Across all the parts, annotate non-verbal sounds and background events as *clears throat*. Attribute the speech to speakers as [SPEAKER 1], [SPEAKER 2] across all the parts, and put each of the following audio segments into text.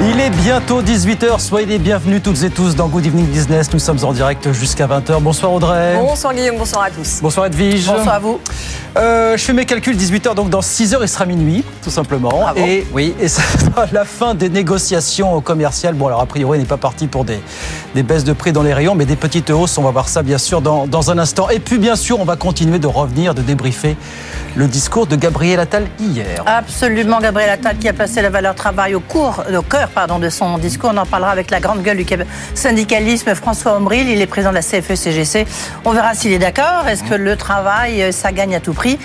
[SPEAKER 1] Il est bientôt 18h, soyez les bienvenus toutes et tous dans Good Evening Business. Nous sommes en direct jusqu'à 20h. Bonsoir Audrey.
[SPEAKER 2] Bonsoir Guillaume, bonsoir à tous.
[SPEAKER 1] Bonsoir Edwige.
[SPEAKER 2] Bonsoir à vous.
[SPEAKER 1] Euh, je fais mes calculs 18h, donc dans 6 h il sera minuit, tout simplement.
[SPEAKER 2] Ah bon
[SPEAKER 1] et oui, *laughs* et ça sera la fin des négociations commerciales. Bon, alors a priori, on n'est pas parti pour des, des baisses de prix dans les rayons, mais des petites hausses. On va voir ça bien sûr dans, dans un instant. Et puis bien sûr, on va continuer de revenir, de débriefer le discours de Gabriel Attal hier.
[SPEAKER 3] Absolument, Gabriel Attal qui a placé la valeur travail au, cours, au cœur pardon, de son discours. On en parlera avec la grande gueule du syndicalisme, François Ombril. Il est président de la CFE-CGC. On verra s'il est d'accord. Est-ce que le travail, euh, ça gagne à tout prix?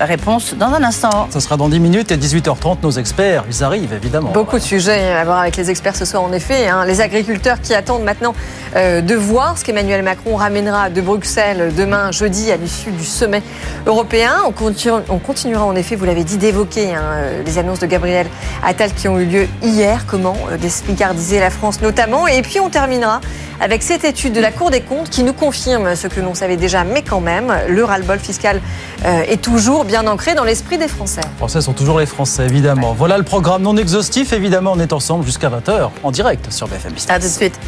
[SPEAKER 3] Réponse dans un instant.
[SPEAKER 1] Ça sera dans 10 minutes et 18h30. Nos experts, ils arrivent évidemment.
[SPEAKER 2] Beaucoup de sujets à voir avec les experts ce soir, en effet. hein. Les agriculteurs qui attendent maintenant euh, de voir ce qu'Emmanuel Macron ramènera de Bruxelles demain, jeudi, à l'issue du sommet européen. On, continu- on continuera, en effet, vous l'avez dit, d'évoquer hein, euh, les annonces de Gabriel Attal qui ont eu lieu hier. Comment euh, désmicardiser la France, notamment. Et puis, on terminera avec cette étude de la Cour des comptes qui nous confirme ce que l'on savait déjà, mais quand même, le ras-le-bol fiscal euh, est toujours bien ancré dans l'esprit des Français.
[SPEAKER 1] Les Français sont toujours les Français, évidemment. Voilà le programme non exhaustif. Évidemment, on est ensemble jusqu'à 20h en direct sur BFM Business.
[SPEAKER 3] À tout de suite.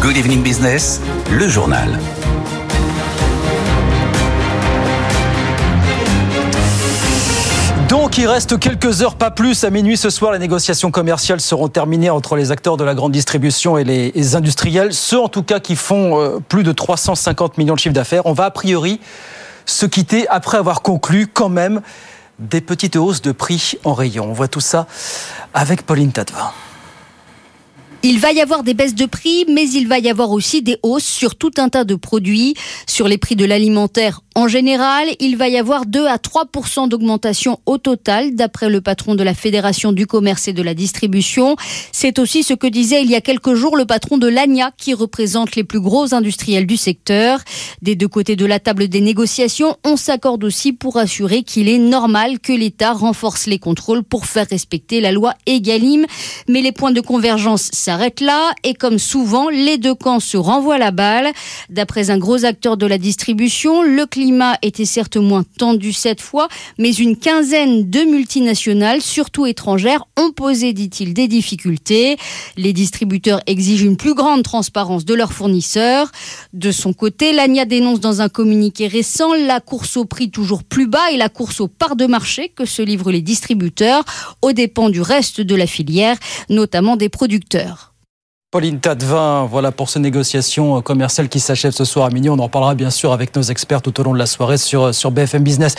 [SPEAKER 4] Good Evening Business, le journal.
[SPEAKER 1] Il reste quelques heures, pas plus. À minuit ce soir, les négociations commerciales seront terminées entre les acteurs de la grande distribution et les, industriels, ceux en tout cas qui font euh, plus de 350 millions de chiffre d'affaires. On va a priori se quitter après avoir conclu quand même des petites hausses de prix en rayon. On voit tout ça avec Pauline Tadevin.
[SPEAKER 5] Il va y avoir des baisses de prix, mais il va y avoir aussi des hausses sur tout un tas de produits. Sur les prix de l'alimentaire en général, il va y avoir 2 à 3% d'augmentation au total, d'après le patron de la Fédération du commerce et de la distribution. C'est aussi ce que disait il y a quelques jours le patron de l'ANIA, qui représente les plus gros industriels du secteur. Des deux côtés de la table des négociations, on s'accorde aussi pour assurer qu'il est normal que l'État renforce les contrôles pour faire respecter la loi Egalim. Mais les points de convergence s'arrêtent là et comme souvent, les deux camps se renvoient la balle. D'après un gros acteur de la distribution, le climat était certes moins tendu cette fois, mais une quinzaine de multinationales, surtout étrangères, ont posé, dit-il, des difficultés. Les distributeurs exigent une plus grande transparence de leurs fournisseurs. De son côté, l'ANIA dénonce dans un communiqué récent la course au prix toujours plus bas et la course aux parts de marché que se livrent les distributeurs aux dépens du reste de la filière, notamment des producteurs.
[SPEAKER 1] Pauline Tadevin, voilà pour ces négociations commerciales qui s'achèvent ce soir à minuit. On en reparlera bien sûr avec nos experts tout au long de la soirée sur, sur BFM Business.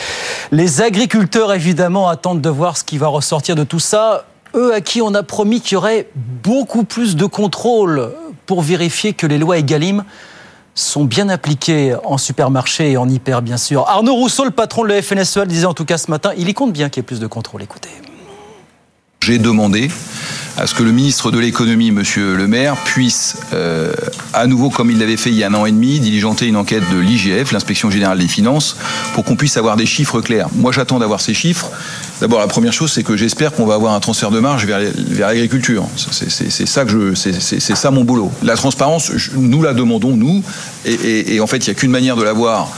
[SPEAKER 1] Les agriculteurs, évidemment, attendent de voir ce qui va ressortir de tout ça. Eux à qui on a promis qu'il y aurait beaucoup plus de contrôle pour vérifier que les lois Egalim sont bien appliquées en supermarché et en hyper, bien sûr. Arnaud Rousseau, le patron de la FNSEA, disait en tout cas ce matin, il y compte bien qu'il y ait plus de contrôle. Écoutez.
[SPEAKER 6] J'ai demandé à ce que le ministre de l'économie, Monsieur Le Maire, puisse, euh, à nouveau, comme il l'avait fait il y a un an et demi, diligenter une enquête de l'IGF, l'inspection générale des finances, pour qu'on puisse avoir des chiffres clairs. Moi, j'attends d'avoir ces chiffres. D'abord, la première chose, c'est que j'espère qu'on va avoir un transfert de marge vers, l'agriculture. C'est ça mon boulot. La transparence, nous la demandons nous, et en fait, il n'y a qu'une manière de l'avoir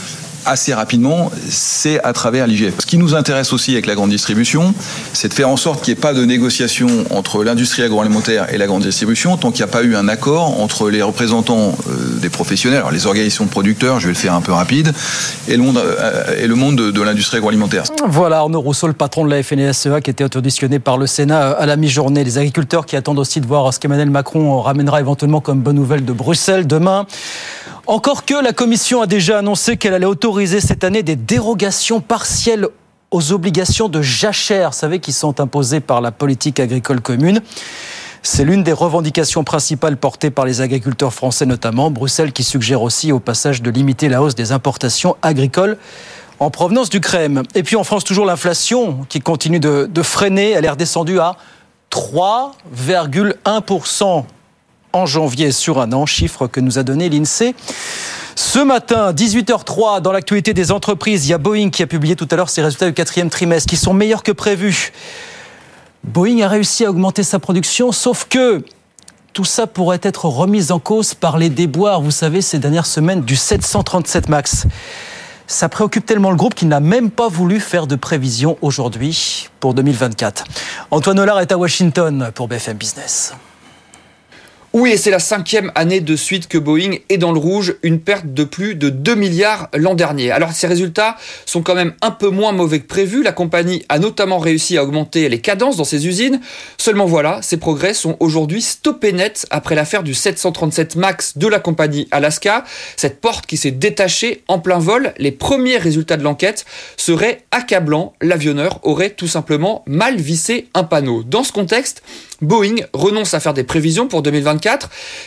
[SPEAKER 6] assez rapidement, c'est à travers l'IGF. Ce qui nous intéresse aussi avec la grande distribution, c'est de faire en sorte qu'il n'y ait pas de négociation entre l'industrie agroalimentaire et la grande distribution tant qu'il n'y a pas eu un accord entre les représentants euh, des professionnels, les organisations de producteurs, je vais le faire un peu rapide, et le monde, euh, de, l'industrie agroalimentaire.
[SPEAKER 1] Voilà Arnaud Rousseau, le patron de la FNSEA, qui était auditionné par le Sénat à la mi-journée. Les agriculteurs qui attendent aussi de voir ce qu'Emmanuel Macron ramènera éventuellement comme bonne nouvelle de Bruxelles demain. Encore que la Commission a déjà annoncé qu'elle allait autoriser cette année des dérogations partielles aux obligations de jachère, vous savez, qui sont imposées par la politique agricole commune. C'est l'une des revendications principales portées par les agriculteurs français notamment. Bruxelles qui suggère aussi au passage de limiter la hausse des importations agricoles en provenance d'Ukraine. Et puis en France, toujours l'inflation qui continue de, de freiner. Elle est redescendue à 3,1% en janvier sur un an, chiffre que nous a donné l'INSEE Ce matin, 18h03, dans l'actualité des entreprises, il y a Boeing qui a publié tout à l'heure ses résultats du quatrième trimestre qui sont meilleurs que prévu. Boeing a réussi à augmenter sa production, sauf que tout ça pourrait être remis en cause par les déboires, vous savez, ces dernières semaines du 737 MAX. Ça préoccupe tellement le groupe qu'il n'a même pas voulu faire de prévision aujourd'hui pour 2024. Antoine Hollard est à Washington pour BFM Business.
[SPEAKER 7] Oui, et c'est la cinquième année de suite que Boeing est dans le rouge, une perte de plus de 2 milliards l'an dernier. Alors ces résultats sont quand même un peu moins mauvais que prévu. La compagnie a notamment réussi à augmenter les cadences dans ses usines. Seulement voilà, ces progrès sont aujourd'hui stoppés net après l'affaire du 737 MAX de la compagnie Alaska. Cette porte qui s'est détachée en plein vol, les premiers résultats de l'enquête seraient accablants. L'avionneur aurait tout simplement mal vissé un panneau. Dans ce contexte, Boeing renonce à faire des prévisions pour 2024.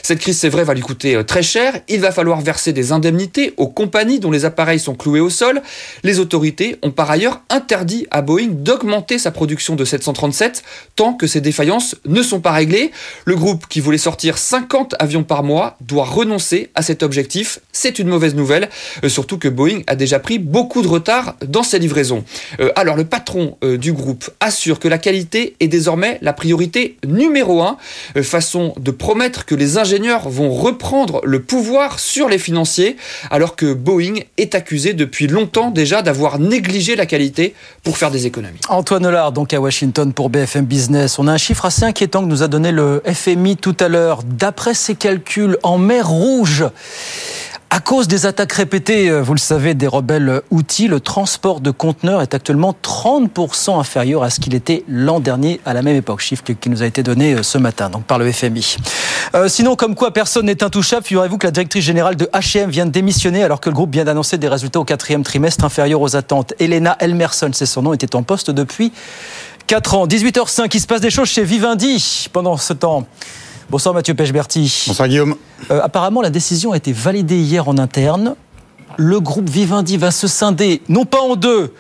[SPEAKER 7] Cette crise, c'est vrai, va lui coûter euh, très cher. Il va falloir verser des indemnités aux compagnies dont les appareils sont cloués au sol. Les autorités ont par ailleurs interdit à Boeing d'augmenter sa production de 737 tant que ces défaillances ne sont pas réglées. Le groupe qui voulait sortir 50 avions par mois doit renoncer à cet objectif. C'est une mauvaise nouvelle, euh, surtout que Boeing a déjà pris beaucoup de retard dans ses livraisons. Euh, alors le patron du groupe assure que la qualité est désormais la priorité numéro un, euh, façon de promettre que les ingénieurs vont reprendre le pouvoir sur les financiers, alors que Boeing est accusé depuis longtemps déjà d'avoir négligé la qualité pour faire des économies.
[SPEAKER 1] Antoine Hollard, donc à Washington pour BFM Business. On a un chiffre assez inquiétant que nous a donné le FMI tout à l'heure. D'après ses calculs, en mer Rouge, à cause des attaques répétées, euh, vous le savez, des rebelles outils, le transport de conteneurs est actuellement 30% inférieur à ce qu'il était l'an dernier à la même époque. Chiffre qui nous a été donné euh, ce matin, donc par le FMI. Euh, sinon, comme quoi personne n'est intouchable, figurez-vous que la directrice générale de H&M vient de démissionner alors que le groupe vient d'annoncer des résultats au quatrième trimestre inférieurs aux attentes. Elena Elmerson, c'est son nom, était en poste depuis 4 ans. 18h05, il se passe des choses chez Vivendi pendant ce temps. Bonsoir Mathieu Pechberti.
[SPEAKER 8] Bonsoir Guillaume.
[SPEAKER 1] Euh, apparemment, la décision a été validée hier en interne. Le groupe Vivendi va se scinder, non pas en deux,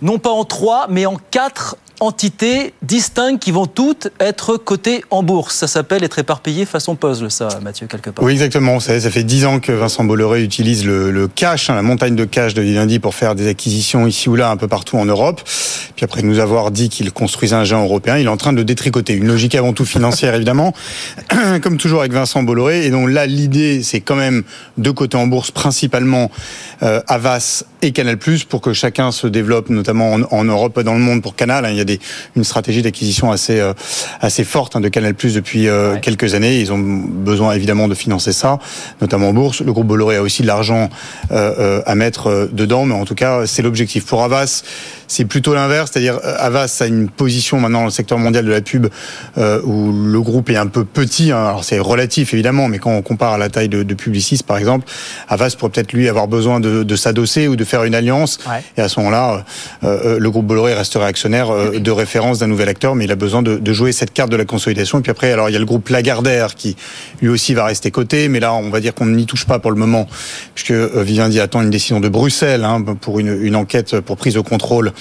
[SPEAKER 1] non pas en trois, mais en quatre entités distinctes qui vont toutes être cotées en bourse. Ça s'appelle être éparpillé façon puzzle, ça, Mathieu, quelque part.
[SPEAKER 8] Oui, exactement. Ça, fait dix ans que Vincent Bolloré utilise le, cash, hein, la montagne de cash de Vivendi pour faire des acquisitions ici ou là, un peu partout en Europe. Puis après nous avoir dit qu'il construisait un géant européen, il est en train de le détricoter. Une logique avant tout financière, évidemment, *clears throat* comme toujours avec Vincent Bolloré. Et donc là, l'idée, c'est quand même de coter en bourse principalement euh, Avas et Canal+, pour que chacun se développe, notamment en, Europe, dans le monde pour Canal. Hein. Il y a des, une stratégie d'acquisition assez euh, assez forte hein, de Canal+ depuis euh, quelques années. Ils ont besoin évidemment de financer ça, notamment en bourse. Le groupe Bolloré a aussi de l'argent euh, à mettre dedans, mais en tout cas, c'est l'objectif. Pour Avas, c'est plutôt l'inverse, c'est-à-dire Avas a une position maintenant dans le secteur mondial de la pub où le groupe est un peu petit. Hein. Alors c'est relatif évidemment, mais quand on compare à la taille de, de Publicis par exemple, Avas pourrait peut-être lui avoir besoin de, de s'adosser ou de faire une alliance. Et à ce moment-là, le groupe Bolloré resterait actionnaire de référence d'un nouvel acteur, mais il a besoin de, de, jouer cette carte de la consolidation. Et puis après, alors il y a le groupe Lagardère qui lui aussi va rester coté, mais là on va dire qu'on n'y touche pas pour le moment, puisque euh, Vivendi attend une décision de Bruxelles hein, pour une, une, enquête pour prise de contrôle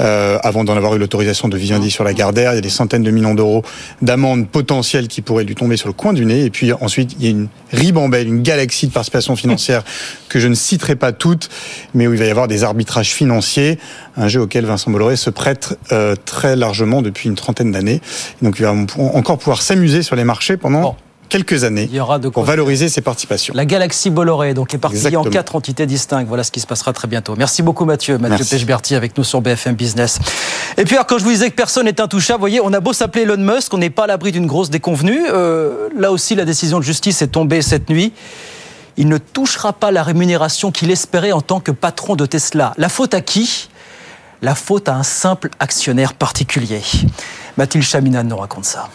[SPEAKER 8] euh, avant d'en avoir eu l'autorisation de Vivendi sur Lagardère. Il y a des centaines de millions d'euros d'amendes potentielles qui pourraient lui tomber sur le coin du nez. Et puis ensuite, il y a une ribambelle, une galaxie de participations financières que je ne citerai pas toutes, mais où il va y avoir des arbitrages financiers, un jeu auquel Vincent Bolloré se prête euh, très largement depuis une trentaine d'années. Donc il va encore pouvoir s'amuser sur les marchés pendant quelques années il y aura de pour valoriser ses participations.
[SPEAKER 1] La galaxie Bolloré, donc, est partie en quatre entités distinctes. Voilà ce qui se passera très bientôt. Merci beaucoup, Mathieu. Mathieu Pechberti avec nous sur BFM Business. Et puis, alors, quand je vous disais que personne n'est intouchable, vous voyez, on a beau s'appeler Elon Musk, on n'est pas à l'abri d'une grosse déconvenue. Euh, là aussi, la décision de justice est tombée cette nuit. Il ne touchera pas la rémunération qu'il espérait en tant que patron de Tesla. La faute à qui? La faute à un simple actionnaire particulier. Mathilde Chaminan nous raconte ça.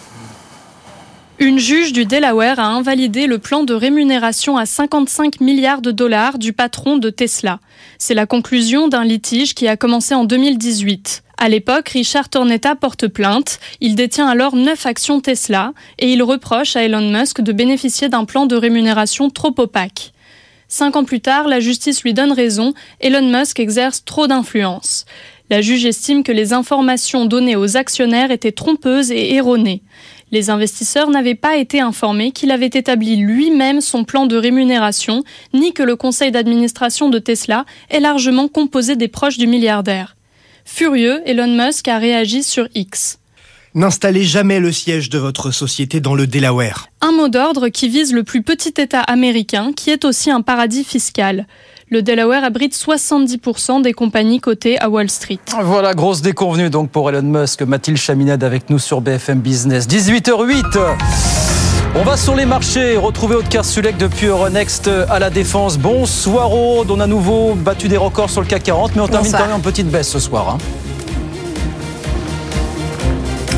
[SPEAKER 9] Une juge du Delaware a invalidé le plan de rémunération à 55 milliards de dollars du patron de Tesla. C'est la conclusion d'un litige qui a commencé en 2018. À l'époque, Richard Tornetta porte plainte. Il détient alors 9 actions Tesla et il reproche à Elon Musk de bénéficier d'un plan de rémunération trop opaque. Cinq ans plus tard, la justice lui donne raison. Elon Musk exerce trop d'influence. La juge estime que les informations données aux actionnaires étaient trompeuses et erronées. Les investisseurs n'avaient pas été informés qu'il avait établi lui-même son plan de rémunération, ni que le conseil d'administration de Tesla est largement composé des proches du milliardaire. Furieux, Elon Musk a réagi sur X.
[SPEAKER 10] N'installez jamais le siège de votre société dans le Delaware.
[SPEAKER 9] Un mot d'ordre qui vise le plus petit État américain, qui est aussi un paradis fiscal. Le Delaware abrite 70% des compagnies cotées à Wall Street.
[SPEAKER 1] Voilà, grosse déconvenue donc pour Elon Musk. Mathilde Chaminade avec nous sur BFM Business. 18h08. On va sur les marchés, retrouver Aude Kersulek depuis Euronext à la Défense. Bonsoir Aude, on a à nouveau battu des records sur le CAC 40, mais on termine quand même en petite baisse ce soir. Hein.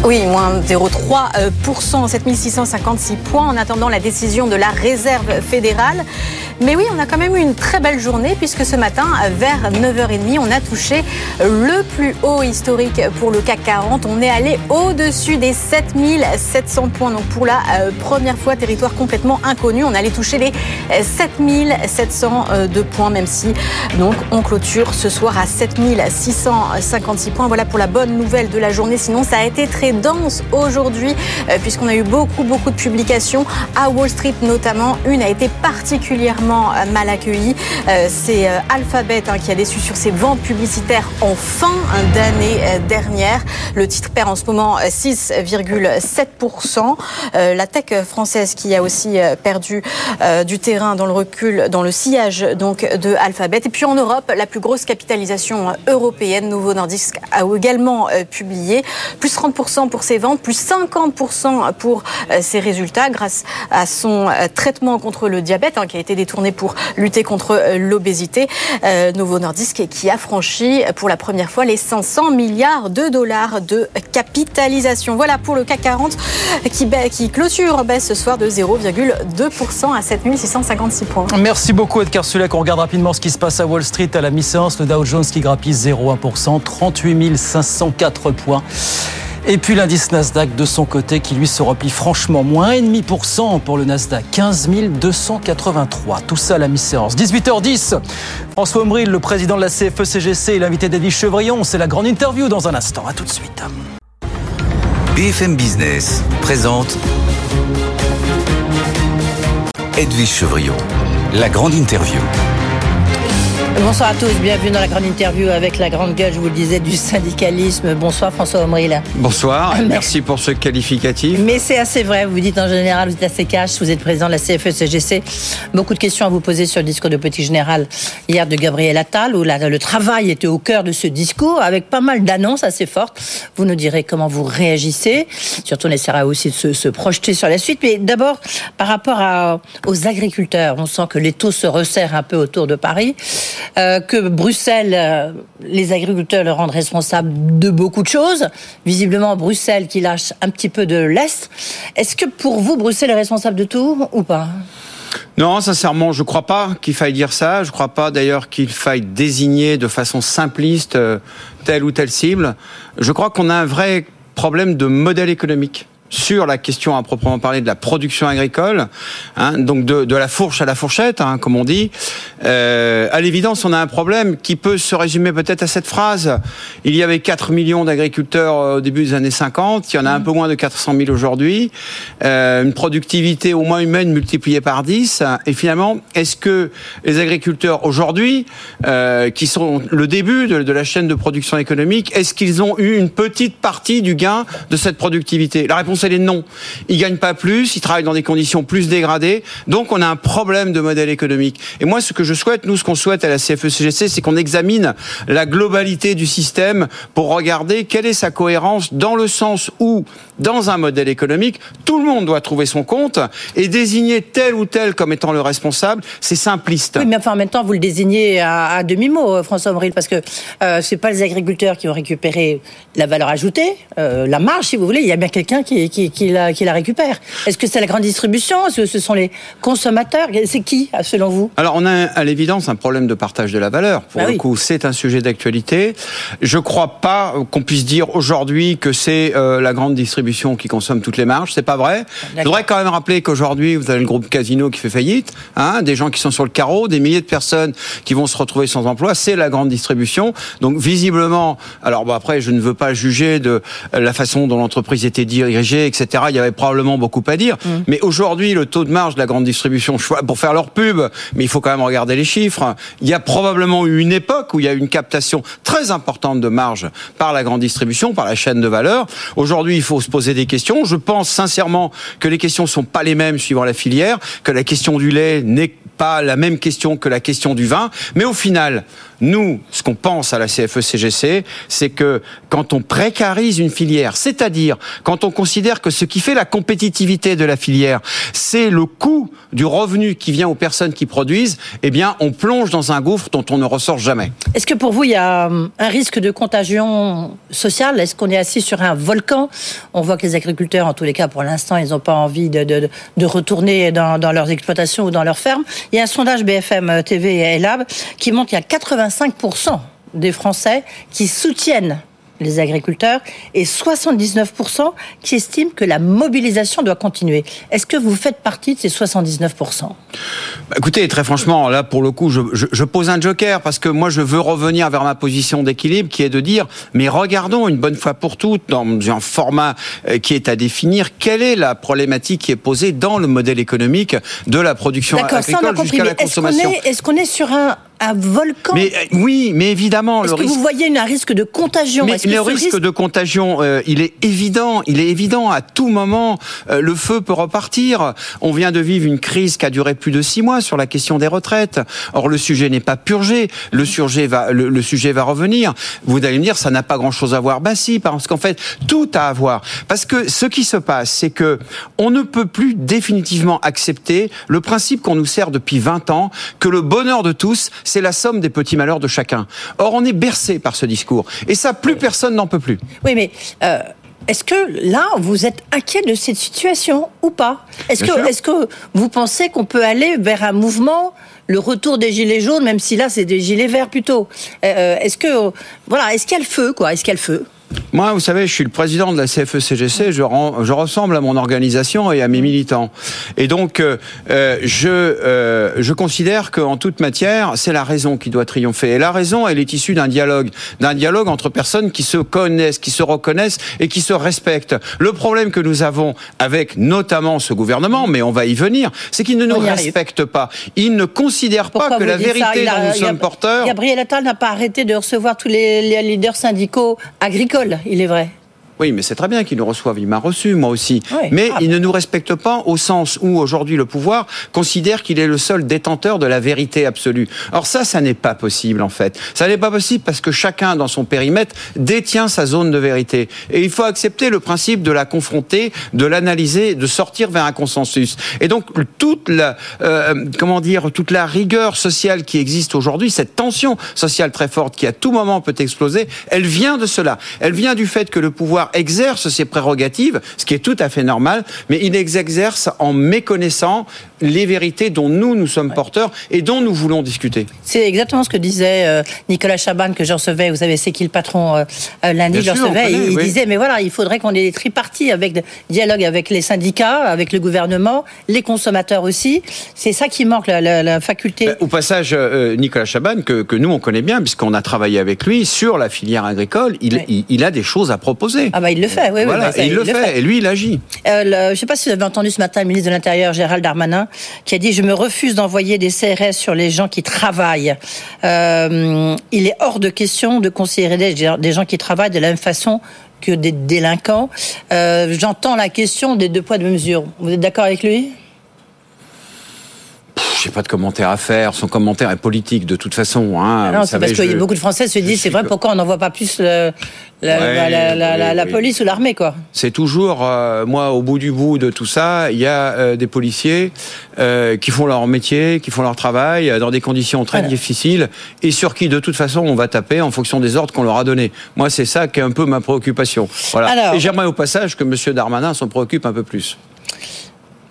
[SPEAKER 11] Oui, moins 0,3%, 7656 points en attendant la décision de la Réserve fédérale. Mais oui, on a quand même eu une très belle journée puisque ce matin, vers 9h30, on a touché le plus haut historique pour le CAC 40. On est allé au-dessus des 7700 points. Donc pour la euh, première fois, territoire complètement inconnu, on allait toucher les 7702 points, même si donc on clôture ce soir à 7656 points. Voilà pour la bonne nouvelle de la journée. Sinon, ça a été très dense aujourd'hui euh, puisqu'on a eu beaucoup, beaucoup de publications à Wall Street notamment. Une a été particulièrement euh, mal accueilli. Euh, c'est Alphabet hein, qui a déçu sur ses ventes publicitaires en fin d'année dernière. Le titre perd en ce moment 6,7%. La tech française qui a aussi perdu du terrain dans le recul, dans le sillage donc de Alphabet. Et puis en Europe, la plus grosse capitalisation européenne, Novo Nordisk, a également publié plus 30% pour ses ventes, plus 50% pour ses résultats grâce à son traitement contre le diabète hein, qui a été détourné pour lutter contre euh, l'obésité. Euh, Novo Nordisk qui a franchi pour la première fois les 500 milliards de dollars de capitalisation. Voilà pour le CAC 40 qui, qui clôture baisse ce soir de 0,2% à 7656 points.
[SPEAKER 1] Merci beaucoup Edgar Sulek. On regarde rapidement ce qui se passe à Wall Street à la mi-séance. Le Dow Jones qui grappille 0,1%, 38 504 points. Et puis l'indice Nasdaq de son côté qui lui se replie franchement moins 1,5% pour le Nasdaq, 15 283. Tout ça à la mi-séance. 18h10, François Ombril, le président de la CFE-CGC et l'invité d'Edwige Chevrillon. C'est la grande interview dans un instant. À tout de suite.
[SPEAKER 4] BFM Business présente Edwige Chevrillon, la grande interview.
[SPEAKER 3] Bonsoir à tous, bienvenue dans la grande interview avec la grande gueule, je vous le disais, du syndicalisme. Bonsoir François Omril.
[SPEAKER 12] Bonsoir, *laughs* merci pour ce qualificatif.
[SPEAKER 3] Mais c'est assez vrai, vous dites en général, vous êtes assez cash, vous êtes président de la CFE-CGC. Beaucoup de questions à vous poser sur le discours de Petit Général hier de Gabriel Attal, où le travail était au cœur de ce discours, avec pas mal d'annonces assez fortes. Vous nous direz comment vous réagissez. Surtout, on essaiera aussi de se, projeter sur la suite. Mais d'abord, par rapport aux agriculteurs, on sent que les taux se resserrent un peu autour de Paris. Euh, que Bruxelles, euh, les agriculteurs le rendent responsable de beaucoup de choses. Visiblement, Bruxelles qui lâche un petit peu de l'Est. Est-ce que pour vous, Bruxelles est responsable de tout ou pas?
[SPEAKER 12] Non, sincèrement, je ne crois pas qu'il faille dire ça. Je ne crois pas d'ailleurs qu'il faille désigner de façon simpliste euh, telle ou telle cible. Je crois qu'on a un vrai problème de modèle économique sur la question à proprement parler de la production agricole, hein, donc de, de, la fourche à la fourchette, hein, comme on dit. Euh, à l'évidence, on a un problème qui peut se résumer peut-être à cette phrase. Il y avait 4 millions d'agriculteurs euh, au début des années 50, il y en a un peu moins de 400 000 aujourd'hui, euh, une productivité au moins humaine multipliée par 10, et finalement, est-ce que les agriculteurs aujourd'hui, euh, qui sont le début de, de la chaîne de production économique, est-ce qu'ils ont eu une petite partie du gain de cette productivité? La réponse c'est les non. Ils gagnent pas plus, ils travaillent dans des conditions plus dégradées, donc on a un problème de modèle économique. Et moi, ce que je souhaite, nous, ce qu'on souhaite à la CFE-CGC, c'est qu'on examine la globalité du système pour regarder quelle est sa cohérence dans le sens où, dans un modèle économique, tout le monde doit trouver son compte et désigner tel ou tel comme étant le responsable, c'est simpliste.
[SPEAKER 3] Oui, mais enfin, en même temps, vous le désignez à, demi-mot, euh, François Avril, parce que euh, c'est pas les agriculteurs qui ont récupéré la valeur ajoutée, euh, la marge, si vous voulez. Il y a bien quelqu'un qui, qui, la, récupère. Est-ce que c'est la grande distribution? Est-ce que ce sont les consommateurs? C'est qui, selon vous?
[SPEAKER 12] Alors, on a à l'évidence un problème de partage de la valeur. Pour bah le coup, c'est un sujet d'actualité. Je ne crois pas qu'on puisse dire aujourd'hui que c'est euh, la grande distribution qui consomme toutes les marges. C'est pas vrai. Je voudrais quand même rappeler qu'aujourd'hui, vous avez le groupe Casino qui fait faillite, hein, des gens qui sont sur le carreau, des milliers de personnes qui vont se retrouver sans emploi. C'est la grande distribution. Donc, visiblement, alors bon, après, je ne veux pas juger de la façon dont l'entreprise était dirigée PDG, etc., il y avait probablement beaucoup à dire.
[SPEAKER 3] Mm.
[SPEAKER 12] Mais aujourd'hui, le taux de marge de la grande distribution, pour faire leur pub, mais il faut quand même regarder les chiffres. Il y a probablement eu une époque où il y a eu une captation très importante de marge par la grande distribution, par la chaîne de valeur. Aujourd'hui, il faut se poser des questions. Je pense sincèrement que les questions sont pas les mêmes suivant la filière, que la question du lait n'est pas la même question que la question du vin. Mais au final, nous, ce qu'on pense à la CFE-CGC, c'est que quand on précarise une filière, c'est-à-dire quand on considère que ce qui fait la compétitivité de la filière, c'est le coût du revenu qui vient aux personnes qui produisent, eh bien, on plonge dans un gouffre dont on ne ressort jamais.
[SPEAKER 3] Est-ce que pour vous, il y a hum, un risque de contagion sociale? Est-ce qu'on est assis sur un volcan? On voit que les agriculteurs, en tous les cas, pour l'instant, ils n'ont pas envie de, retourner dans, dans, leurs exploitations ou dans leurs fermes. Il y a un sondage BFM TV et Lab qui montre qu'il y a 85% des Français qui soutiennent les agriculteurs et 79% qui estiment que la mobilisation doit continuer. Est-ce que vous faites partie de ces 79%
[SPEAKER 12] bah, Écoutez, très franchement, là pour le coup, je, je, je, pose un joker parce que moi je veux revenir vers ma position d'équilibre qui est de dire, mais regardons une bonne fois pour toutes dans un format euh, qui est à définir quelle est la problématique qui est posée dans le modèle économique de la production agricole jusqu'à la consommation.
[SPEAKER 3] Est-ce qu'on est, est, sur un un volcan.
[SPEAKER 12] Mais euh, oui, mais évidemment.
[SPEAKER 3] Est-ce que
[SPEAKER 12] risque...
[SPEAKER 3] vous voyez un risque de contagion?
[SPEAKER 12] Mais le risque, risque, de contagion, euh, il est évident. Il est évident. À tout moment, euh, le feu peut repartir. On vient de vivre une crise qui a duré plus de six mois sur la question des retraites. Or, le sujet n'est pas purgé. Le sujet va, le, le, sujet va revenir. Vous allez me dire, ça n'a pas grand-chose à voir. Ben si, parce qu'en fait, tout a à voir. Parce que ce qui se passe, c'est que on ne peut plus définitivement accepter le principe qu'on nous sert depuis 20 ans, que le bonheur de tous, c'est la somme des petits malheurs de chacun. Or, on est bercé par ce discours. Et ça, plus personne n'en peut plus.
[SPEAKER 3] Oui, mais... Euh... Est-ce que là, vous êtes inquiet de cette situation ou pas? Est-ce que, est que vous pensez qu'on peut aller vers un mouvement, le retour des gilets jaunes, même si là c'est des gilets verts plutôt? Euh, Est-ce que voilà, est-ce qu'il y a le feu quoi? Est-ce qu'il y a le feu?
[SPEAKER 12] Moi, vous savez, je suis le président de la CFE-CGC, je, rends, je, ressemble à mon organisation et à mes militants. Et donc, euh, je, euh, je considère qu'en toute matière, c'est la raison qui doit triompher. Et la raison, elle est issue d'un dialogue, d'un dialogue entre personnes qui se connaissent, qui se reconnaissent et qui se respectent. Le problème que nous avons avec notamment ce gouvernement, mais on va y venir, c'est qu'il ne nous respecte pas. Il ne considère
[SPEAKER 3] Pourquoi
[SPEAKER 12] pas que la vérité
[SPEAKER 3] a,
[SPEAKER 12] dont nous sommes porteurs...
[SPEAKER 3] Gabriel Attal n'a pas arrêté de recevoir tous les, les leaders syndicaux agricoles il est vrai.
[SPEAKER 12] Oui, mais c'est très bien qu'il nous reçoive. Il m'a reçu, moi aussi.
[SPEAKER 3] Oui.
[SPEAKER 12] Mais
[SPEAKER 3] Ah
[SPEAKER 12] il
[SPEAKER 3] bah.
[SPEAKER 12] ne nous respecte pas au sens où aujourd'hui le pouvoir considère qu'il est le seul détenteur de la vérité absolue. Or ça, ça n'est pas possible en fait. Ça n'est pas possible parce que chacun dans son périmètre détient sa zone de vérité. Et il faut accepter le principe de la confronter, de l'analyser, de sortir vers un consensus. Et donc toute la, euh, comment dire, toute la rigueur sociale qui existe aujourd'hui, cette tension sociale très forte qui à tout moment peut exploser, elle vient de cela. Elle vient du fait que le pouvoir exerce ses prérogatives, ce qui est tout à fait normal, mais il les exerce en méconnaissant les vérités dont nous, nous sommes porteurs et dont nous voulons discuter.
[SPEAKER 3] C'est exactement ce que disait euh, Nicolas Chaban que je recevais. Vous savez, c'est qui le patron euh, euh, lundi,
[SPEAKER 12] Bien
[SPEAKER 3] je
[SPEAKER 12] sûr,
[SPEAKER 3] le recevais.
[SPEAKER 12] on connaît,
[SPEAKER 3] il
[SPEAKER 12] oui.
[SPEAKER 3] disait, mais voilà, il faudrait qu'on ait des tripartis avec de- dialogue avec les syndicats, avec le gouvernement, les consommateurs aussi. C'est ça qui manque, la, la- la faculté.
[SPEAKER 12] Au passage, Nicolas Chaban, que, que nous on connaît bien, puisqu'on a travaillé avec lui sur la filière agricole, il,
[SPEAKER 3] Ouais.
[SPEAKER 12] il, il a des choses à proposer.
[SPEAKER 3] Ah bah il le fait, oui, oui,
[SPEAKER 12] voilà,
[SPEAKER 3] bah, ça,
[SPEAKER 12] et il, le fait, et lui il agit.
[SPEAKER 3] Euh, le- je ne sais pas si vous avez entendu ce matin le ministre de l'Intérieur, Gérald Darmanin, qui a dit Je me refuse d'envoyer des CRS sur les gens qui travaillent. Euh, il est hors de question de considérer des, des gens qui travaillent de la même façon que des délinquants. Euh, J'entends la question des deux poids, deux mesures. Vous êtes d'accord avec lui?
[SPEAKER 12] J'ai pas de commentaire à faire. Son commentaire est politique de toute façon. Hein,
[SPEAKER 3] Ah Non, c'est parce que
[SPEAKER 12] je-
[SPEAKER 3] beaucoup de Français se disent C'est vrai, pourquoi on n'envoie pas plus le- la,
[SPEAKER 12] Ouais,
[SPEAKER 3] la- la- la-
[SPEAKER 12] oui,
[SPEAKER 3] la- la
[SPEAKER 12] oui.
[SPEAKER 3] police ou l'armée, quoi
[SPEAKER 12] C'est toujours, euh, moi, au bout du bout de tout ça, il y a euh, des policiers euh, qui font leur métier, qui font leur travail euh, dans des conditions très
[SPEAKER 3] Voilà.
[SPEAKER 12] difficiles et sur qui, de toute façon, on va taper en fonction des ordres qu'on leur a donnés. Moi, c'est ça qui est un peu ma préoccupation. Voilà.
[SPEAKER 3] Alors-
[SPEAKER 12] et j'aimerais au passage que M. Darmanin s'en préoccupe un peu plus.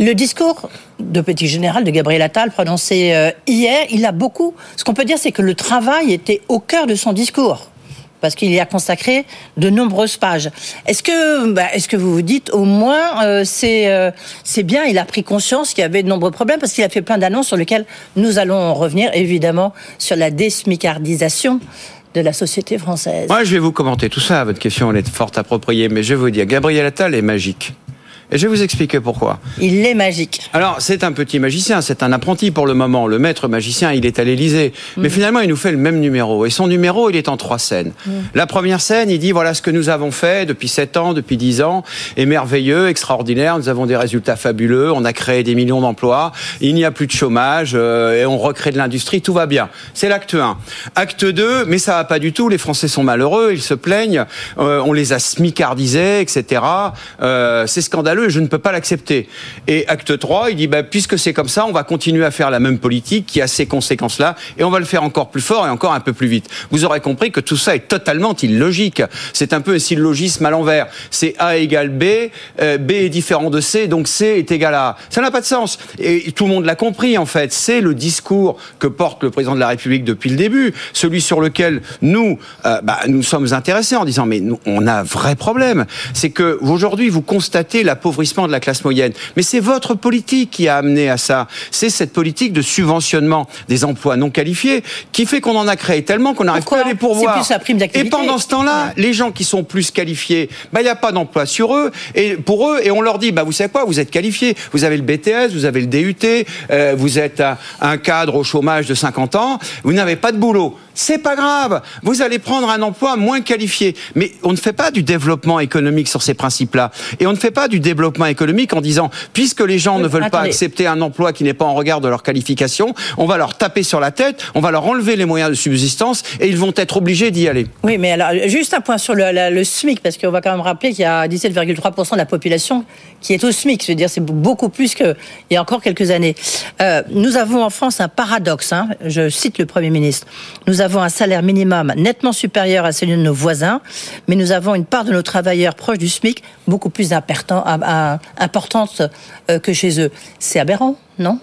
[SPEAKER 3] Le discours de petit général de Gabriel Attal prononcé euh, hier, il a beaucoup. Ce qu'on peut dire, c'est que le travail était au cœur de son discours. Parce qu'il y a consacré de nombreuses pages. Est-ce que, bah, est-ce que vous vous dites au moins euh, c'est euh, c'est bien, il a pris conscience qu'il y avait de nombreux problèmes parce qu'il a fait plein d'annonces sur lesquelles nous allons revenir évidemment sur la désmicardisation de la société française.
[SPEAKER 12] Moi, je vais vous commenter tout ça. Votre question, elle est fort appropriée. Mais je vais vous dire, Gabriel Attal est magique. Et je vais vous expliquer pourquoi.
[SPEAKER 3] Il est magique.
[SPEAKER 12] Alors, c'est un petit magicien, c'est un apprenti pour le moment. Le maître magicien, il est à l'Élysée. Mais
[SPEAKER 3] Mm.
[SPEAKER 12] finalement, il nous fait le même numéro. Et son numéro, il est en trois scènes.
[SPEAKER 3] Mm.
[SPEAKER 12] La première scène, il dit voilà ce que nous avons fait depuis 7 ans, depuis 10 ans, est merveilleux, extraordinaire. Nous avons des résultats fabuleux. On a créé des millions d'emplois. Il n'y a plus de chômage euh, et on recrée de l'industrie. Tout va bien. C'est l'acte 1. Acte 2, mais ça va pas du tout. Les Français sont malheureux. Ils se plaignent. Euh, on les a smicardisés, etc. Euh, c'est scandaleux je ne peux pas l'accepter. Et acte 3, il dit bah, puisque c'est comme ça, on va continuer à faire la même politique qui a ces conséquences-là et on va le faire encore plus fort et encore un peu plus vite. Vous aurez compris que tout ça est totalement illogique. C'est un peu un syllogisme à l'envers. C'est A égale B, euh, B est différent de C, donc C est égal à A. Ça n'a pas de sens. Et tout le monde l'a compris, en fait. C'est le discours que porte le président de la République depuis le début, celui sur lequel nous, euh, bah, nous sommes intéressés en disant, mais on a un vrai problème. C'est que aujourd'hui, vous constatez l'appauvrissement de la classe moyenne. Mais c'est votre politique qui a amené à ça. C'est cette politique de subventionnement des emplois non qualifiés qui fait qu'on en a créé tellement qu'on n'arrive pas à les pourvoir.
[SPEAKER 3] Plus la prime
[SPEAKER 12] Et pendant ce temps-là, les gens qui sont plus qualifiés, bah, il n'y a pas d'emploi sur eux, et pour eux, et on leur dit, bah, vous savez quoi, vous êtes qualifiés, vous avez le BTS, vous avez le DUT, euh, vous êtes un cadre au chômage de 50 ans, vous n'avez pas de boulot. C'est pas grave, vous allez prendre un emploi moins qualifié. Mais on ne fait pas du développement économique sur ces principes-là. Et on ne fait pas du développement économique en disant, puisque les gens
[SPEAKER 3] Oui,
[SPEAKER 12] ne veulent pas
[SPEAKER 3] attendez.
[SPEAKER 12] accepter un emploi qui n'est pas en regard de leur qualification, on va leur taper sur la tête, on va leur enlever les moyens de subsistance, et ils vont être obligés d'y aller.
[SPEAKER 3] Oui, mais alors, juste un point sur le, la- le SMIC, parce qu'on va quand même rappeler qu'il y a 17,3% de la population qui est au SMIC. Je veux dire, c'est beaucoup plus qu'il y a encore quelques années. Euh, nous avons en France un paradoxe, hein, je cite le Premier ministre. Nous avons un salaire minimum nettement supérieur à celui de nos voisins, mais nous avons une part de nos travailleurs proches du SMIC beaucoup plus importante euh, que chez eux. C'est aberrant, non?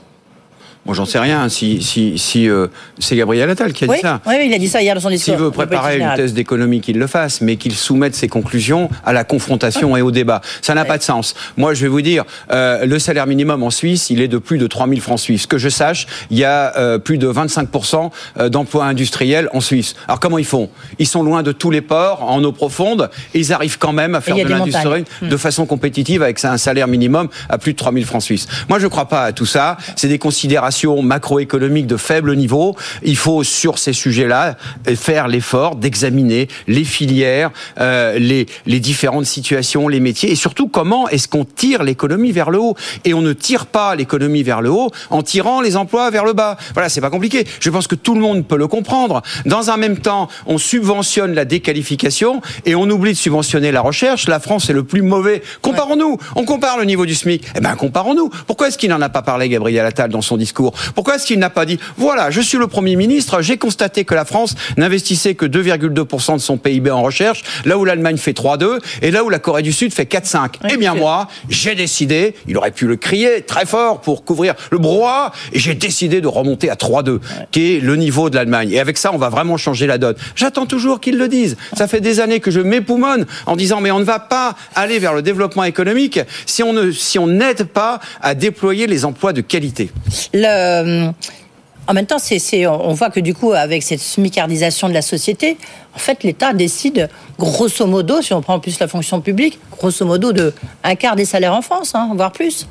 [SPEAKER 12] Moi, j'en sais rien. Si, si, si euh, c'est Gabriel Attal qui a
[SPEAKER 3] oui,
[SPEAKER 12] dit ça.
[SPEAKER 3] oui, il a dit ça hier dans son discours.
[SPEAKER 12] S'il veut préparer une thèse d'économie, qu'il le fasse, mais qu'il soumette ses conclusions à la confrontation et au débat. Ça n'a pas de sens. Moi, je vais vous dire, euh, le salaire minimum en Suisse, il est de plus de 3000 francs suisses. Que je sache, il y a euh, plus de 25% euh, d'emplois industriels en Suisse. Alors, comment ils font? Ils sont loin de tous les ports, en eau profonde, et ils arrivent quand même à faire de l'industrie de façon compétitive avec un salaire minimum à plus de 3000 francs suisses. Moi, je ne crois pas à tout ça. C'est des considérations macroéconomiques de faible niveau. Il faut, sur ces sujets-là, faire l'effort d'examiner les filières, euh, les, les différentes situations, les métiers, et surtout comment est-ce qu'on tire l'économie vers le haut? Et on ne tire pas l'économie vers le haut en tirant les emplois vers le bas. Voilà, c'est pas compliqué. Je pense que tout le monde peut le comprendre. Dans un même temps, on subventionne la déqualification et on oublie de subventionner la recherche. La France est le plus mauvais. Comparons-nous. On compare le niveau du SMIC. Eh ben, comparons-nous. Pourquoi est-ce qu'il n'en a pas parlé, Gabriel Attal, dans son discours? Pourquoi est-ce qu'il n'a pas dit, voilà, je suis le Premier ministre, j'ai constaté que la France n'investissait que 2,2% de son PIB en recherche, là où l'Allemagne fait 3,2 et là où la Corée du Sud fait 4,5. Eh bien, moi, j'ai décidé, il aurait pu le crier très fort pour couvrir le brouhaha, et j'ai décidé de remonter à 3,2, qui est le niveau de l'Allemagne. Et avec ça, on va vraiment changer la donne. J'attends toujours qu'ils le disent. Ça fait des années que je m'époumonne en disant, mais on ne va pas aller vers le développement économique si on ne, si on n'aide pas à déployer les emplois de qualité.
[SPEAKER 3] Le, en même temps, on voit que du coup, avec cette smicardisation de la société, en fait, l'État décide, grosso modo, si on prend en plus la fonction publique, grosso modo de un quart des salaires en France, hein, voire plus.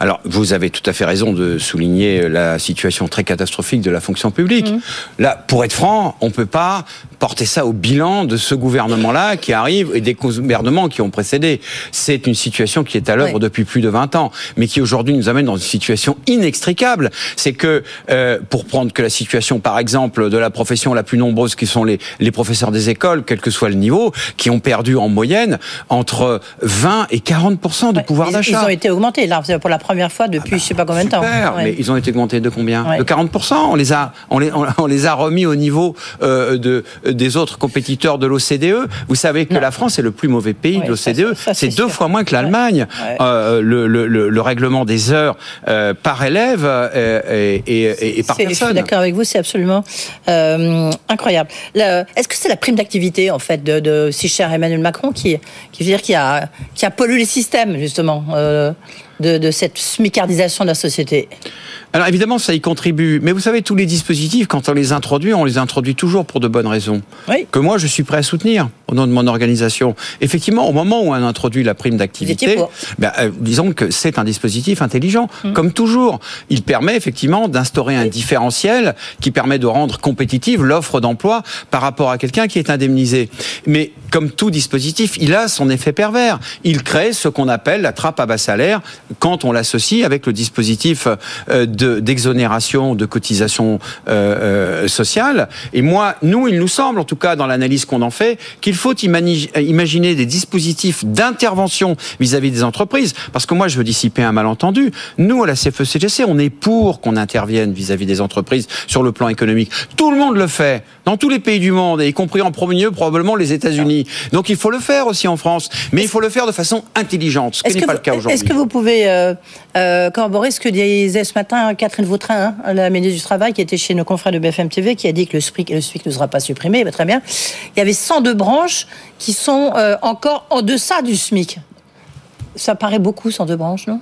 [SPEAKER 12] Alors, vous avez tout à fait raison de souligner la situation très catastrophique de la fonction publique. Là, pour être franc, on peut pas porter ça au bilan de ce gouvernement-là qui arrive et des gouvernements qui ont précédé. C'est une situation qui est à l'œuvre
[SPEAKER 3] Oui.
[SPEAKER 12] depuis plus de 20 ans, mais qui aujourd'hui nous amène dans une situation inextricable. C'est que, euh, pour prendre que la situation, par exemple, de la profession la plus nombreuse, qui sont les, les professeurs des écoles, quel que soit le niveau, qui ont perdu en moyenne entre 20 et 40 de pouvoir d'achat.
[SPEAKER 3] ils ont été augmentés, là, pour la première fois depuis je sais pas combien de temps. Ouais.
[SPEAKER 12] mais ils ont été augmentés de combien?
[SPEAKER 3] Ouais.
[SPEAKER 12] De 40%. On les a, on les, on, les a remis au niveau euh, de, des autres compétiteurs de l'OCDE. Vous savez que la France est le plus mauvais pays
[SPEAKER 3] Ouais,
[SPEAKER 12] de l'OCDE. C'est deux
[SPEAKER 3] sûr.
[SPEAKER 12] fois moins que l'Allemagne. Euh, le, le, le, le règlement des heures euh, par élève et, et, et par
[SPEAKER 3] C'est- Je suis
[SPEAKER 12] personne.
[SPEAKER 3] d'accord avec vous, c'est absolument incroyable. Le- Est-ce que c'est la prime d'activité, en fait, de, si cher Emmanuel Macron qui, veut dire qui a pollué les systèmes, justement euh, de, de cette smicardisation de la société
[SPEAKER 12] alors évidemment, ça y contribue. Mais vous savez, tous les dispositifs, quand on les introduit, on les introduit toujours pour de bonnes raisons.
[SPEAKER 3] Oui.
[SPEAKER 12] Que moi, je suis prêt à soutenir au nom de mon organisation. Effectivement, au moment où on introduit la prime d'activité, ben, euh, disons que c'est un dispositif intelligent.
[SPEAKER 3] Hum.
[SPEAKER 12] Comme toujours, il permet effectivement d'instaurer un différentiel qui permet de rendre compétitive l'offre d'emploi par rapport à quelqu'un qui est indemnisé. Mais comme tout dispositif, il a son effet pervers. Il crée ce qu'on appelle la trappe à bas salaire quand on l'associe avec le dispositif euh, de- d'exonération de, cotisation euh, euh, sociale. Et moi, nous, il nous semble, en tout cas dans l'analyse qu'on en fait, qu'il faut imaginer des dispositifs d'intervention vis-à-vis des entreprises. Parce que moi, je veux dissiper un malentendu. Nous, à la CFE-CGC, on est pour qu'on intervienne vis-à-vis des entreprises sur le plan économique. Tout le monde le fait, dans tous les pays du monde, et y compris en premier lieu, probablement les États-Unis. Donc il faut le faire aussi en France. Mais il faut le faire de façon intelligente, ce qui n'est pas le cas aujourd'hui.
[SPEAKER 3] est-ce que vous pouvez euh, euh, corroborer ce que disait ce matin Catherine Vautrin, hein, la ministre du Travail, qui était chez nos confrères de BFM TV, qui a dit que le SPIC, le SPIC ne sera pas supprimé? Ben, Très bien. Il y avait 102 branches qui sont euh, encore en deçà du SMIC. Ça paraît beaucoup, 102 branches, non?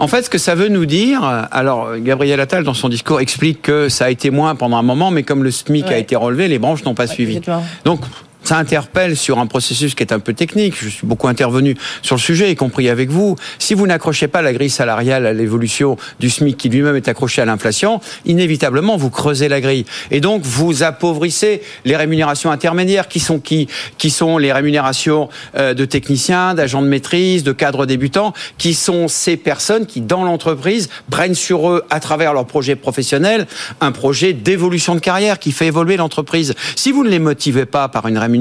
[SPEAKER 12] En fait, ce que ça veut nous dire, alors Gabriel Attal dans son discours explique que ça a été moins pendant un moment, mais comme le SMIC a été relevé, les branches n'ont pas suivi.
[SPEAKER 3] exactement.
[SPEAKER 12] Donc ça interpelle sur un processus qui est un peu technique. Je suis beaucoup intervenu sur le sujet, y compris avec vous. Si vous n'accrochez pas la grille salariale à l'évolution du SMIC qui lui-même est accroché à l'inflation, inévitablement vous creusez la grille. Et donc vous appauvrissez les rémunérations intermédiaires qui sont qui Qui sont les rémunérations euh, de techniciens, d'agents de maîtrise, de cadres débutants, qui sont ces personnes qui, dans l'entreprise, prennent sur eux, à travers leur projet professionnel, un projet d'évolution de carrière qui fait évoluer l'entreprise. Si vous ne les motivez pas par une rémunération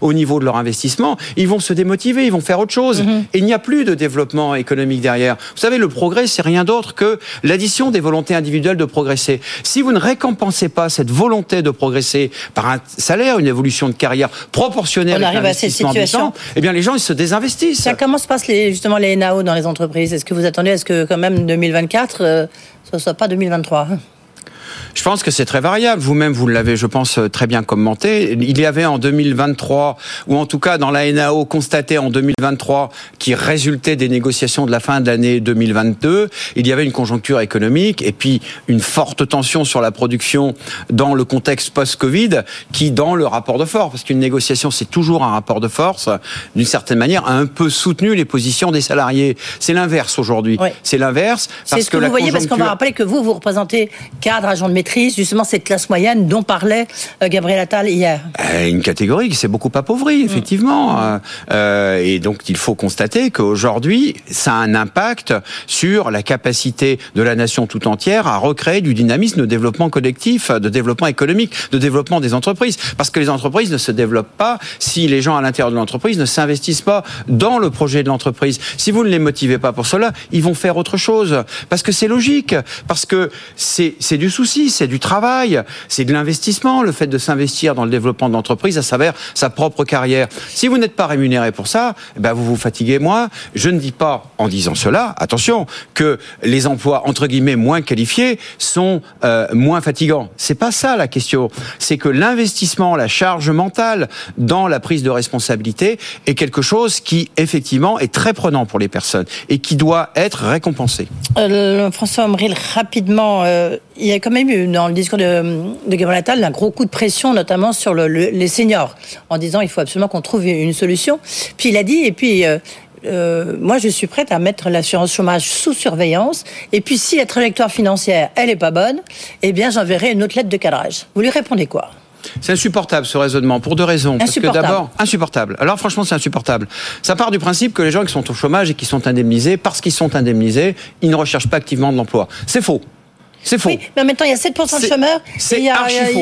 [SPEAKER 12] au niveau de leur investissement, ils vont se démotiver, ils vont faire autre chose. Et il n'y a plus de développement économique derrière. Vous savez, le progrès, c'est rien d'autre que l'addition des volontés individuelles de progresser. Si vous ne récompensez pas cette volonté de progresser par un salaire, une évolution de carrière proportionnelle
[SPEAKER 3] On
[SPEAKER 12] avec
[SPEAKER 3] arrive à cette situation.
[SPEAKER 12] eh bien, les gens, ils se désinvestissent.
[SPEAKER 3] Ça, comment se passent les, justement les NAO dans les entreprises? Est-ce que vous attendez à ce que quand même 2024, euh, ce ne soit pas 2023 hein?
[SPEAKER 12] Je pense que c'est très variable. Vous-même, vous l'avez, je pense, très bien commenté. Il y avait en 2023, ou en tout cas dans la NAO constaté en 2023, qui résultait des négociations de la fin de l'année 2022, il y avait une conjoncture économique et puis une forte tension sur la production dans le contexte post-Covid, qui dans le rapport de force, parce qu'une négociation c'est toujours un rapport de force, d'une certaine manière, a un peu soutenu les positions des salariés. C'est l'inverse aujourd'hui. C'est l'inverse
[SPEAKER 3] C'est ce que,
[SPEAKER 12] la
[SPEAKER 3] vous voyez, parce qu'on va rappeler que vous, vous représentez cadre, de maîtrise, justement cette classe moyenne dont parlait euh, Gabriel Attal hier.
[SPEAKER 12] Euh, Une catégorie qui s'est beaucoup appauvrie, effectivement. Euh, euh, et donc, il faut constater qu'aujourd'hui, ça a un impact sur la capacité de la nation tout entière à recréer du dynamisme de développement collectif, de développement économique, de développement des entreprises. Parce que les entreprises ne se développent pas si les gens à l'intérieur de l'entreprise ne s'investissent pas dans le projet de l'entreprise. Si vous ne les motivez pas pour cela, ils vont faire autre chose. Parce que c'est logique. Parce que c'est du souci, c'est du travail, c'est de l'investissement, le fait de s'investir dans le développement de l'entreprise à travers sa propre carrière. Si vous n'êtes pas rémunéré pour ça, eh ben vous vous fatiguez moins. Je ne dis pas, en disant cela, attention, que les emplois entre guillemets moins qualifiés sont euh, moins fatigants. C'est pas ça la question. C'est que l'investissement, la charge mentale dans la prise de responsabilité est quelque chose qui effectivement est très prenant pour les personnes et qui doit être récompensé.
[SPEAKER 3] Euh, François Omril, rapidement, euh, il y a quand même eu dans le discours de, de Gabriel Attal un gros coup de pression, notamment sur le- le- les seniors, en disant il faut absolument qu'on trouve une solution. Puis il a dit, et puis euh, euh, moi je suis prête à mettre l'assurance chômage sous surveillance, et puis si la trajectoire financière, elle est pas bonne, eh bien j'enverrai une autre lettre de cadrage. Vous lui répondez quoi?
[SPEAKER 12] C'est insupportable ce raisonnement pour deux raisons. Parce que
[SPEAKER 3] Insupportable.
[SPEAKER 12] d'abord, insupportable. Alors franchement, c'est insupportable. Ça part du principe que les gens qui sont au chômage et qui sont indemnisés, parce qu'ils sont indemnisés, ils ne recherchent pas activement de l'emploi. C'est faux. C'est faux.
[SPEAKER 3] Mais en même temps, il y a 7% de chômeurs.
[SPEAKER 12] C'est archi faux.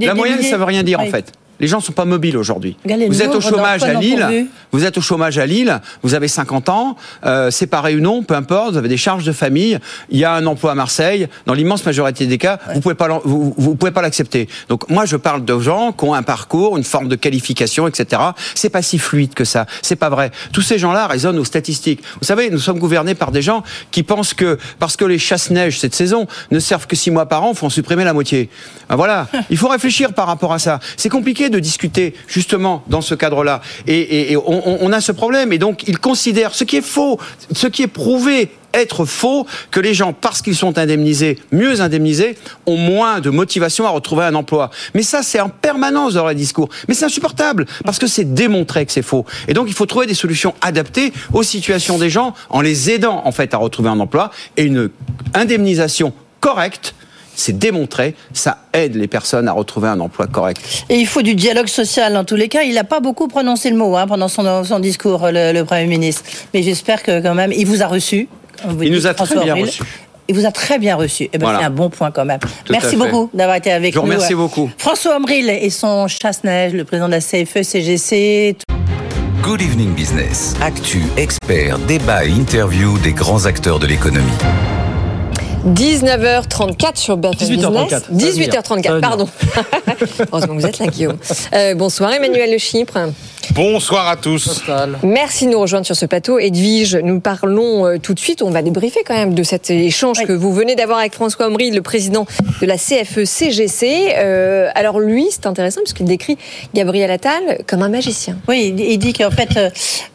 [SPEAKER 12] La moyenne, ça veut rien dire en
[SPEAKER 3] Oui.
[SPEAKER 12] fait. Les gens sont pas mobiles aujourd'hui. Vous êtes au chômage à Lille. Vous êtes au chômage à Lille. Vous avez 50 ans. Euh, séparé ou non, peu importe. Vous avez des charges de famille. Il y a un emploi à Marseille. Dans l'immense majorité des cas, vous pouvez pas, vous, vous pouvez pas l'accepter. Donc moi, je parle de gens qui ont un parcours, une forme de qualification, etc. C'est pas si fluide que ça. C'est pas vrai. Tous ces gens-là raisonnent aux statistiques. Vous savez, nous sommes gouvernés par des gens qui pensent que parce que les chasse-neige cette saison ne servent que six mois par an, faut en supprimer la moitié. Ben voilà. *laughs* Il faut réfléchir par rapport à ça. C'est compliqué de discuter justement dans ce cadre-là. Et, et, on, on, a ce problème. Et donc, ils considèrent ce qui est faux, ce qui est prouvé être faux que les gens, parce qu'ils sont indemnisés, mieux indemnisés, ont moins de motivation à retrouver un emploi. Mais ça, c'est en permanence dans les discours. Mais c'est insupportable, parce que c'est démontré que c'est faux. Et donc, il faut trouver des solutions adaptées aux situations des gens, en les aidant, en fait, à retrouver un emploi, et une indemnisation correcte c'est démontré, ça aide les personnes à retrouver un emploi correct.
[SPEAKER 3] Et il faut du dialogue social dans tous les cas. Il n'a pas beaucoup prononcé le mot hein, pendant son, son discours, le, le, Premier ministre. Mais j'espère que quand même, il vous a reçu.
[SPEAKER 12] Il nous a très bien reçus.
[SPEAKER 3] Il vous a très bien reçu. Eh ben, C'est un bon point quand même. Merci beaucoup d'avoir été avec
[SPEAKER 12] Je
[SPEAKER 3] nous.
[SPEAKER 12] Merci beaucoup.
[SPEAKER 3] François Omril et son chasse-neige, le président de la CFE-CGC.
[SPEAKER 4] Good Evening Business. Actu, expert, débat et interview des grands acteurs de l'économie.
[SPEAKER 2] 19h34 sur BFM
[SPEAKER 1] 18h34.
[SPEAKER 2] Business. 18h34, pardon. *laughs* Heureusement que vous êtes là, Guillaume. Euh, bonsoir, Emmanuel Le Chypre.
[SPEAKER 13] Bonsoir à tous.
[SPEAKER 2] Merci de nous rejoindre sur ce plateau. Edwige, nous parlons euh, tout de suite, on va débriefer quand même de cet échange oui. que vous venez d'avoir avec François Omri, le président de la CFE-CGC. Euh, alors lui, c'est intéressant parce qu'il décrit Gabriel Attal comme un magicien.
[SPEAKER 3] Oui, il dit qu'en fait, euh,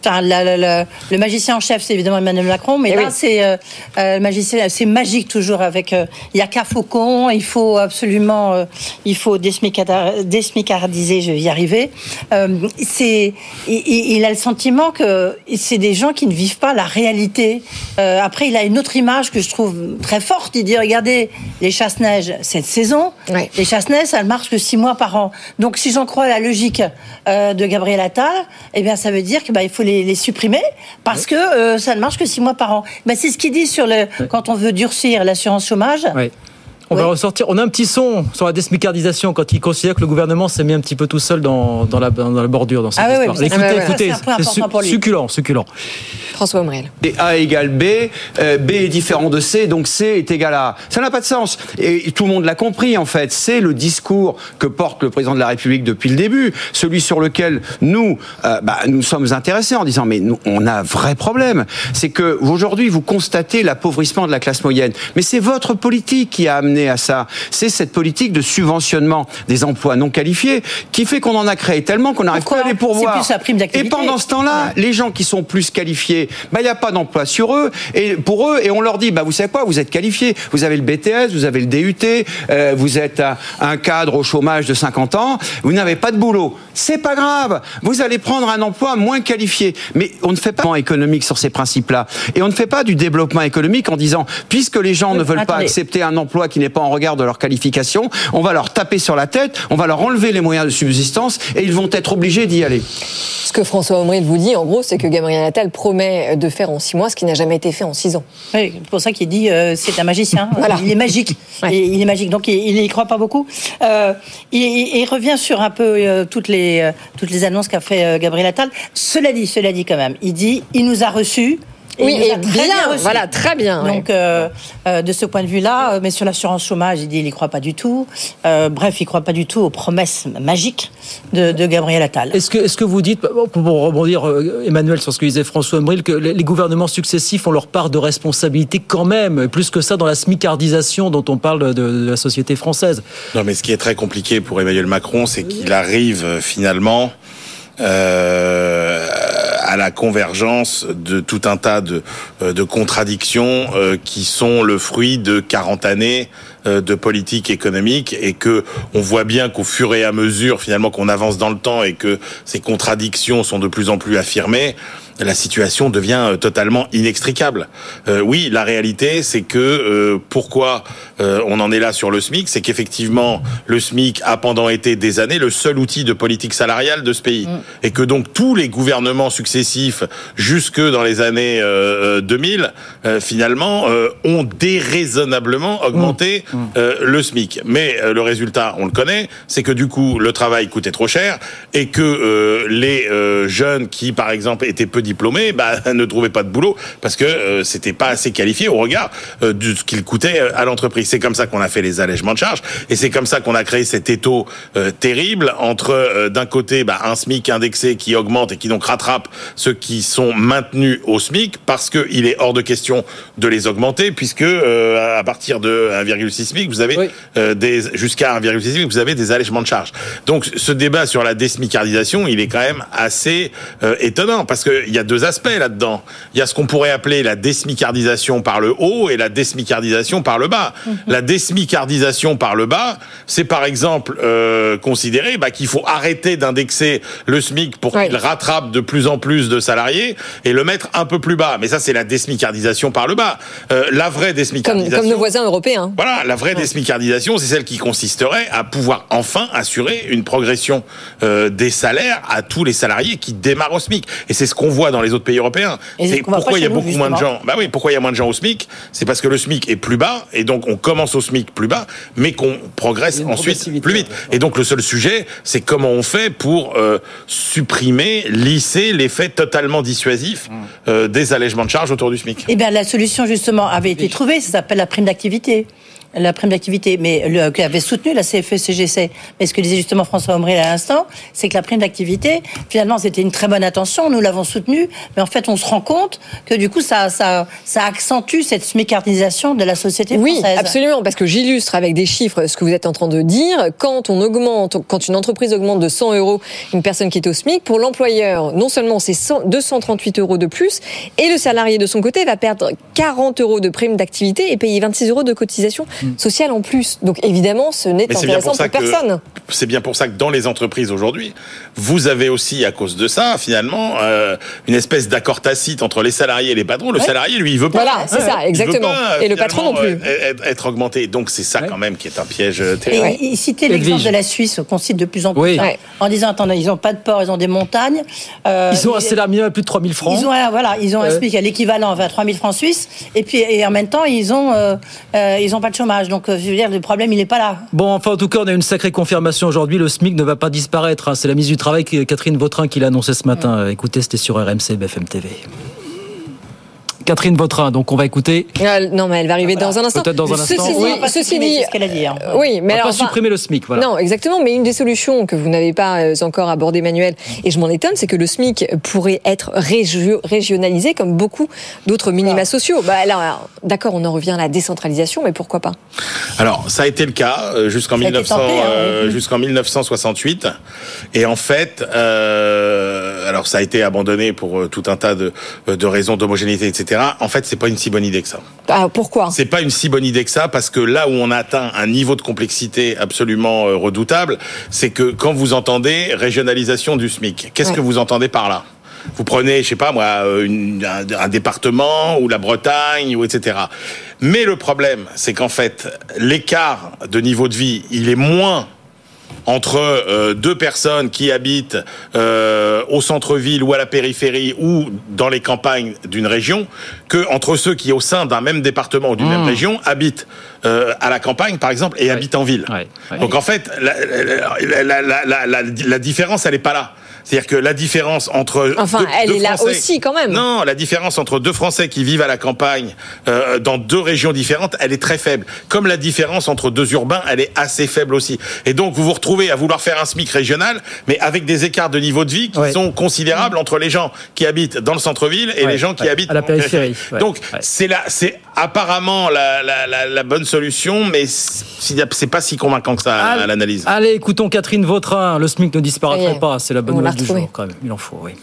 [SPEAKER 3] enfin, la, la, la, le magicien en chef, c'est évidemment Emmanuel Macron, mais
[SPEAKER 2] Eh
[SPEAKER 3] là,
[SPEAKER 2] oui.
[SPEAKER 3] c'est euh, euh, magicien, c'est magique toujours avec. euh, Il y a qu'à Faucon, il faut absolument, euh, il faut désmicardiser, je vais y arriver. Euh, c'est, il, il a le sentiment que c'est des gens qui ne vivent pas la réalité. Euh, après, il a une autre image que je trouve très forte. Il dit regardez, les chasse-neige cette saison, les chasse-neige, ça ne marche que six mois par an. Donc, si j'en crois à la logique euh, de Gabriel Attal, eh bien, ça veut dire qu'il bah, faut les, les supprimer parce que euh, ça ne marche que six mois par an. Ben, c'est ce qu'il dit sur le quand on veut durcir l'assurance chômage.
[SPEAKER 1] On va ressortir. On a un petit son sur la désmicardisation quand il considère que le gouvernement s'est mis un petit peu tout seul dans, dans, la, dans la bordure dans cette
[SPEAKER 3] Ah oui,
[SPEAKER 1] histoire.
[SPEAKER 3] oui,
[SPEAKER 1] écoutez,
[SPEAKER 3] ah ouais,
[SPEAKER 1] écoutez,
[SPEAKER 3] Ça, c'est
[SPEAKER 1] succulent, succulent.
[SPEAKER 2] François Omrel.
[SPEAKER 12] Et A égale B, euh, B est différent de C, donc C est égal à A. Ça n'a pas de sens. Et tout le monde l'a compris, en fait. C'est le discours que porte le président de la République depuis le début, celui sur lequel nous, euh, bah, nous sommes intéressés en disant, mais nous, on a un vrai problème. C'est que aujourd'hui, vous constatez l'appauvrissement de la classe moyenne. Mais c'est votre politique qui a amené à ça. C'est cette politique de subventionnement des emplois non qualifiés qui fait qu'on en a créé tellement qu'on n'arrive pas à les? Pourvoir.
[SPEAKER 3] Plus la prime
[SPEAKER 12] Et pendant ce temps-là, les gens qui sont plus qualifiés, bah, il n'y a pas d'emploi sur eux, et pour eux, et on leur dit, bah, vous savez quoi, vous êtes qualifiés, vous avez le BTS, vous avez le DUT, euh, vous êtes un, cadre au chômage de 50 ans, vous n'avez pas de boulot. C'est pas grave, vous allez prendre un emploi moins qualifié. Mais on ne fait pas économique sur ces principes-là. Et on ne fait pas du développement économique en disant, puisque les gens
[SPEAKER 3] Oui,
[SPEAKER 12] ne veulent pas accepter un emploi qui n'est pas en regard de leur qualification, on va leur taper sur la tête, on va leur enlever les moyens de subsistance, et ils vont être obligés d'y aller.
[SPEAKER 2] Ce que François Omril vous dit, en gros, c'est que Gabriel Attal promet de faire en six mois ce qui n'a jamais été fait en six ans.
[SPEAKER 3] Oui, c'est pour ça qu'il dit euh, c'est un magicien. *laughs*
[SPEAKER 2] Voilà.
[SPEAKER 3] Il est magique.
[SPEAKER 2] Ouais.
[SPEAKER 3] Et il est magique. Donc il n'y croit pas beaucoup. Euh, il, il- il revient sur un peu euh, toutes les euh, toutes les annonces qu'a fait euh, Gabriel Attal. Cela dit, cela dit quand même, il dit il nous a reçus.
[SPEAKER 2] Oui, et bien,
[SPEAKER 3] reçus.
[SPEAKER 2] voilà, très bien, ouais.
[SPEAKER 3] Donc, euh, euh, de ce point de vue-là, euh, mais sur l'assurance chômage, il dit il n'y croit pas du tout. Euh, bref, il ne croit pas du tout aux promesses magiques de, de Gabriel Attal.
[SPEAKER 1] Est-ce que, est-ce que vous dites, pour rebondir, Emmanuel, sur ce que disait François Embril, que les gouvernements successifs ont leur part de responsabilité quand même, plus que ça dans la smicardisation dont on parle de, de la société française
[SPEAKER 13] Non, mais ce qui est très compliqué pour Emmanuel Macron, c'est qu'il arrive finalement euh, à la convergence de tout un tas de, euh, de contradictions euh, qui sont le fruit de 40 années euh, de politique économique et que on voit bien qu'au fur et à mesure finalement qu'on avance dans le temps et que ces contradictions sont de plus en plus affirmées, la situation devient euh, totalement inextricable. Euh, oui, la réalité, c'est que euh, pourquoi euh, on en est là sur le SMIC, c'est qu'effectivement, le SMIC a pendant été des années le seul outil de politique salariale de ce pays, et que donc tous les gouvernements successifs, jusque dans les années euh, euh, 2000, euh, finalement, euh, ont déraisonnablement augmenté euh, le SMIC. Mais euh, le résultat, on le connaît, c'est que du coup, le travail coûtait trop cher, et que euh, les euh, jeunes qui, par exemple, étaient peu diplômés, bah, *laughs* ne trouvaient pas de boulot parce que euh, c'était pas assez qualifié au regard euh, de ce qu'il coûtait euh, à l'entreprise. C'est comme ça qu'on a fait les allègements de charges et c'est comme ça qu'on a créé cet étau euh, terrible entre d'un côté bah, un SMIC indexé qui augmente et qui donc rattrape ceux qui sont maintenus au SMIC parce qu'il est hors de question de les augmenter puisque à partir de 1,6 SMIC, vous avez des jusqu'à 1,6 SMIC, vous avez des allègements de charges. Donc ce débat sur la désmicardisation, il est quand même assez étonnant parce qu'il y a deux aspects là-dedans. Il y a ce qu'on pourrait appeler la désmicardisation par le haut et la désmicardisation par le bas.
[SPEAKER 14] Mhm.
[SPEAKER 13] La désmicardisation par le bas, c'est par exemple euh, considérer bah, qu'il faut arrêter d'indexer le SMIC pour qu'il rattrape de plus en plus de salariés et le mettre un peu plus bas. Mais ça, c'est la désmicardisation par le bas. Euh, la vraie désmicardisation...
[SPEAKER 2] comme nos voisins européens.
[SPEAKER 13] Voilà, la vraie désmicardisation, c'est celle qui consisterait à pouvoir enfin assurer une progression euh, des salaires à tous les salariés qui démarrent au SMIC. Et c'est ce qu'on voit dans les autres pays européens.
[SPEAKER 3] Et c'est
[SPEAKER 13] pourquoi il y a
[SPEAKER 3] nous,
[SPEAKER 13] beaucoup moins de gens. Bah oui, pourquoi il y a moins de gens au SMIC C'est parce que le SMIC est plus bas et donc on commence au SMIC plus bas, mais qu'on progresse ensuite plus vite. Et donc le seul sujet, c'est comment on fait pour euh, supprimer, lisser l'effet totalement dissuasif euh, des allègements de charges autour du SMIC.
[SPEAKER 3] Eh bien, la solution, justement, avait été trouvée. Ça s'appelle la prime d'activité. La prime d'activité, mais le, qui avait soutenu la E CFE-CGC. Mais ce que disait justement François Omril à l'instant, c'est que la prime d'activité, finalement, c'était une très bonne intention. Nous l'avons soutenue. Mais en fait, on se rend compte que du coup, ça, ça, ça accentue cette smicardisation de la société
[SPEAKER 2] Oui,
[SPEAKER 3] française.
[SPEAKER 2] absolument, parce que j'illustre avec des chiffres ce que vous êtes en train de dire. Quand on augmente, quand une entreprise augmente de 100 euros une personne qui est au SMIC, pour l'employeur, non seulement c'est 100 238 euros de plus, et le salarié de son côté va perdre 40 euros de prime d'activité et payer 26 euros de cotisation sociale en plus. Donc évidemment, ce n'est intéressant
[SPEAKER 13] pour
[SPEAKER 2] pour, personne.
[SPEAKER 13] c'est bien pour ça que dans les entreprises aujourd'hui, vous avez aussi à cause de ça finalement euh, une espèce d'accord tacite entre les salariés et les patrons. Le
[SPEAKER 2] Ouais.
[SPEAKER 13] salarié lui il veut pas.
[SPEAKER 2] Voilà, c'est ça, exactement.
[SPEAKER 13] pas,
[SPEAKER 2] Et le patron non plus.
[SPEAKER 13] euh, Être, être augmenté. Donc c'est ça quand même qui est un piège euh,
[SPEAKER 3] Et
[SPEAKER 13] terrible.
[SPEAKER 3] il citait l'exemple de la Suisse qu'on cite de plus en plus
[SPEAKER 1] Oui.
[SPEAKER 3] hein, en disant attendez ils n'ont pas de port ils ont des montagnes Euh,
[SPEAKER 1] Ils ont un salaire minimum à plus de 3000 francs.
[SPEAKER 3] Ils ont un, voilà, ils ont un. SMIC à l'équivalent à 3000 francs suisses et puis et en même temps ils ont euh, euh, ils ont pas de chômage donc euh, je veux dire le problème il n'est pas là.
[SPEAKER 1] Bon, enfin, en tout cas, on a une sacrée confirmation aujourd'hui. Le SMIC ne va pas disparaître. hein. C'est la mise du travail que Catherine Vautrin qui l'a annoncé ce matin. Écoutez, c'était sur RMC BFM TV. Catherine Vautrin, donc on va écouter.
[SPEAKER 2] Ah, non, mais elle va arriver dans un instant.
[SPEAKER 1] Peut-être dans un
[SPEAKER 2] Ceci
[SPEAKER 1] instant.
[SPEAKER 2] dit-
[SPEAKER 1] Oui.
[SPEAKER 3] Va pas
[SPEAKER 2] ceci
[SPEAKER 3] supprimer,
[SPEAKER 2] dit,
[SPEAKER 3] ce qu'elle a dit, hein.
[SPEAKER 2] oui, mais
[SPEAKER 1] on va
[SPEAKER 2] alors,
[SPEAKER 1] pas
[SPEAKER 2] enfin,
[SPEAKER 1] supprimer le SMIC, voilà.
[SPEAKER 2] Non, exactement. Mais une des solutions que vous n'avez pas euh, encore abordées, Manuel, et je m'en étonne, c'est que le SMIC pourrait être régio- régionalisé comme beaucoup d'autres minima sociaux. Bah, alors, alors, d'accord, on en revient à la décentralisation, mais pourquoi pas?
[SPEAKER 13] Alors, ça a été le cas euh, jusqu'en
[SPEAKER 2] Ça a été
[SPEAKER 13] 1900,
[SPEAKER 2] tenté, hein,
[SPEAKER 13] euh,
[SPEAKER 2] oui.
[SPEAKER 13] jusqu'en 1968. Et en fait, euh, alors ça a été abandonné pour tout un tas de, de raisons d'homogénéité, etc. En fait, c'est pas une si bonne idée que ça.
[SPEAKER 2] Ah, Pourquoi?
[SPEAKER 13] C'est pas une si bonne idée que ça parce que là où on atteint un niveau de complexité absolument euh, redoutable, c'est que quand vous entendez régionalisation du SMIC, qu'est-ce
[SPEAKER 2] Ouais.
[SPEAKER 13] que vous entendez par là? Vous prenez, je sais pas moi, euh, une- un, un département ou la Bretagne ou etc. Mais le problème, c'est qu'en fait, l'écart de niveau de vie, il est moins entre euh, deux personnes qui habitent euh, au centre-ville ou à la périphérie ou dans les campagnes d'une région que entre ceux qui au sein d'un même département ou d'une même région habitent euh, à la campagne par exemple et habitent en ville. Donc en fait la, différence elle est pas là. C'est-à-dire que la différence entre
[SPEAKER 2] Enfin,
[SPEAKER 13] deux-
[SPEAKER 2] elle
[SPEAKER 13] deux
[SPEAKER 2] est là aussi, quand même.
[SPEAKER 13] Non, la différence entre deux Français qui vivent à la campagne euh, dans deux régions différentes, elle est très faible. Comme la différence entre deux urbains, elle est assez faible aussi. Et donc vous vous retrouvez à vouloir faire un SMIC régional, mais avec des écarts de niveau de vie qui sont considérables entre les gens qui habitent dans le centre-ville et
[SPEAKER 1] Ouais,
[SPEAKER 13] les gens qui
[SPEAKER 1] ouais,
[SPEAKER 13] habitent
[SPEAKER 1] à la périphérie, ouais,
[SPEAKER 13] Donc c'est là, c'est apparemment la, la, la, la bonne solution, mais c'est pas si convaincant que ça à, l'analyse.
[SPEAKER 1] Allez, écoutons Catherine Vautrin. Le SMIC ne disparaîtra pas. C'est la bonne nouvelle du
[SPEAKER 2] retrouvé.
[SPEAKER 1] jour, quand même. Il en faut, oui.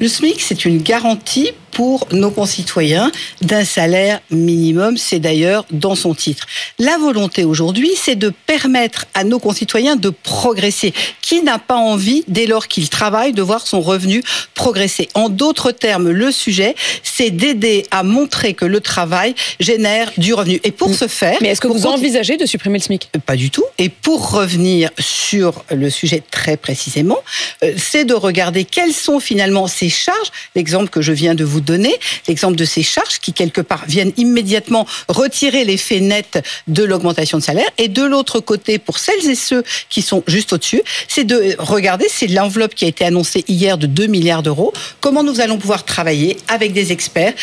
[SPEAKER 14] Le SMIC, c'est une garantie pour nos concitoyens d'un salaire minimum. C'est d'ailleurs dans son titre. La volonté aujourd'hui, c'est de permettre à nos concitoyens de progresser. Qui n'a pas envie, dès lors qu'il travaille, de voir son revenu progresser? En d'autres termes, le sujet, c'est d'aider à montrer que le travail génère du revenu. Et pour ce faire...
[SPEAKER 15] Mais est-ce que vous envisagez de supprimer le SMIC?
[SPEAKER 14] Pas du tout. Et pour revenir sur le sujet très précisément, euh, c'est de regarder quelles sont finalement ces charges. L'exemple que je viens de vous donner, l'exemple de ces charges qui quelque part viennent immédiatement retirer l'effet net de l'augmentation de salaire. Et de l'autre côté, pour celles et ceux qui sont juste au-dessus, c'est de regarder, c'est l'enveloppe qui a été annoncée hier de 2 milliards d'euros, comment nous allons pouvoir travailler avec des experts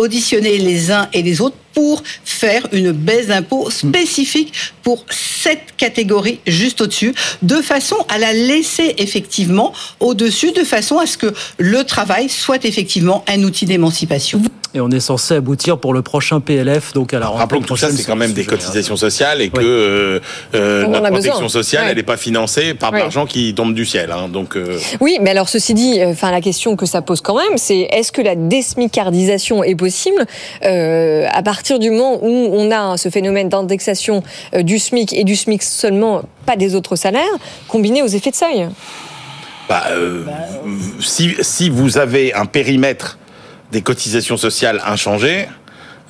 [SPEAKER 14] auditionner les uns et les autres pour faire une baisse d'impôt spécifique pour cette catégorie juste au-dessus, de façon à la laisser effectivement au-dessus, de façon à ce que le travail soit effectivement un outil d'émancipation.
[SPEAKER 1] Et on est censé aboutir pour le prochain PLF, donc à la rentrée
[SPEAKER 13] Rappelons que tout ça, c'est quand même des cotisations sociales et que
[SPEAKER 1] Oui.
[SPEAKER 13] euh, euh, notre protection
[SPEAKER 2] besoin.
[SPEAKER 13] sociale,
[SPEAKER 2] Ouais.
[SPEAKER 13] elle n'est pas financée par de
[SPEAKER 2] Ouais.
[SPEAKER 13] l'argent qui tombe du ciel. hein. donc, euh,
[SPEAKER 2] Oui, mais alors ceci dit, euh, enfin la question que ça pose quand même, c'est est-ce que la désmicardisation est possible euh, à partir du moment où on a ce phénomène d'indexation euh, du SMIC et du SMIC seulement, pas des autres salaires, combiné aux effets de seuil
[SPEAKER 13] bah, euh, si, vous avez un périmètre des cotisations sociales inchangé,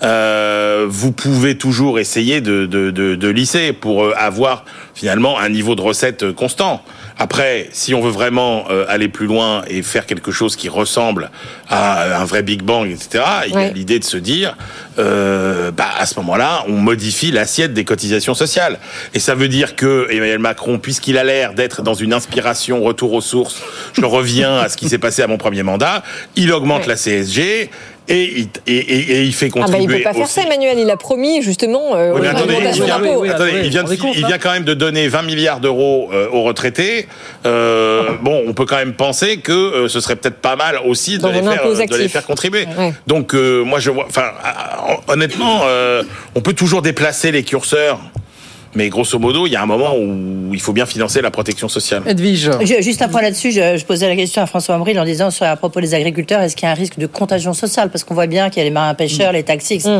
[SPEAKER 13] euh, vous pouvez toujours essayer de, de, de, lisser pour avoir finalement un niveau de recette constant. Après, si on veut vraiment euh, aller plus loin et faire quelque chose qui ressemble à un vrai Big Bang, etc., il y a l'idée de se dire, euh, bah, à ce moment-là, on modifie l'assiette des cotisations sociales. Et ça veut dire que Emmanuel Macron, puisqu'il a l'air d'être dans une inspiration retour aux sources, je reviens à ce qui s'est passé à mon premier mandat, il augmente
[SPEAKER 2] Ouais.
[SPEAKER 13] la CSG et il, et, et- et il fait
[SPEAKER 2] Ah bah il
[SPEAKER 13] contribuer
[SPEAKER 2] peut pas faire
[SPEAKER 13] aussi-
[SPEAKER 2] ça, Emmanuel. Il a promis justement euh,
[SPEAKER 13] oui, mais
[SPEAKER 2] une
[SPEAKER 13] attendez, il vient,
[SPEAKER 2] d'impôts.
[SPEAKER 13] attendez, il vient de-
[SPEAKER 1] vous rendez compte,
[SPEAKER 13] il vient quand même de donner 20 milliards d'euros euh, aux retraités. Euh, bon, on peut quand même penser que euh, ce serait peut-être pas mal aussi de les, faire,
[SPEAKER 2] impôt
[SPEAKER 13] de les
[SPEAKER 2] actif.
[SPEAKER 13] faire contribuer.
[SPEAKER 2] Ouais.
[SPEAKER 13] Donc, euh, moi, je vois. Enfin, honnêtement, euh, on peut toujours déplacer les curseurs. Mais grosso modo, il y a un moment où il faut bien financer la protection sociale.
[SPEAKER 1] Edwige.
[SPEAKER 3] Juste un point là-dessus, je, je posais la question à François Ambril en disant sur, à propos des agriculteurs, est-ce qu'il y a un risque de contagion sociale? Parce qu'on voit bien qu'il y a les marins pêcheurs, les taxis, etc.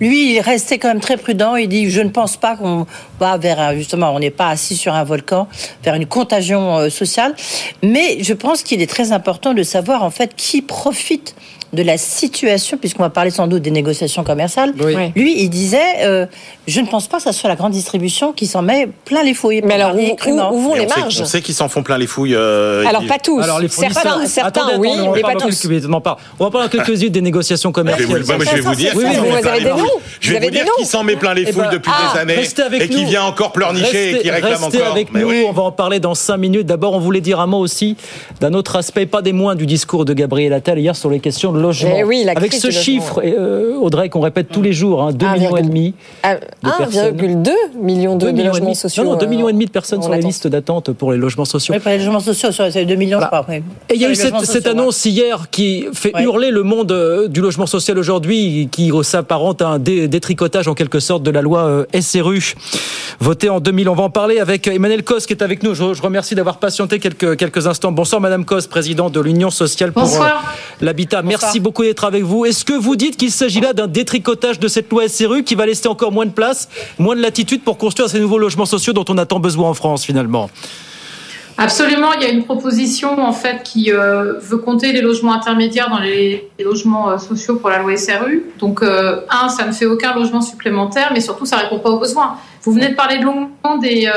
[SPEAKER 3] Lui, il est resté quand même très prudent. Il dit, je ne pense pas qu'on va vers, un- justement, on n'est pas assis sur un volcan, vers une contagion euh, sociale. Mais je pense qu'il est très important de savoir, en fait, qui profite de la situation, puisqu'on va parler sans doute des négociations commerciales.
[SPEAKER 2] Oui.
[SPEAKER 3] Lui, il disait, euh, je ne pense pas que ce soit la grande distribution qui s'en met plein les fouilles.
[SPEAKER 2] Mais alors, où, où- où vont
[SPEAKER 13] Mais
[SPEAKER 2] les
[SPEAKER 13] on sait-
[SPEAKER 2] marges
[SPEAKER 13] on sait qu'ils s'en font plein les fouilles. euh,
[SPEAKER 2] Alors pas tous.
[SPEAKER 1] Alors les
[SPEAKER 2] certains,
[SPEAKER 1] fournisseurs,
[SPEAKER 2] certains
[SPEAKER 1] Attendez,
[SPEAKER 2] oui,
[SPEAKER 1] attendez,
[SPEAKER 2] mais pas tous.
[SPEAKER 1] quelques minutes, on parle. On va parler dans quelques-unes *laughs* des négociations commerciales.
[SPEAKER 13] moi, je vais vous dire,
[SPEAKER 2] Oui, vous avez des noms.
[SPEAKER 13] Je vais vous dire qui s'en met plein les
[SPEAKER 1] Eh
[SPEAKER 13] fouilles
[SPEAKER 1] ben,
[SPEAKER 13] depuis
[SPEAKER 1] ah,
[SPEAKER 13] des années
[SPEAKER 1] restez avec
[SPEAKER 13] et qui vient encore pleurnicher et qui réclame
[SPEAKER 1] restez
[SPEAKER 13] encore.
[SPEAKER 1] avec
[SPEAKER 13] Mais
[SPEAKER 1] nous, on va en parler dans 5 minutes. D'abord, on voulait dire un mot aussi d'un autre aspect, pas des moindres, du discours de Gabriel Attal hier sur les questions de logement.
[SPEAKER 2] Eh oui, la
[SPEAKER 1] Avec ce chiffre, euh, Audrey, qu'on répète tous les jours, hein, 2
[SPEAKER 2] Un
[SPEAKER 1] millions et demi.
[SPEAKER 2] Ah,
[SPEAKER 1] personnes.
[SPEAKER 2] 1,2 million de,
[SPEAKER 1] 2
[SPEAKER 2] de
[SPEAKER 1] millions et
[SPEAKER 2] logements sociaux.
[SPEAKER 1] Non, non, 2
[SPEAKER 2] euh,
[SPEAKER 1] millions et demi de personnes sur les
[SPEAKER 2] attente.
[SPEAKER 1] listes d'attente pour les logements sociaux.
[SPEAKER 3] Oui, pour les logements sociaux, c'est 2 millions, je crois. oui.
[SPEAKER 1] Et il y a eu cette, annonce hier qui fait
[SPEAKER 3] Ouais.
[SPEAKER 1] hurler le monde euh, du logement social aujourd'hui, qui s'apparente à un dé- détricotage en quelque sorte de la loi euh, SRU votée en 2000. On va en parler avec Emmanuel Cos qui est avec nous. Je, je remercie d'avoir patienté quelques, quelques instants. Bonsoir Madame Cos, présidente de l'Union sociale pour l'habitat. Merci beaucoup d'être avec vous. Est-ce que vous dites qu'il s'agit là d'un détricotage de cette loi SRU qui va laisser encore moins de place, moins de latitude pour construire ces nouveaux logements sociaux dont on a tant besoin en France finalement?
[SPEAKER 16] Absolument, il y a une proposition en fait qui euh, veut compter les logements intermédiaires dans les, les logements euh, sociaux pour la loi SRU. Donc, euh, un, ça ne fait aucun logement supplémentaire, mais surtout, ça répond pas aux besoins. Vous venez de parler longuement des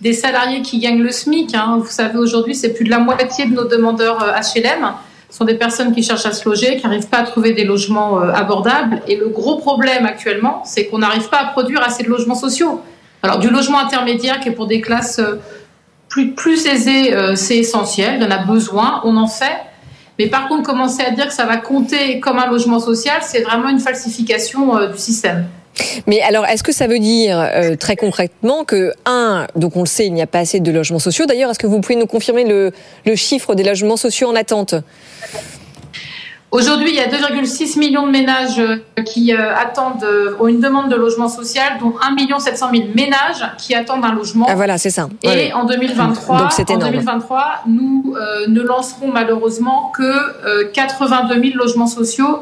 [SPEAKER 16] des salariés qui gagnent le SMIC. hein. Vous savez, aujourd'hui, c'est plus de la moitié de nos demandeurs HLM sont des personnes qui cherchent à se loger, qui n'arrivent pas à trouver des logements euh, abordables. Et le gros problème actuellement, c'est qu'on n'arrive pas à produire assez de logements sociaux. Alors, du logement intermédiaire qui est pour des classes euh, plus, aisées, euh, c'est essentiel. Il en a besoin, on en fait. Mais par contre, commencer à dire que ça va compter comme un logement social, c'est vraiment une falsification du système.
[SPEAKER 2] Mais alors, est-ce que ça veut dire euh, très concrètement que, un, donc on le sait, il n'y a pas assez de logements sociaux. D'ailleurs, est-ce que vous pouvez nous confirmer le, le chiffre des logements sociaux en attente?
[SPEAKER 16] Aujourd'hui, il y a 2,6 millions de ménages euh, qui euh, attendent, euh, ont une demande de logement social, dont 1 700 000 ménages qui attendent un logement.
[SPEAKER 2] Ah voilà, c'est ça.
[SPEAKER 16] Et
[SPEAKER 2] Ouais.
[SPEAKER 16] en 2023,
[SPEAKER 2] Donc c'est
[SPEAKER 16] en
[SPEAKER 2] énorme.
[SPEAKER 16] 2023, nous euh, ne lancerons malheureusement que euh, 82 000 logements sociaux,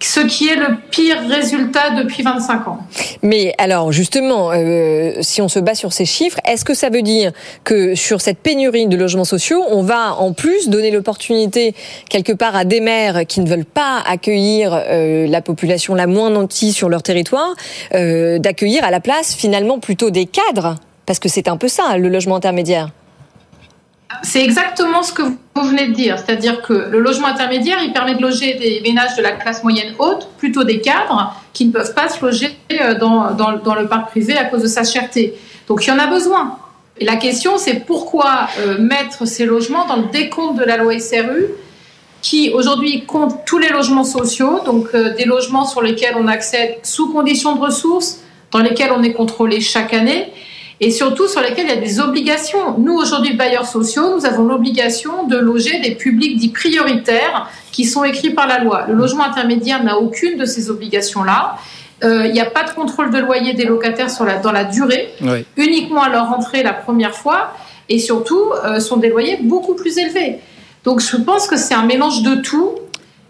[SPEAKER 16] ce qui est le pire résultat depuis 25 ans.
[SPEAKER 2] Mais alors, justement, euh, si on se base sur ces chiffres, est-ce que ça veut dire que sur cette pénurie de logements sociaux, on va en plus donner l'opportunité quelque part à des maires qui ne veulent pas accueillir euh, la population la moins nantie sur leur territoire, euh, d'accueillir à la place finalement plutôt des cadres? Parce que c'est un peu ça, le logement intermédiaire.
[SPEAKER 16] C'est exactement ce que vous venez de dire, c'est-à-dire que le logement intermédiaire, il permet de loger des ménages de la classe moyenne haute, plutôt des cadres, qui ne peuvent pas se loger euh, dans, dans, le parc privé à cause de sa cherté. Donc il y en a besoin. Et la question, c'est pourquoi euh, mettre ces logements dans le décompte de la loi SRU qui aujourd'hui compte tous les logements sociaux, donc euh, des logements sur lesquels on accède sous conditions de ressources, dans lesquels on est contrôlé chaque année, et surtout sur lesquels il y a des obligations. Nous, aujourd'hui, bailleurs sociaux, nous avons l'obligation de loger des publics dits prioritaires qui sont écrits par la loi. Le logement intermédiaire n'a aucune de ces obligations-là. Euh, il n'y a pas de contrôle de loyer des locataires sur la, dans la durée, uniquement à leur entrée la première fois, et surtout euh, sont des loyers beaucoup plus élevés. Donc je pense que c'est un mélange de tout,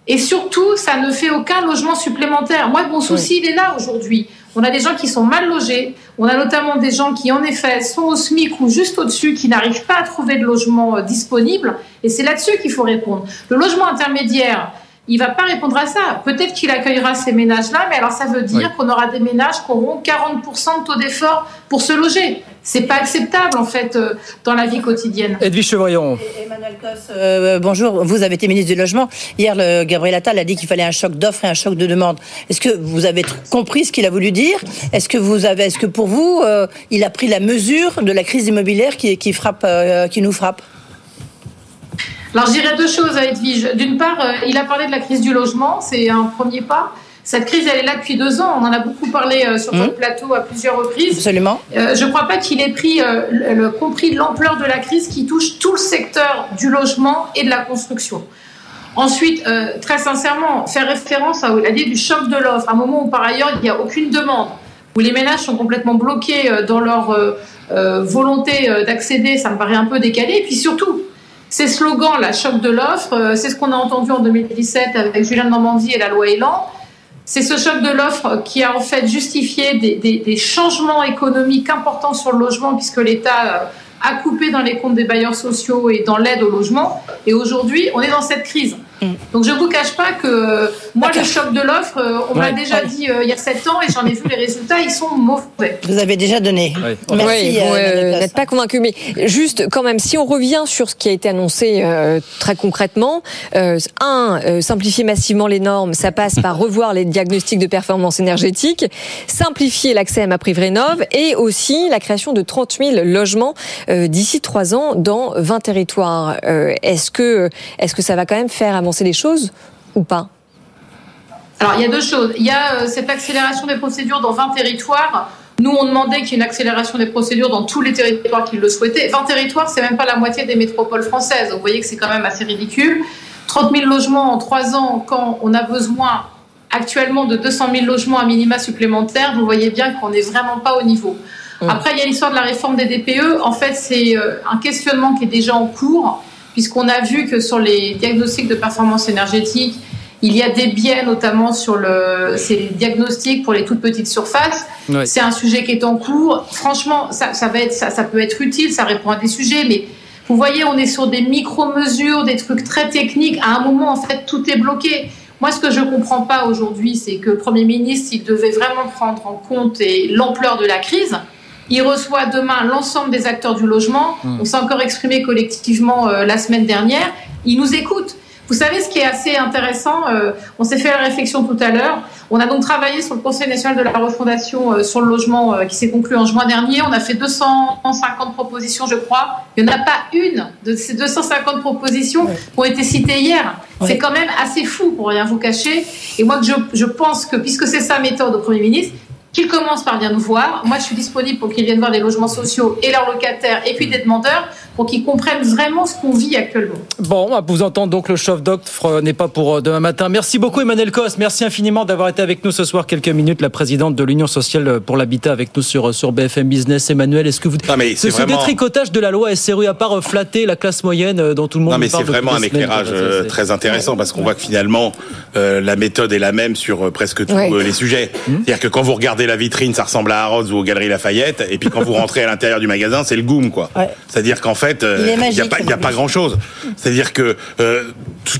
[SPEAKER 16] et surtout ça ne fait aucun logement supplémentaire. Moi, mon souci, il est là aujourd'hui. On a des gens qui sont mal logés, on a notamment des gens qui, en effet, sont au SMIC ou juste au-dessus, qui n'arrivent pas à trouver de logement euh, disponible, et c'est là-dessus qu'il faut répondre. Le logement intermédiaire, il va pas répondre à ça. Peut-être qu'il accueillera ces ménages-là, mais alors ça veut dire qu'on aura des ménages qui auront 40% de taux d'effort pour se loger. C'est pas acceptable en fait euh, dans la vie quotidienne.
[SPEAKER 1] Edwige Chevrillon.
[SPEAKER 3] Emmanuel Cos, euh, bonjour. Vous avez été ministre du logement. Hier, le Gabriel Attal a dit qu'il fallait un choc d'offres et un choc de demande. Est-ce que vous avez compris ce qu'il a voulu dire? Est-ce que vous avez, est-ce que pour vous, euh, il a pris la mesure de la crise immobilière qui, qui frappe, qui nous frappe?
[SPEAKER 16] Alors je dirais deux choses à Edwige. D'une part, euh, il a parlé de la crise du logement, c'est un premier pas. Cette crise, elle est là depuis deux ans. On en a beaucoup parlé euh, sur votre mmh. plateau à plusieurs reprises.
[SPEAKER 3] Absolument.
[SPEAKER 16] Euh, je ne crois pas qu'il ait pris, le, compris l'ampleur de la crise qui touche tout le secteur du logement et de la construction. Ensuite, très sincèrement, faire référence à l'idée du choc de l'offre, à un moment où par ailleurs il n'y a aucune demande, où les ménages sont complètement bloqués dans leur volonté d'accéder, ça me paraît un peu décalé. Et puis surtout, ces slogans, la choc de l'offre, euh, c'est ce qu'on a entendu en 2017 avec Julien Normandie et la loi Elan. C'est ce choc de l'offre qui a en fait justifié des, changements économiques importants sur le logement puisque l'État euh, a coupé dans les comptes des bailleurs sociaux et dans l'aide au logement. Et aujourd'hui, on est dans cette crise. Mm. Donc je ne vous cache pas que moi, le choc de l'offre, euh, on m'a déjà dit euh, il y a 7 ans et j'en ai vu les résultats, ils sont mauvais.
[SPEAKER 3] Vous avez déjà donné.
[SPEAKER 2] Merci. vous euh, n'êtes pas convaincu. Mais juste quand même, si on revient sur ce qui a été annoncé très concrètement, un, simplifier massivement les normes, ça passe par *laughs* revoir les diagnostics de performance énergétique, simplifier l'accès à ma prime rénov et aussi la création de 30 000 logements d'ici 3 ans dans 20 territoires. est-ce que, est-ce que ça va quand même faire les choses ou pas
[SPEAKER 16] Alors, il y a deux choses. Il y a euh, cette accélération des procédures dans 20 territoires. Nous, on demandait qu'il y ait une accélération des procédures dans tous les territoires qui le souhaitaient. 20 territoires, c'est même pas la moitié des métropoles françaises. Vous voyez que c'est quand même assez ridicule. 30 000 logements en 3 ans, quand on a besoin actuellement de 200 000 logements à minima supplémentaires, vous voyez bien qu'on n'est vraiment pas au niveau. Mmh. Après, il y a l'histoire de la réforme des DPE. En fait, c'est euh, un questionnement qui est déjà en cours puisqu'on a vu que sur les diagnostics de performance énergétique, il y a des biais, notamment sur le, ces diagnostics pour les toutes petites surfaces. C'est un sujet qui est en cours. Franchement, ça, ça, va être, ça, ça peut être utile, ça répond à des sujets, mais vous voyez, on est sur des micro-mesures, des trucs très techniques. À un moment, en fait, tout est bloqué. Moi, ce que je ne comprends pas aujourd'hui, c'est que le Premier ministre, il devait vraiment prendre en compte l'ampleur de la crise, il reçoit demain l'ensemble des acteurs du logement. Hmm. On s'est encore exprimé collectivement euh, la semaine dernière. Il nous écoute. Vous savez ce qui est assez intéressant euh, On s'est fait la réflexion tout à l'heure. On a donc travaillé sur le Conseil national de la refondation euh, sur le logement qui s'est conclu en juin dernier. On a fait 250 propositions, je crois. Il n'y en a pas une de ces 250 propositions qui ont été citées hier. C'est quand même assez fou pour rien vous cacher. Et moi, je, je pense que puisque c'est sa méthode au Premier ministre, qu'ils commencent par venir nous voir. Moi, je suis disponible pour qu'ils viennent voir des logements sociaux et leurs locataires et puis des demandeurs pour qu'ils comprennent vraiment ce qu'on vit actuellement.
[SPEAKER 1] Bon, vous entendre donc le chef d'octre n'est pas pour euh, demain matin. Merci beaucoup Emmanuel Cos. Merci infiniment d'avoir été avec nous ce soir quelques minutes. La présidente de l'Union sociale pour l'habitat avec nous sur, sur BFM Business. Emmanuel, est-ce que vous...
[SPEAKER 13] Non, mais
[SPEAKER 1] ce,
[SPEAKER 13] vraiment...
[SPEAKER 1] détricotage de la loi SRU, à part flatter la classe moyenne euh, dont tout le monde
[SPEAKER 13] Non, mais
[SPEAKER 1] c'est
[SPEAKER 13] vraiment un éclairage euh, très intéressant parce qu'on voit que finalement, la méthode est la même sur presque tous les sujets. Mmh. C'est-à-dire que quand vous regardez la vitrine, ça ressemble à Harrods ou aux Galeries Lafayette, et puis quand vous rentrez à l'intérieur du magasin, c'est le goum, quoi. C'est-à-dire qu'en fait, il n'y a, pas, a pas grand-chose. C'est-à-dire que euh,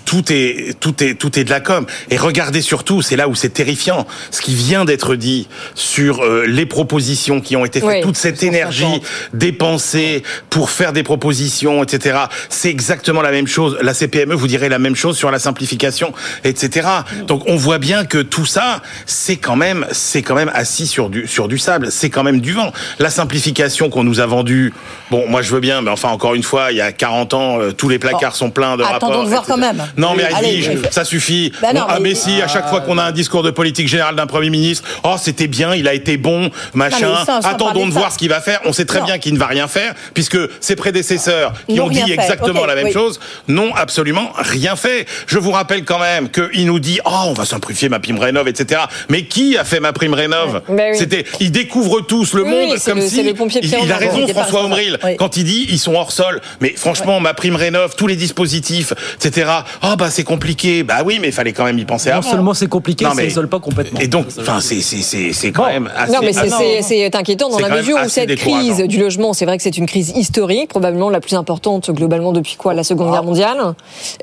[SPEAKER 13] tout, est tout est tout est de la com. Et regardez surtout, c'est là où c'est terrifiant, ce qui vient d'être dit sur euh, les propositions qui ont été faites, toute cette énergie dépensée pour faire des propositions, etc. C'est exactement la même chose. La CPME vous dirait la même chose sur la simplification, etc. Donc on voit bien que tout ça, c'est quand même c'est quand même assis sur du sur du sable. C'est quand même du vent. La simplification qu'on nous a vendue, bon, moi je veux bien, mais enfin encore une fois, il y a 40 ans, euh, tous les placards sont pleins de
[SPEAKER 3] Attendons
[SPEAKER 13] rapports.
[SPEAKER 3] de voir
[SPEAKER 13] etc.
[SPEAKER 3] quand même.
[SPEAKER 13] Non, mais
[SPEAKER 3] Allez,
[SPEAKER 13] ça suffit.
[SPEAKER 3] Bah non,
[SPEAKER 13] Bon, ah,
[SPEAKER 3] mais-
[SPEAKER 13] si, à chaque fois qu'on a un discours de politique générale d'un Premier ministre, oh, c'était bien, il a été bon, machin.
[SPEAKER 3] Non, ça,
[SPEAKER 13] Attendons
[SPEAKER 3] de ça.
[SPEAKER 13] voir ce qu'il va faire. On sait très
[SPEAKER 3] Non.
[SPEAKER 13] bien qu'il ne va rien faire, puisque ses prédécesseurs, qui ont dit
[SPEAKER 3] fait.
[SPEAKER 13] exactement la même
[SPEAKER 3] oui.
[SPEAKER 13] chose, n'ont absolument rien fait. Je vous rappelle quand même qu'il nous dit, oh, on va simplifier ma prime rénov, etc. Mais qui a fait ma prime rénov?
[SPEAKER 2] Bah oui.
[SPEAKER 13] C'était, ils découvrent tous le
[SPEAKER 2] Oui,
[SPEAKER 13] monde comme
[SPEAKER 2] le-
[SPEAKER 13] si. il, il a raison, François. Omril, quand il dit ils sont hors sol. Mais franchement, ma prime rénov, tous les dispositifs, etc. Ah bah c'est compliqué. Bah oui, mais il fallait quand même y penser
[SPEAKER 1] Non
[SPEAKER 13] avant.
[SPEAKER 1] seulement c'est compliqué,
[SPEAKER 13] Non,
[SPEAKER 1] ça
[SPEAKER 13] mais-
[SPEAKER 1] n'isole pas complètement.
[SPEAKER 13] Et donc, enfin, c'est c'est c'est c'est quand même assez.
[SPEAKER 2] Non, mais c'est-
[SPEAKER 13] assez-
[SPEAKER 2] c'est c'est inquiétant dans
[SPEAKER 13] c'est
[SPEAKER 2] la mesure où cette crise du logement, c'est vrai que c'est une crise historique, probablement la plus importante globalement depuis quoi la Seconde Guerre mondiale,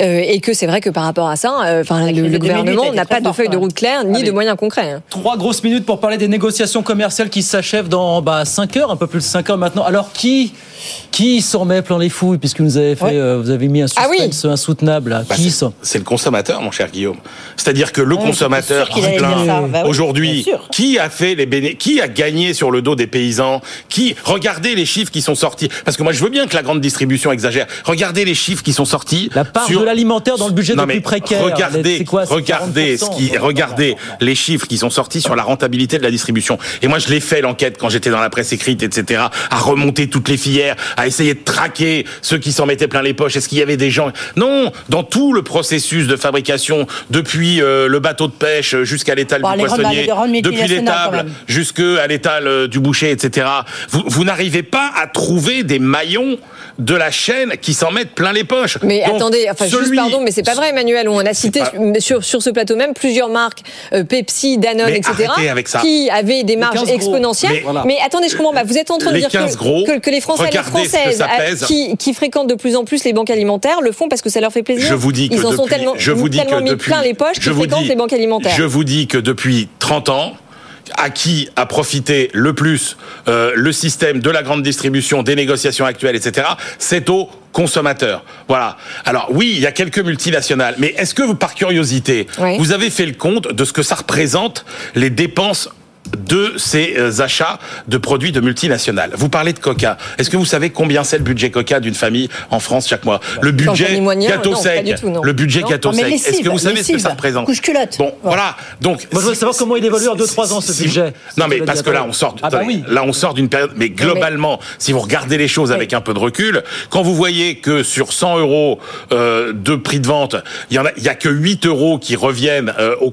[SPEAKER 2] Euh, et que c'est vrai que par rapport à ça, euh, enfin le,
[SPEAKER 3] crise de
[SPEAKER 2] le
[SPEAKER 3] 2008
[SPEAKER 2] gouvernement n'a pas de feuille de route claire ni de moyens concrets. hein.
[SPEAKER 1] Trois grosses minutes pour parler des négociations commerciales qui s'achèvent dans bah, 5 heures, un peu plus de 5 heures maintenant. Alors qui qui s'en remet plein les fouilles puisque vous avez fait,
[SPEAKER 3] Ouais.
[SPEAKER 1] euh, vous avez mis un
[SPEAKER 2] Ah oui.
[SPEAKER 1] suspense insoutenable là.
[SPEAKER 13] Bah,
[SPEAKER 1] qui
[SPEAKER 13] c'est- le consommateur, mon cher Guillaume. C'est-à-dire que le
[SPEAKER 3] Ouais,
[SPEAKER 13] consommateur
[SPEAKER 3] dire ça. Bah oui,
[SPEAKER 13] aujourd'hui, qui a fait les béné qui a gagné sur le dos des paysans? Qui Regardez les chiffres qui sont sortis. Parce que moi, je veux bien que la grande distribution exagère. Regardez les chiffres qui sont sortis.
[SPEAKER 1] La part
[SPEAKER 13] sur-
[SPEAKER 1] de l'alimentaire dans le budget
[SPEAKER 13] non,
[SPEAKER 1] des plus précaires.
[SPEAKER 13] Regardez,
[SPEAKER 1] c'est quoi, c'est
[SPEAKER 13] regardez ce
[SPEAKER 1] 40%,
[SPEAKER 13] qui,
[SPEAKER 1] quoi.
[SPEAKER 13] regardez les chiffres qui sont sortis sur la rentabilité de la distribution. Et moi, je l'ai fait l'enquête quand j'étais dans la presse écrite, etc. À remonter toutes les filières, à essayer de traquer ceux qui s'en mettaient plein les poches? Est-ce qu'il y avait des gens? Non, dans tout le processus de fabrication, depuis euh, le bateau de pêche jusqu'à l'étal
[SPEAKER 3] Bon,
[SPEAKER 13] du poissonnier,
[SPEAKER 3] grandes
[SPEAKER 13] depuis l'étable jusqu'à l'étal euh, du boucher, etc. Vous, vous n'arrivez pas à trouver des maillons de la chaîne qui s'en mettent plein les poches.
[SPEAKER 2] Mais
[SPEAKER 13] Donc,
[SPEAKER 2] attendez, enfin juste pardon, mais c'est pas vrai, Emmanuel. On a cité
[SPEAKER 13] pas-
[SPEAKER 2] sur, sur ce plateau même plusieurs marques, euh, Pepsi, Danone,
[SPEAKER 13] Mais
[SPEAKER 2] etc.,
[SPEAKER 13] arrêtez avec ça.
[SPEAKER 2] qui avaient des marges
[SPEAKER 1] 15 gros.
[SPEAKER 2] exponentielles.
[SPEAKER 13] Mais
[SPEAKER 1] voilà.
[SPEAKER 2] Mais attendez, je comprends pas. Vous êtes en train de
[SPEAKER 13] Les
[SPEAKER 2] dire
[SPEAKER 13] 15
[SPEAKER 2] que,
[SPEAKER 13] gros,
[SPEAKER 2] que, que les Français et les Françaises
[SPEAKER 13] ça
[SPEAKER 2] euh, qui, qui fréquentent de plus en plus les banques alimentaires le font parce que ça leur fait plaisir.
[SPEAKER 13] Je vous dis que
[SPEAKER 2] Ils en
[SPEAKER 13] depuis,
[SPEAKER 2] sont tellement,
[SPEAKER 13] je vous dis
[SPEAKER 2] tellement
[SPEAKER 13] que
[SPEAKER 2] mis
[SPEAKER 13] depuis,
[SPEAKER 2] plein les poches
[SPEAKER 13] je
[SPEAKER 2] qu'ils
[SPEAKER 13] vous
[SPEAKER 2] fréquentent
[SPEAKER 13] dis-
[SPEAKER 2] les banques alimentaires.
[SPEAKER 13] Je vous dis que depuis 30 ans, à qui a profité le plus euh, le système de la grande distribution, des négociations actuelles, etc., c'est aux consommateurs. Voilà. Alors oui, il y a quelques multinationales, mais est-ce que vous, par curiosité,
[SPEAKER 2] Oui.
[SPEAKER 13] vous avez fait le compte de ce que ça représente les dépenses de ces euh, achats de produits de multinationales. Vous parlez de Coca. Est-ce que vous savez combien c'est le budget Coca d'une famille en France chaque mois? Le budget gâteau
[SPEAKER 2] non, pas
[SPEAKER 13] sec.
[SPEAKER 2] du tout, non.
[SPEAKER 13] Le budget
[SPEAKER 2] Non.
[SPEAKER 13] gâteau sec. Est-ce que vous savez ce que ça représente?
[SPEAKER 3] couche-culotte.
[SPEAKER 13] Bon, voilà. Donc
[SPEAKER 1] Moi, je voudrais savoir comment il évolue en 2-3 ans ce budget.
[SPEAKER 13] Non mais parce que là on sort
[SPEAKER 1] Ah bah oui.
[SPEAKER 13] là on sort d'une période mais globalement si vous regardez les choses avec un peu de recul quand vous voyez que sur 100 euros euh, de prix de vente il y en a il y a que 8 euros qui reviennent euh, aux-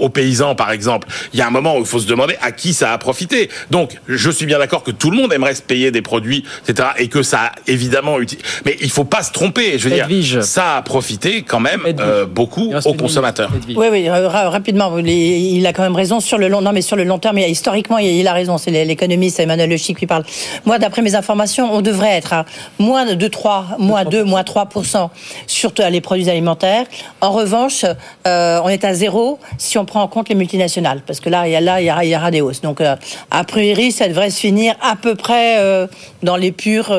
[SPEAKER 13] aux paysans par exemple il y a un moment où il faut se demander à qui ça a profité? Donc je suis bien d'accord que tout le monde aimerait se payer des produits etc et que ça a évidemment mais il faut pas se tromper je veux
[SPEAKER 1] Edwige.
[SPEAKER 13] dire ça a profité quand même euh, beaucoup aux consommateurs
[SPEAKER 1] Edwige.
[SPEAKER 3] Oui, oui, ra- ra- rapidement. Il a quand même raison sur le long. Non, mais sur le long terme, historiquement, il a raison. C'est l'économiste Emmanuel Le Chic qui parle. Moi, d'après mes informations, on devrait être à moins de 2, 3, moins 2, moins 3 sur tous les produits alimentaires. En revanche, euh, on est à zéro si on prend en compte les multinationales, parce que là, il y a là, il y il y Donc, euh, a priori, ça devrait se finir à peu près euh, dans les purs.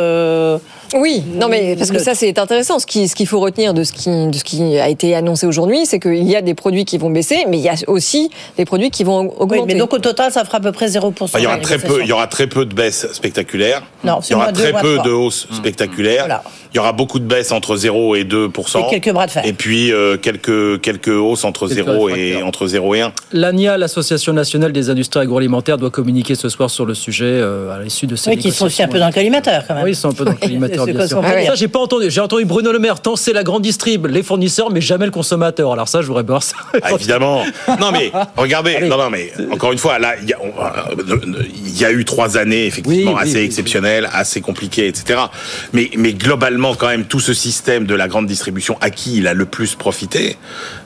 [SPEAKER 2] Oui, non mais parce que ça c'est intéressant. Ce qui, ce qu'il faut retenir de ce qui, de ce qui a été annoncé aujourd'hui, c'est qu'il y a des produits qui vont baisser, mais il y a aussi des produits qui vont
[SPEAKER 3] oui,
[SPEAKER 2] augmenter.
[SPEAKER 3] mais donc au total, ça fera à peu près 0
[SPEAKER 13] il y aura très peu, il y aura très peu de baisses spectaculaires.
[SPEAKER 3] Non,
[SPEAKER 13] il y aura très peu de hausses spectaculaires.
[SPEAKER 3] Voilà.
[SPEAKER 13] Il y aura beaucoup de baisses entre 0 et 2
[SPEAKER 3] Et quelques bras de fer.
[SPEAKER 13] Et puis euh, quelques quelques hausses entre
[SPEAKER 1] Quelques
[SPEAKER 13] 0 et entre 0 et 1.
[SPEAKER 1] L'ANIA, l'Association nationale des industries agroalimentaires, doit communiquer ce soir sur le sujet euh, à l'issue de ces
[SPEAKER 3] Oui, qui sont aussi un peu dans le collimateur quand même.
[SPEAKER 1] Oui, ils sont un peu dans le *laughs* collimateur,
[SPEAKER 3] c'est quoi son.
[SPEAKER 1] Ça, j'ai pas entendu. J'ai entendu Bruno Le Maire tant c'est la grande distrib, les fournisseurs, mais jamais le consommateur. Alors ça, je voudrais voir ça.
[SPEAKER 13] Ah, évidemment. Non mais *laughs* regardez, non non mais encore une fois là il y euh, il y a eu trois années effectivement
[SPEAKER 1] Oui,
[SPEAKER 13] assez
[SPEAKER 1] oui,
[SPEAKER 13] exceptionnelles, assez compliquées, etc. Mais mais globalement quand même tout ce système de la grande distribution à qui il a le plus profité,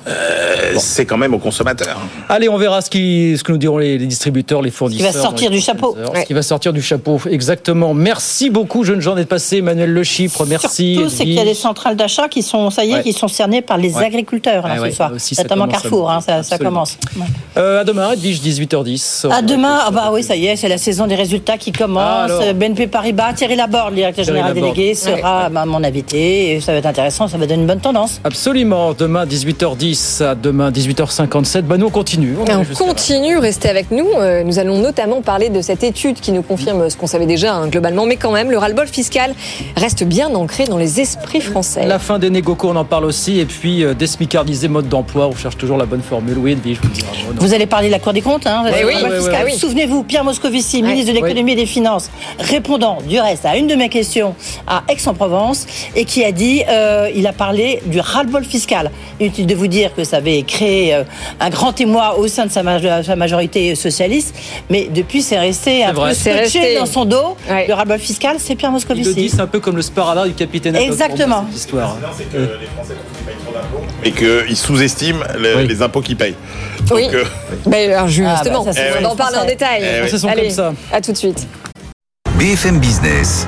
[SPEAKER 13] euh, c'est quand même aux consommateurs.
[SPEAKER 1] Allez, on verra ce, qui, ce que nous diront les, les distributeurs, les fournisseurs.
[SPEAKER 3] sortir
[SPEAKER 1] dans les
[SPEAKER 3] du chapeau. Ouais.
[SPEAKER 1] Ce qui va sortir du chapeau, exactement. Merci beaucoup, jeunes gens, d'être passés. Emmanuel Le Chypre, merci.
[SPEAKER 3] Surtout, c'est qu'il y a des centrales d'achat qui sont, ça y est,
[SPEAKER 1] Ouais.
[SPEAKER 3] qui sont cernées par les
[SPEAKER 1] Ouais.
[SPEAKER 3] agriculteurs là,
[SPEAKER 1] Ouais,
[SPEAKER 3] ce
[SPEAKER 1] ouais,
[SPEAKER 3] soir.
[SPEAKER 1] aussi,
[SPEAKER 3] Notamment Carrefour, hein, ça, ça commence. Ouais.
[SPEAKER 1] Euh, à demain, Edwige, 18h10.
[SPEAKER 3] À demain, ah bah oui, ça y est, c'est la saison des résultats qui
[SPEAKER 1] Ah,
[SPEAKER 3] commence.
[SPEAKER 1] alors.
[SPEAKER 3] BNP Paribas, Thierry Laborde, le directeur
[SPEAKER 1] Thierry
[SPEAKER 3] général
[SPEAKER 1] Laborde.
[SPEAKER 3] délégué, sera mon invité. Et ça va être intéressant, ça va donner une bonne tendance.
[SPEAKER 1] Absolument. Demain, 18h10. À demain, 18h57. Bah, nous, on continue.
[SPEAKER 2] On continue, restez avec nous. Euh, Nous allons notamment parler de cette étude qui nous confirme ce qu'on savait déjà hein, globalement, mais quand même, le ras-le-bol fiscal reste bien ancré dans les esprits français.
[SPEAKER 1] La fin des négociations, on en parle aussi. Et puis, euh, désmicardiser mode d'emploi. On cherche toujours la bonne formule. Oui, Edwige, je vous dis.
[SPEAKER 3] Vous allez parler de la Cour des comptes, hein
[SPEAKER 2] oui, oui,
[SPEAKER 3] fiscale.
[SPEAKER 2] oui, oui.
[SPEAKER 3] Souvenez-vous, Pierre Moscovici, ministre de l'économie et des finances, répondant du reste à une de mes questions à Aix-en-Provence, et qui a dit, euh, il a parlé du ras-le-bol fiscal. Inutile de vous dire que ça avait créé euh, un grand émoi au sein de sa, majo- sa majorité socialiste, mais depuis c'est resté un
[SPEAKER 1] vrai.
[SPEAKER 3] peu
[SPEAKER 2] C'est
[SPEAKER 3] scotché
[SPEAKER 2] resté.
[SPEAKER 3] dans son dos. Le ras-le-bol fiscal, c'est Pierre
[SPEAKER 1] Il le dit,
[SPEAKER 3] Moscovici.
[SPEAKER 1] c'est un peu comme le sparadrap du capitaine
[SPEAKER 3] Exactement.
[SPEAKER 1] cette histoire.
[SPEAKER 13] Et qu'ils sous-estiment le- les impôts qu'ils payent.
[SPEAKER 2] Oui.
[SPEAKER 13] Donc, euh, *laughs*
[SPEAKER 2] Ben, alors, justement,
[SPEAKER 3] Ah, bah, ça,
[SPEAKER 2] on
[SPEAKER 3] les
[SPEAKER 2] en parle en détail.
[SPEAKER 13] Eh oui.
[SPEAKER 1] Sont
[SPEAKER 2] Allez,
[SPEAKER 1] comme ça.
[SPEAKER 2] à tout de suite.
[SPEAKER 4] BFM Business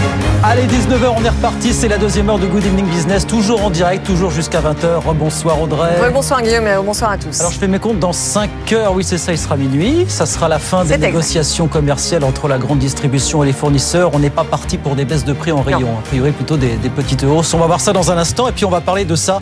[SPEAKER 1] Allez, 19h, on est reparti. C'est la deuxième heure de Good Evening Business. Toujours en direct, toujours jusqu'à 20h. Bonsoir Audrey.
[SPEAKER 2] Ouais, bonsoir Guillaume et bonsoir à tous.
[SPEAKER 1] Alors je fais mes comptes dans 5 heures, oui c'est ça, il sera minuit. Ça sera la fin des
[SPEAKER 2] exact.
[SPEAKER 1] négociations commerciales entre la grande distribution et les fournisseurs. On n'est pas parti pour des baisses de prix en rayon, a priori plutôt des, des petites hausses. On va voir ça dans un instant et puis on va parler de ça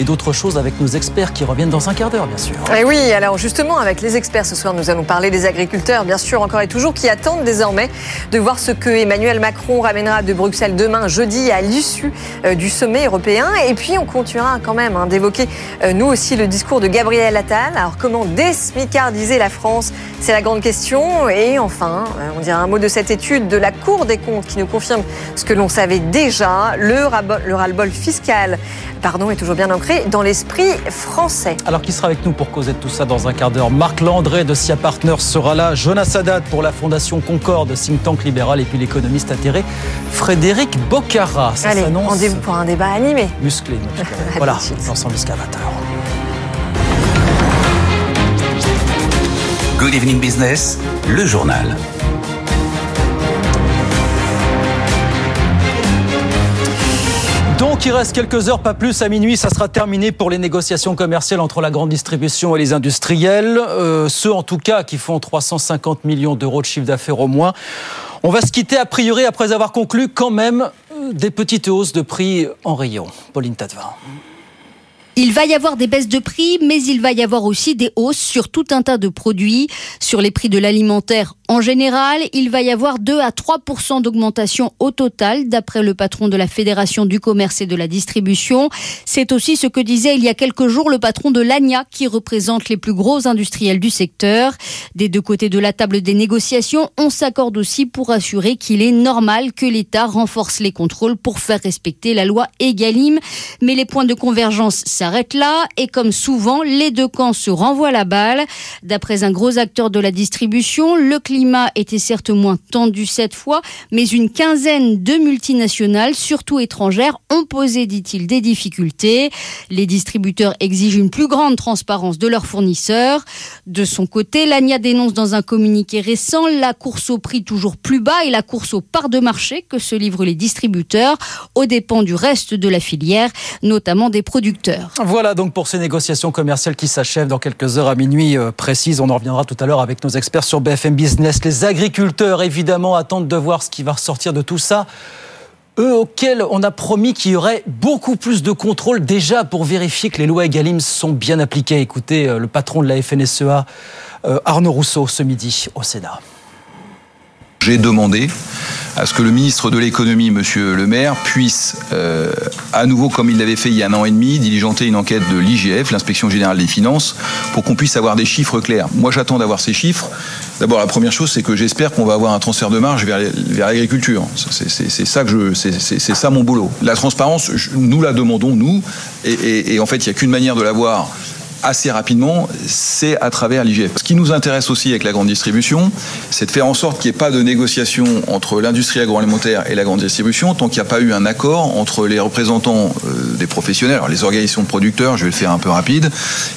[SPEAKER 1] et d'autres choses avec nos experts qui reviennent dans un quart d'heure bien sûr.
[SPEAKER 2] Et oui, alors justement, avec les experts ce soir, nous allons parler des agriculteurs, bien sûr, encore et toujours, qui attendent désormais de voir ce que Emmanuel Macron ramènera de Bruxelles demain, jeudi, à l'issue euh, du sommet européen. Et puis, on continuera quand même hein, d'évoquer, euh, nous aussi, le discours de Gabriel Attal. Alors, comment désmicardiser la France? C'est la grande question. Et enfin, euh, on dira un mot de cette étude de la Cour des comptes qui nous confirme ce que l'on savait déjà. Le, le ras-le-bol fiscal pardon, est toujours bien ancré dans l'esprit français.
[SPEAKER 1] Alors qui sera avec nous pour causer de tout ça dans un quart d'heure? Marc Landré de SIA Partners sera là, Jonas Haddad pour la Fondation Concorde, think tank libéral et puis l'économiste atterré Frédéric Boccara. Ça
[SPEAKER 2] Allez,
[SPEAKER 1] s'annonce
[SPEAKER 2] rendez-vous pour un débat animé.
[SPEAKER 1] musclé. *laughs* voilà, l'ensemble jusqu'à 20h.
[SPEAKER 4] Good evening business, le journal.
[SPEAKER 1] Donc il reste quelques heures, pas plus, à minuit, ça sera terminé pour les négociations commerciales entre la grande distribution et les industriels, euh, ceux en tout cas qui font 350 millions d'euros de chiffre d'affaires au moins. On va se quitter a priori après avoir conclu quand même euh, des petites hausses de prix en rayon. Pauline.
[SPEAKER 5] Il va y avoir des baisses de prix, mais il va y avoir aussi des hausses sur tout un tas de produits. Sur les prix de l'alimentaire en général, il va y avoir 2 à 3% d'augmentation au total, d'après le patron de la Fédération du commerce et de la distribution. C'est aussi ce que disait il y a quelques jours le patron de l'ANIA, qui représente les plus gros industriels du secteur. Des deux côtés de la table des négociations, on s'accorde aussi pour assurer qu'il est normal que l'État renforce les contrôles pour faire respecter la loi Egalim. Mais les points de convergence s'arrêtent là et comme souvent, les deux camps se renvoient la balle. D'après un gros acteur de la distribution, le climat était certes moins tendu cette fois, mais une quinzaine de multinationales, surtout étrangères, ont posé, dit-il, des difficultés. Les distributeurs exigent une plus grande transparence de leurs fournisseurs. De son côté, l'ANIA dénonce dans un communiqué récent la course au prix toujours plus bas et la course aux parts de marché que se livrent les distributeurs aux dépens du reste de la filière, notamment des producteurs.
[SPEAKER 1] Voilà donc pour ces négociations commerciales qui s'achèvent dans quelques heures à minuit euh, précise. On en reviendra tout à l'heure avec nos experts sur BFM Business. Les agriculteurs, évidemment, attendent de voir ce qui va ressortir de tout ça. Eux auxquels on a promis qu'il y aurait beaucoup plus de contrôle déjà pour vérifier que les lois Egalim sont bien appliquées. Écoutez euh, le patron de la FNSEA, euh, Arnaud Rousseau, ce midi au Sénat.
[SPEAKER 6] J'ai demandé à ce que le ministre de l'économie, Monsieur Le Maire, puisse euh, à nouveau, comme il l'avait fait il y a un an et demi, diligenter une enquête de l'IGF, l'inspection générale des finances, pour qu'on puisse avoir des chiffres clairs. Moi, j'attends d'avoir ces chiffres. D'abord, la première chose, c'est que j'espère qu'on va avoir un transfert de marge vers, l'agriculture. C'est- ça ça mon boulot. La transparence, nous la demandons nous, et en fait, il n'y a qu'une manière de l'avoir assez rapidement, c'est à travers l'IGF. Ce qui nous intéresse aussi avec la grande distribution, c'est de faire en sorte qu'il n'y ait pas de négociation entre l'industrie agroalimentaire et la grande distribution tant qu'il n'y a pas eu un accord entre les représentants euh, des professionnels, les organisations producteurs, je vais le faire un peu rapide,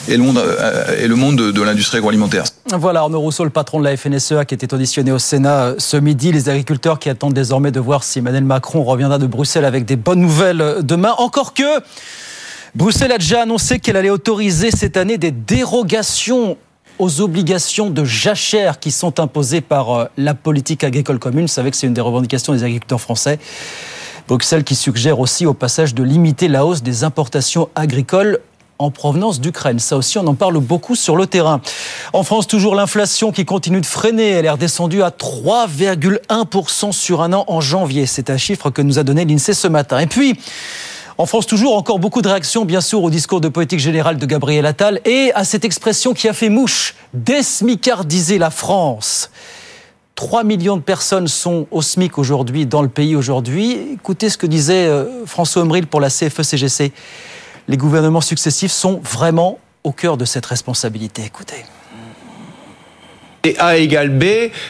[SPEAKER 6] et le monde, euh, de, l'industrie agroalimentaire.
[SPEAKER 1] Voilà Arnaud Rousseau, le patron de la FNSEA, qui était auditionné au Sénat euh, ce midi. Les agriculteurs qui attendent désormais de voir si Emmanuel Macron reviendra de Bruxelles avec des bonnes nouvelles demain. Encore que Bruxelles a déjà annoncé qu'elle allait autoriser cette année des dérogations aux obligations de jachère qui sont imposées par euh, la politique agricole commune. Vous savez que c'est une des revendications des agriculteurs français. Bruxelles qui suggère aussi au passage de limiter la hausse des importations agricoles en provenance d'Ukraine. Ça aussi, on en parle beaucoup sur le terrain. En France, toujours l'inflation qui continue de freiner. Elle est redescendue à 3,1% sur un an en janvier. C'est un chiffre que nous a donné l'INSEE ce matin. Et puis, en France, toujours encore beaucoup de réactions, bien sûr, au discours de politique générale de Gabriel Attal et à cette expression qui a fait mouche, désmicardiser la France. 3 millions de personnes sont au SMIC aujourd'hui dans le pays aujourd'hui. Écoutez ce que disait euh, François Omril pour la CFE-CGC. Les gouvernements successifs sont vraiment au cœur de cette responsabilité. Écoutez.
[SPEAKER 12] Et A égale B,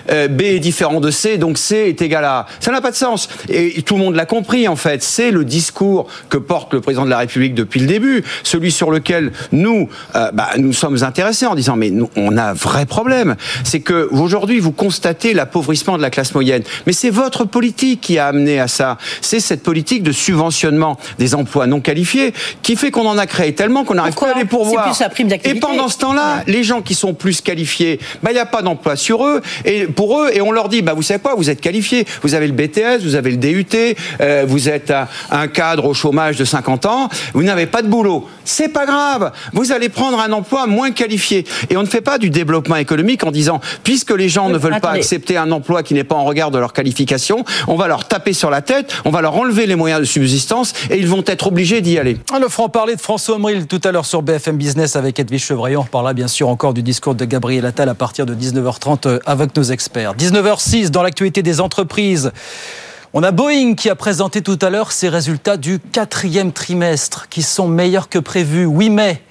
[SPEAKER 12] euh, B est différent de C, donc C est égal à A. Ça n'a pas de sens. Et tout le monde l'a compris, en fait. C'est le discours que porte le président de la République depuis le début, celui sur lequel nous, euh, bah, nous sommes intéressés en disant, mais nous, on a un vrai problème. C'est que aujourd'hui, vous constatez l'appauvrissement de la classe moyenne. Mais c'est votre politique qui a amené à ça. C'est cette politique de subventionnement des emplois non qualifiés qui fait qu'on en a créé tellement qu'on n'arrive pas à les pourvoir.
[SPEAKER 3] Plus la prime
[SPEAKER 12] Et pendant ce temps-là, les gens qui sont plus qualifiés, bah, il n'y a pas d'emploi sur eux et pour eux et on leur dit bah vous savez quoi vous êtes qualifiés. Vous avez le BTS vous avez le DUT euh, vous êtes un, un cadre au chômage de 50 ans vous n'avez pas de boulot. C'est pas grave vous allez prendre un emploi moins qualifié. Et on ne fait pas du développement économique en disant puisque les gens ne veulent pas accepter un emploi qui n'est pas en regard de leur qualification on va leur taper sur la tête on va leur enlever les moyens de subsistance et ils vont être obligés d'y aller.
[SPEAKER 1] Ah, Le franc-parler de François Omril tout à l'heure sur BFM Business avec Edwige Chevrillon. On reparlera bien sûr encore du discours de Gabriel Attal à partir de 19h30 euh, avec nos experts. 19h06 dans l'actualité des entreprises. On a Boeing qui a présenté tout à l'heure ses résultats du quatrième trimestre qui sont meilleurs que prévu. 8 mai.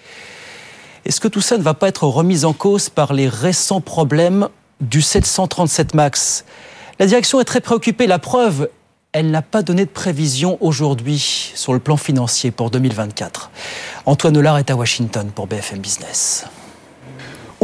[SPEAKER 1] Est-ce que tout ça ne va pas être remis en cause par les récents problèmes du 737 MAX? La direction est très préoccupée. La preuve, elle n'a pas donné de prévision aujourd'hui sur le plan financier pour 2024. Antoine Hollard est à Washington pour BFM Business.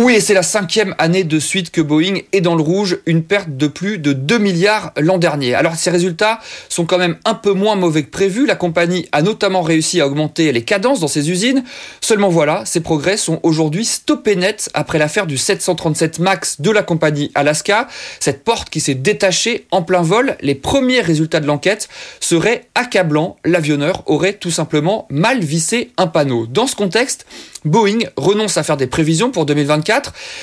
[SPEAKER 7] Oui, et c'est la cinquième année de suite que Boeing est dans le rouge, une perte de plus de 2 milliards l'an dernier. Alors ces résultats sont quand même un peu moins mauvais que prévu. La compagnie a notamment réussi à augmenter les cadences dans ses usines. Seulement voilà, ces progrès sont aujourd'hui stoppés net après l'affaire du 737 MAX de la compagnie Alaska. Cette porte qui s'est détachée en plein vol, les premiers résultats de l'enquête seraient accablants. L'avionneur aurait tout simplement mal vissé un panneau. Dans ce contexte, Boeing renonce à faire des prévisions pour 2024.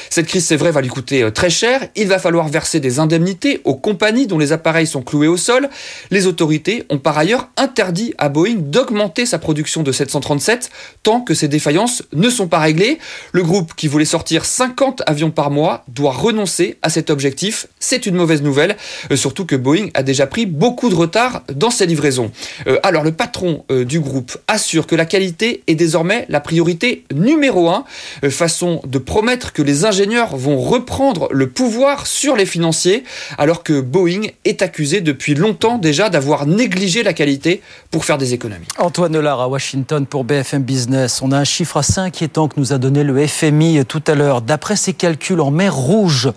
[SPEAKER 7] Cette crise, c'est vrai, va lui coûter euh, très cher. Il va falloir verser des indemnités aux compagnies dont les appareils sont cloués au sol. Les autorités ont par ailleurs interdit à Boeing d'augmenter sa production de 737 tant que ces défaillances ne sont pas réglées. Le groupe qui voulait sortir 50 avions par mois doit renoncer à cet objectif. C'est une mauvaise nouvelle, euh, surtout que Boeing a déjà pris beaucoup de retard dans ses livraisons. Euh, alors le patron du groupe assure que la qualité est désormais la priorité numéro un, euh, façon de promettre que les ingénieurs vont reprendre le pouvoir sur les financiers, alors que Boeing est accusé depuis longtemps déjà d'avoir négligé la qualité pour faire des économies.
[SPEAKER 1] Antoine Hollard à Washington pour BFM Business. On a un chiffre assez inquiétant que nous a donné le FMI tout à l'heure. D'après ses calculs en mer Rouge,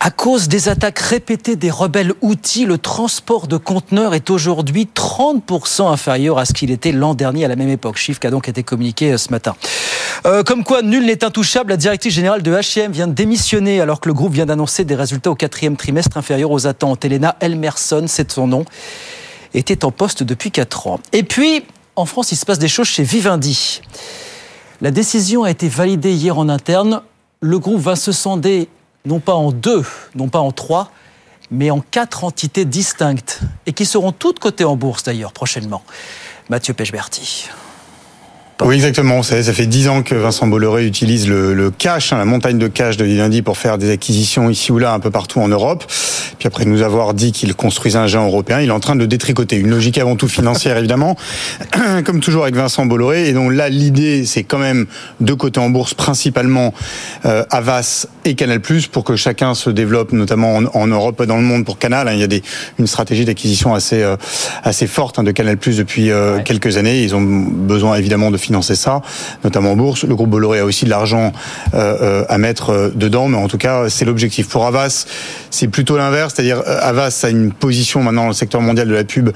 [SPEAKER 1] à cause des attaques répétées des rebelles outils, le transport de conteneurs est aujourd'hui 30% inférieur à ce qu'il était l'an dernier à la même époque. Chiffre qui a donc été communiqué euh, ce matin. Euh, comme quoi, nul n'est intouchable. La directrice générale de H&M vient de démissionner alors que le groupe vient d'annoncer des résultats au quatrième trimestre inférieurs aux attentes. Elena Elmerson, c'est son nom, était en poste depuis 4 ans. Et puis, en France, il se passe des choses chez Vivendi. La décision a été validée hier en interne. Le groupe va se sonder non pas en deux, non pas en trois, mais en quatre entités distinctes et qui seront toutes cotées en bourse d'ailleurs prochainement. Mathieu Pechberti.
[SPEAKER 8] Oui, exactement. Ça, ça fait dix ans que Vincent Bolloré utilise le, le cash, hein, la montagne de cash de Vivendi pour faire des acquisitions ici ou là, un peu partout en Europe. Puis après nous avoir dit qu'il construisait un géant européen, il est en train de le détricoter. Une logique avant tout financière, évidemment, *clears throat* comme toujours avec Vincent Bolloré. Et donc là, l'idée, c'est quand même de côté en bourse, principalement euh, Avas et Canal+, pour que chacun se développe, notamment en, en Europe, dans le monde pour Canal. hein. Il y a des, une stratégie d'acquisition assez, euh, assez forte hein, de Canal+, depuis euh, quelques années. Ils ont besoin, évidemment, de financer ça, notamment en bourse. Le groupe Bolloré a aussi de l'argent à mettre dedans, mais en tout cas, c'est l'objectif. Pour Avas, c'est plutôt l'inverse, c'est-à-dire Avas a une position maintenant dans le secteur mondial de la pub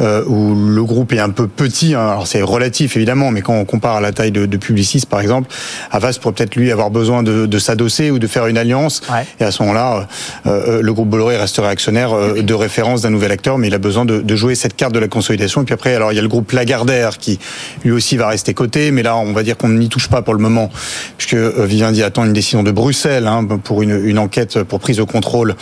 [SPEAKER 8] où le groupe est un peu petit. Hein. Alors c'est relatif évidemment, mais quand on compare à la taille de, de Publicis par exemple, Avas pourrait peut-être lui avoir besoin de, de s'adosser ou de faire une alliance. Et à ce moment-là, le groupe Bolloré resterait actionnaire de référence d'un nouvel acteur, mais il a besoin de, de, jouer cette carte de la consolidation. Et puis après, alors il y a le groupe Lagardère qui lui aussi va rester mais là on va dire qu'on n'y touche pas pour le moment, puisque Vivendi attend une décision de Bruxelles hein, pour une, une, enquête pour prise au contrôle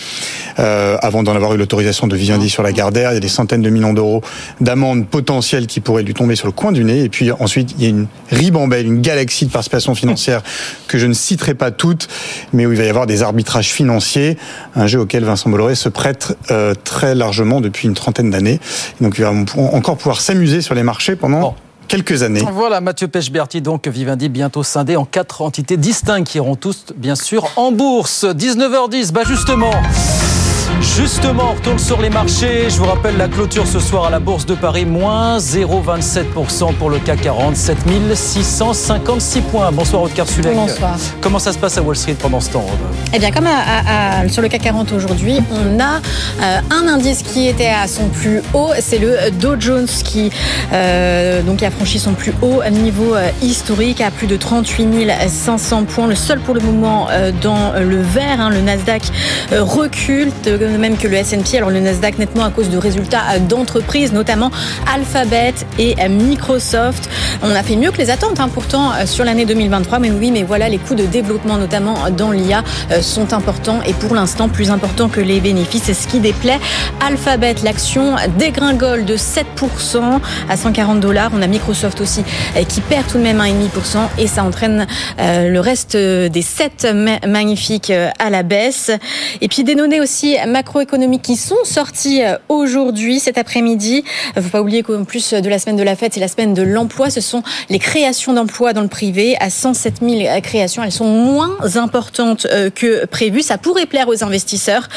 [SPEAKER 8] euh, avant d'en avoir eu l'autorisation de Vivendi sur Lagardère. Il y a des centaines de millions d'euros d'amende potentielle qui pourraient lui tomber sur le coin du nez. Et puis ensuite, il y a une ribambelle, une galaxie de participations financières que je ne citerai pas toutes, mais où il va y avoir des arbitrages financiers, un jeu auquel Vincent Bolloré se prête euh, très largement depuis une trentaine d'années. Donc il va encore pouvoir s'amuser sur les marchés pendant quelques années.
[SPEAKER 1] Voilà, Mathieu Pechberti, donc Vivendi bientôt scindé en quatre entités distinctes qui iront tous, bien sûr, en bourse. 19h10, bah justement. Justement, on retourne sur les marchés. Je vous rappelle la clôture ce soir à la Bourse de Paris, moins 0,27% pour le CAC 40, 7656 points. Bonsoir Aude Sulek.
[SPEAKER 11] Bonsoir.
[SPEAKER 1] Comment ça se passe à Wall Street pendant ce temps
[SPEAKER 11] Eh bien, comme à, à, sur le CAC 40 aujourd'hui, on a euh, un indice qui était à son plus haut, c'est le Dow Jones qui euh, donc a franchi son plus haut niveau euh, historique à plus de 38 500 points. Le seul pour le moment dans le vert, hein, le Nasdaq recule. De, même que le S&P. Alors le Nasdaq nettement à cause de résultats d'entreprises, notamment Alphabet et Microsoft. On a fait mieux que les attentes, hein, pourtant sur l'année 2023. Mais oui, mais voilà, les coûts de développement, notamment dans l'IA, sont importants et pour l'instant plus importants que les bénéfices. C'est ce qui déplaît. Alphabet, l'action dégringole de 7% à 140 dollars. On a Microsoft aussi qui perd tout de même 1,5% et ça entraîne le reste des 7 magnifiques à la baisse. Et puis données aussi macroéconomiques qui sont sorties aujourd'hui, cet après-midi. Il ne faut pas oublier qu'en plus de la semaine de la fête, c'est la semaine de l'emploi. Ce sont les créations d'emplois dans le privé à 107 000 créations. Elles sont moins importantes que prévu. Ça pourrait plaire aux investisseurs.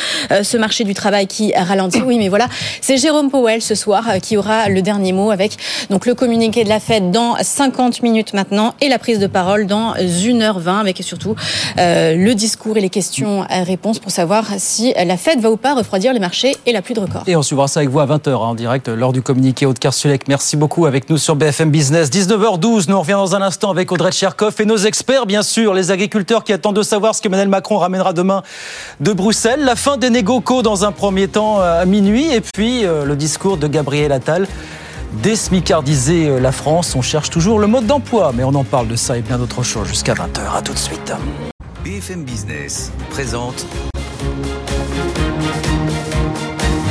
[SPEAKER 11] Ce marché du travail qui ralentit. Oui, mais voilà, c'est Jérôme Powell ce soir qui aura le dernier mot avec donc le communiqué de la fête dans 50 minutes maintenant et la prise de parole dans 1h20 avec surtout euh, le discours et les questions-réponses pour savoir si la Fed va ou pas refroidir les marchés et la pluie de record.
[SPEAKER 1] Et on suivra ça avec vous à 20h hein, en direct lors du communiqué Aude Karsulek. Merci beaucoup avec nous sur BFM Business. 19h12, nous on revient dans un instant avec Audrey Tcherkov et nos experts, bien sûr, les agriculteurs qui attendent de savoir ce que Emmanuel Macron ramènera demain de Bruxelles. La fin des négocaux dans un premier temps à minuit et puis euh, le discours de Gabriel Attal désmicardiser la France. On cherche toujours le mode d'emploi, mais on en parle de ça et bien d'autres choses jusqu'à 20h. À tout de suite.
[SPEAKER 4] BFM Business présente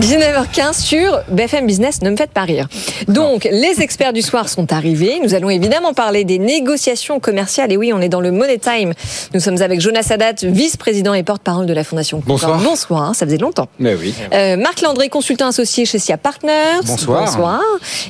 [SPEAKER 2] 19h15 sur BFM Business, ne me faites pas rire. Donc, les experts du soir sont arrivés. Nous allons évidemment parler des négociations commerciales. Et oui, on est dans le Money Time. Nous sommes avec Jonas Sadat, vice-président et porte-parole de la Fondation
[SPEAKER 7] Bonsoir.
[SPEAKER 2] Bonsoir, hein, ça faisait longtemps.
[SPEAKER 7] Mais oui.
[SPEAKER 2] Euh, Marc Landré, consultant associé chez SIA Partners.
[SPEAKER 7] Bonsoir.
[SPEAKER 2] Bonsoir.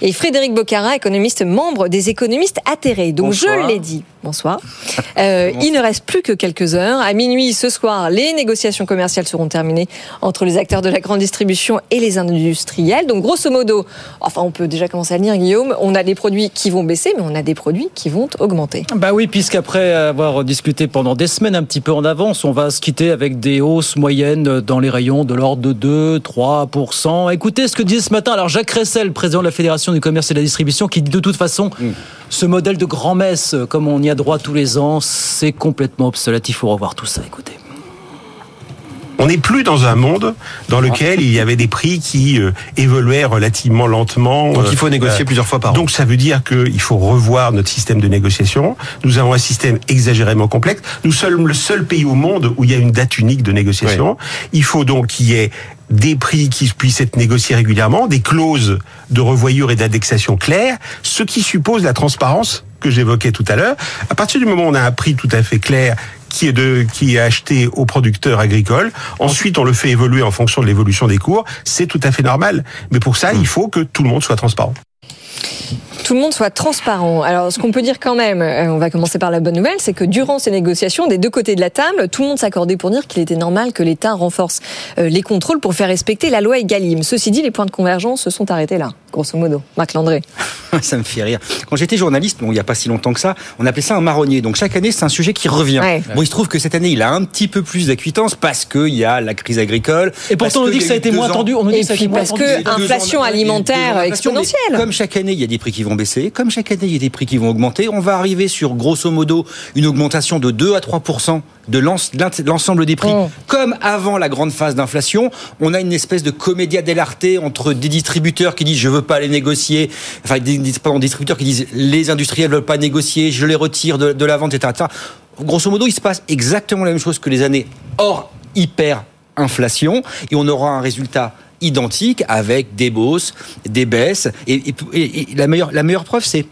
[SPEAKER 2] Et Frédéric Bocara, économiste membre des économistes atterrés. Donc,
[SPEAKER 7] Bonsoir.
[SPEAKER 2] je l'ai dit. Bonsoir. *laughs* Euh, il ne reste plus que quelques heures. À minuit ce soir, les négociations commerciales seront terminées entre les acteurs de la grande distribution et les industriels. Donc, grosso modo, enfin, on peut déjà commencer à le dire, Guillaume, on a des produits qui vont baisser, mais on a des produits qui vont augmenter.
[SPEAKER 1] Bah oui, puisqu'après avoir discuté pendant des semaines un petit peu en avance, on va se quitter avec des hausses moyennes dans les rayons de l'ordre de 2, 3%. Écoutez ce que disait ce matin, alors Jacques Ressel, président de la Fédération du commerce et de la distribution, qui dit de toute façon, ce modèle de grand-messe, comme on y a droit tous les ans, c'est complètement obsolète. Il faut revoir tout ça, écoutez.
[SPEAKER 17] On n'est plus dans un monde dans lequel il y avait des prix qui euh, évoluaient relativement lentement.
[SPEAKER 18] Donc il faut
[SPEAKER 17] Euh,
[SPEAKER 18] négocier
[SPEAKER 17] euh,
[SPEAKER 18] plusieurs fois par an.
[SPEAKER 17] Donc ça veut dire qu'il faut revoir notre système de négociation. Nous avons un système exagérément complexe. Nous sommes le seul pays au monde où il y a une date unique de négociation. Il faut donc qu'il y ait des prix qui puissent être négociés régulièrement, des clauses de revoyure et d'indexation claires, ce qui suppose la transparence que j'évoquais tout à l'heure. À partir du moment où on a un prix tout à fait clair qui est de qui est acheté aux producteurs agricoles. Ensuite, on le fait évoluer en fonction de l'évolution des cours. C'est tout à fait normal. Mais pour ça, il faut que tout le monde soit transparent.
[SPEAKER 2] Tout le monde soit transparent. Alors, ce qu'on peut dire quand même, euh, on va commencer par la bonne nouvelle, c'est que durant ces négociations, des deux côtés de la table, tout le monde s'accordait pour dire qu'il était normal que l'État renforce euh, les contrôles pour faire respecter la loi Egalim. Ceci dit, les points de convergence se sont arrêtés là, grosso modo. Marc Landré. *laughs*
[SPEAKER 18] ça me fait rire. Quand j'étais journaliste, bon, il n'y a pas si longtemps que ça, on appelait ça un marronnier. Donc chaque année, c'est un sujet qui revient.
[SPEAKER 2] Ouais.
[SPEAKER 18] Bon, il se trouve que cette année, il a un petit peu plus d'acuitance parce qu'il y a la crise agricole.
[SPEAKER 1] Et pourtant, on nous dit que ça a été moins tendu. On nous dit
[SPEAKER 2] Et
[SPEAKER 1] que ça a
[SPEAKER 2] puis
[SPEAKER 1] été moins
[SPEAKER 2] parce que inflation alimentaire exponentielle.
[SPEAKER 18] Comme chaque année, il y a des prix qui vont baisser. Comme chaque année, il y a des prix qui vont augmenter. On va arriver sur, grosso modo, une augmentation de 2 à 3% de l'ens- l'ensemble des prix.
[SPEAKER 2] Mm.
[SPEAKER 18] Comme avant la grande phase d'inflation, on a une espèce de comédia dell'arte entre des distributeurs qui disent je veux pas les négocier, enfin des, des- pardon, des distributeurs qui disent les industriels veulent pas négocier, je les retire de, de la vente, etc., etc. Grosso modo, il se passe exactement la même chose que les années hors hyper inflation et on aura un résultat identique avec des bosses, des baisses. Et, et- et- et la, meilleure, la meilleure preuve, c'est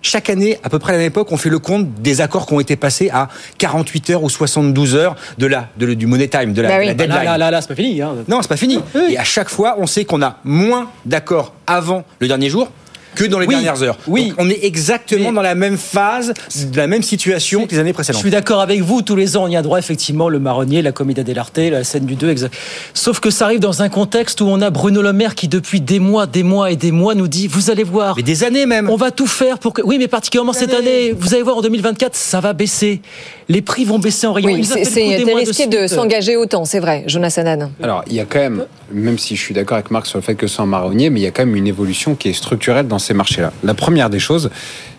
[SPEAKER 18] chaque année, à peu près à la même époque, on fait le compte des accords qui ont été passés à 48 heures ou 72 heures de la, de, du money time, de la,
[SPEAKER 2] Bah oui.
[SPEAKER 18] la deadline.
[SPEAKER 1] Là, là, là, là, c'est pas fini. hein.
[SPEAKER 18] Non, c'est pas fini. Et à chaque fois, on sait qu'on a moins d'accords avant le dernier jour que dans les
[SPEAKER 1] Oui,
[SPEAKER 18] dernières heures.
[SPEAKER 1] oui.
[SPEAKER 18] Donc, on est exactement dans la même phase, de la même situation que les années
[SPEAKER 1] Je
[SPEAKER 18] précédentes.
[SPEAKER 1] suis d'accord avec vous, tous les ans on y a droit effectivement, le marronnier, la comédia dell'arte, la scène du 2, exact. Sauf que ça arrive dans un contexte où on a Bruno Le Maire qui depuis des mois, des mois et des mois nous dit, vous allez voir,
[SPEAKER 18] Mais des années même.
[SPEAKER 1] on va tout faire pour que... Oui mais particulièrement cette année, vous allez voir en 2024, ça va baisser. Les prix vont baisser en rayon.
[SPEAKER 2] Oui, c'est risqué de
[SPEAKER 1] suite.
[SPEAKER 2] s'engager autant, c'est vrai, Jonas Hanan.
[SPEAKER 19] Alors, il y a quand même, même si je suis d'accord avec Marc sur le fait que c'est un marronnier, mais il y a quand même une évolution qui est structurelle dans ces marchés-là. La première des choses,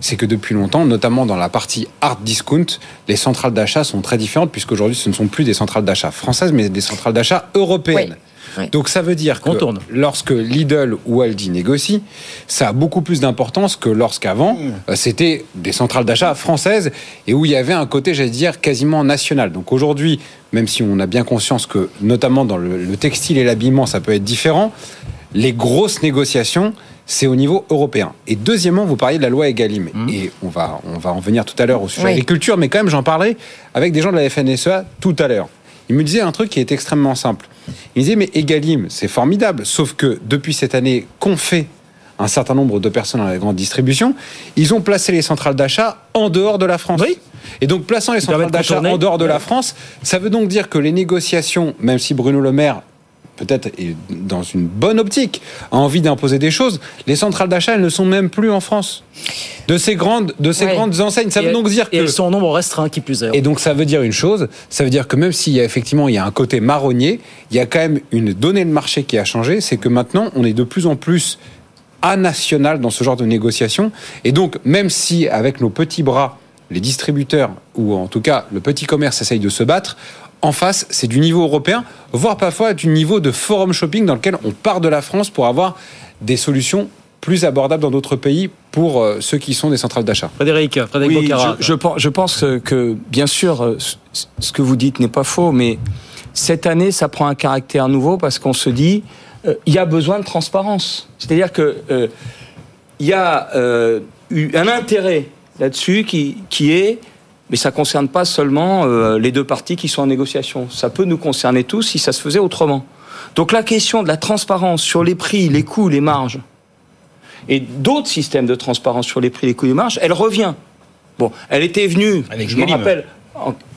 [SPEAKER 19] c'est que depuis longtemps, notamment dans la partie hard discount, les centrales d'achat sont très différentes, puisqu'aujourd'hui, ce ne sont plus des centrales d'achat françaises, mais des centrales d'achat européennes.
[SPEAKER 2] Oui.
[SPEAKER 19] Donc ça veut dire que
[SPEAKER 1] tourne.
[SPEAKER 19] lorsque Lidl ou Aldi négocient, ça a beaucoup plus d'importance que lorsqu'avant, euh, c'était des centrales d'achat françaises et où il y avait un côté, j'allais dire, quasiment national. Donc aujourd'hui, même si on a bien conscience que, notamment dans le, le textile et l'habillement, ça peut être différent, les grosses négociations, c'est au niveau européen. Et deuxièmement, vous parliez de la loi Egalim. Et on va, on va en venir tout à l'heure au sujet
[SPEAKER 2] Oui.
[SPEAKER 19] agriculture, mais quand même, j'en parlerai avec des gens de la FNSEA tout à l'heure. Il me disait un truc qui est extrêmement simple. Il me disait, mais Egalim, c'est formidable, sauf que depuis cette année qu'ont fait un certain nombre de personnes dans la grande distribution, ils ont placé les centrales d'achat en dehors de la France. Et donc, plaçant les centrales d'achat en dehors de la France, ça veut donc dire que les négociations, même si Bruno Le Maire peut-être est dans une bonne optique, a envie d'imposer des choses, les centrales d'achat, elles ne sont même plus en France. De ces grandes, de ces
[SPEAKER 1] Ouais.
[SPEAKER 19] grandes enseignes. Ça
[SPEAKER 1] Et
[SPEAKER 19] veut donc dire
[SPEAKER 1] et
[SPEAKER 19] que.
[SPEAKER 1] elles sont en nombre restreint qui plus est.
[SPEAKER 19] Et donc ça veut dire une chose, ça veut dire que même s'il y a effectivement il y a un côté marronnier, il y a quand même une donnée de marché qui a changé, c'est que maintenant on est de plus en plus national dans ce genre de négociations. Et donc même si avec nos petits bras, les distributeurs ou en tout cas le petit commerce essaye de se battre, en face c'est du niveau européen, voire parfois du niveau de forum shopping dans lequel on part de la France pour avoir des solutions plus abordables dans d'autres pays pour euh, ceux qui sont des centrales d'achat.
[SPEAKER 1] Frédéric, Frédéric
[SPEAKER 20] Oui,
[SPEAKER 1] Bocara.
[SPEAKER 20] je, je pense, que, bien sûr, euh, ce- que vous dites n'est pas faux, mais cette année, ça prend un caractère nouveau parce qu'on se dit, euh, il y a besoin de transparence. C'est-à-dire que euh, il y a euh, eu un intérêt là-dessus qui, qui est, mais ça concerne pas seulement euh, les deux parties qui sont en négociation. Ça peut nous concerner tous si ça se faisait autrement. Donc la question de la transparence sur les prix, les coûts, les marges, et d'autres systèmes de transparence sur les prix, les coûts et les marges, elle revient. Bon, elle était venue, je me rappelle,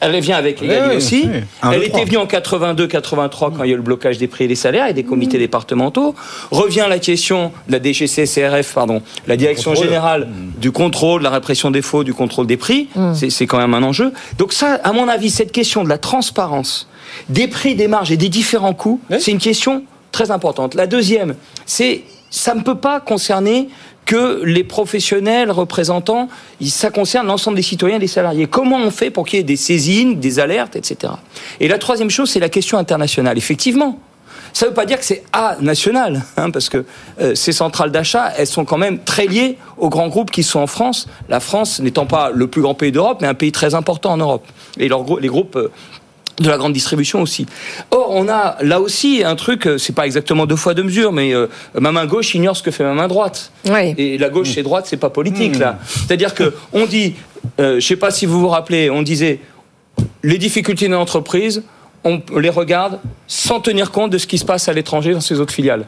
[SPEAKER 20] elle vient avec
[SPEAKER 18] Oui,
[SPEAKER 20] Egalim
[SPEAKER 18] oui,
[SPEAKER 20] aussi.
[SPEAKER 18] oui. Un,
[SPEAKER 20] Elle était venue en 82-83 quand il y a eu le blocage des prix et des salaires et des comités départementaux. Revient la question de la DGCCRF, pardon, la Direction. Générale du contrôle, de la répression des faux, du contrôle des prix. C'est- C'est quand même un enjeu. Donc ça, à mon avis, cette question de la transparence des prix, des marges et des différents coûts, c'est une question très importante. La deuxième, c'est ça ne peut pas concerner que les professionnels représentants, ça concerne l'ensemble des citoyens et des salariés. Comment on fait pour qu'il y ait des saisines, des alertes, etc. Et la troisième chose, c'est la question internationale. Effectivement, ça ne veut pas dire que c'est à national, hein, parce que euh, ces centrales d'achat, elles sont quand même très liées aux grands groupes qui sont en France. La France n'étant pas le plus grand pays d'Europe, mais un pays très important en Europe. Et les groupes euh, de la grande distribution aussi. Or, on a là aussi un truc, euh, c'est pas exactement deux fois deux mesures, mais euh, ma main gauche ignore ce que fait ma main droite. Et la gauche et droite, c'est pas politique là. C'est-à-dire que on dit, euh, je sais pas si vous vous rappelez, on disait les difficultés d'une entreprise, on les regarde sans tenir compte de ce qui se passe à l'étranger dans ses autres filiales.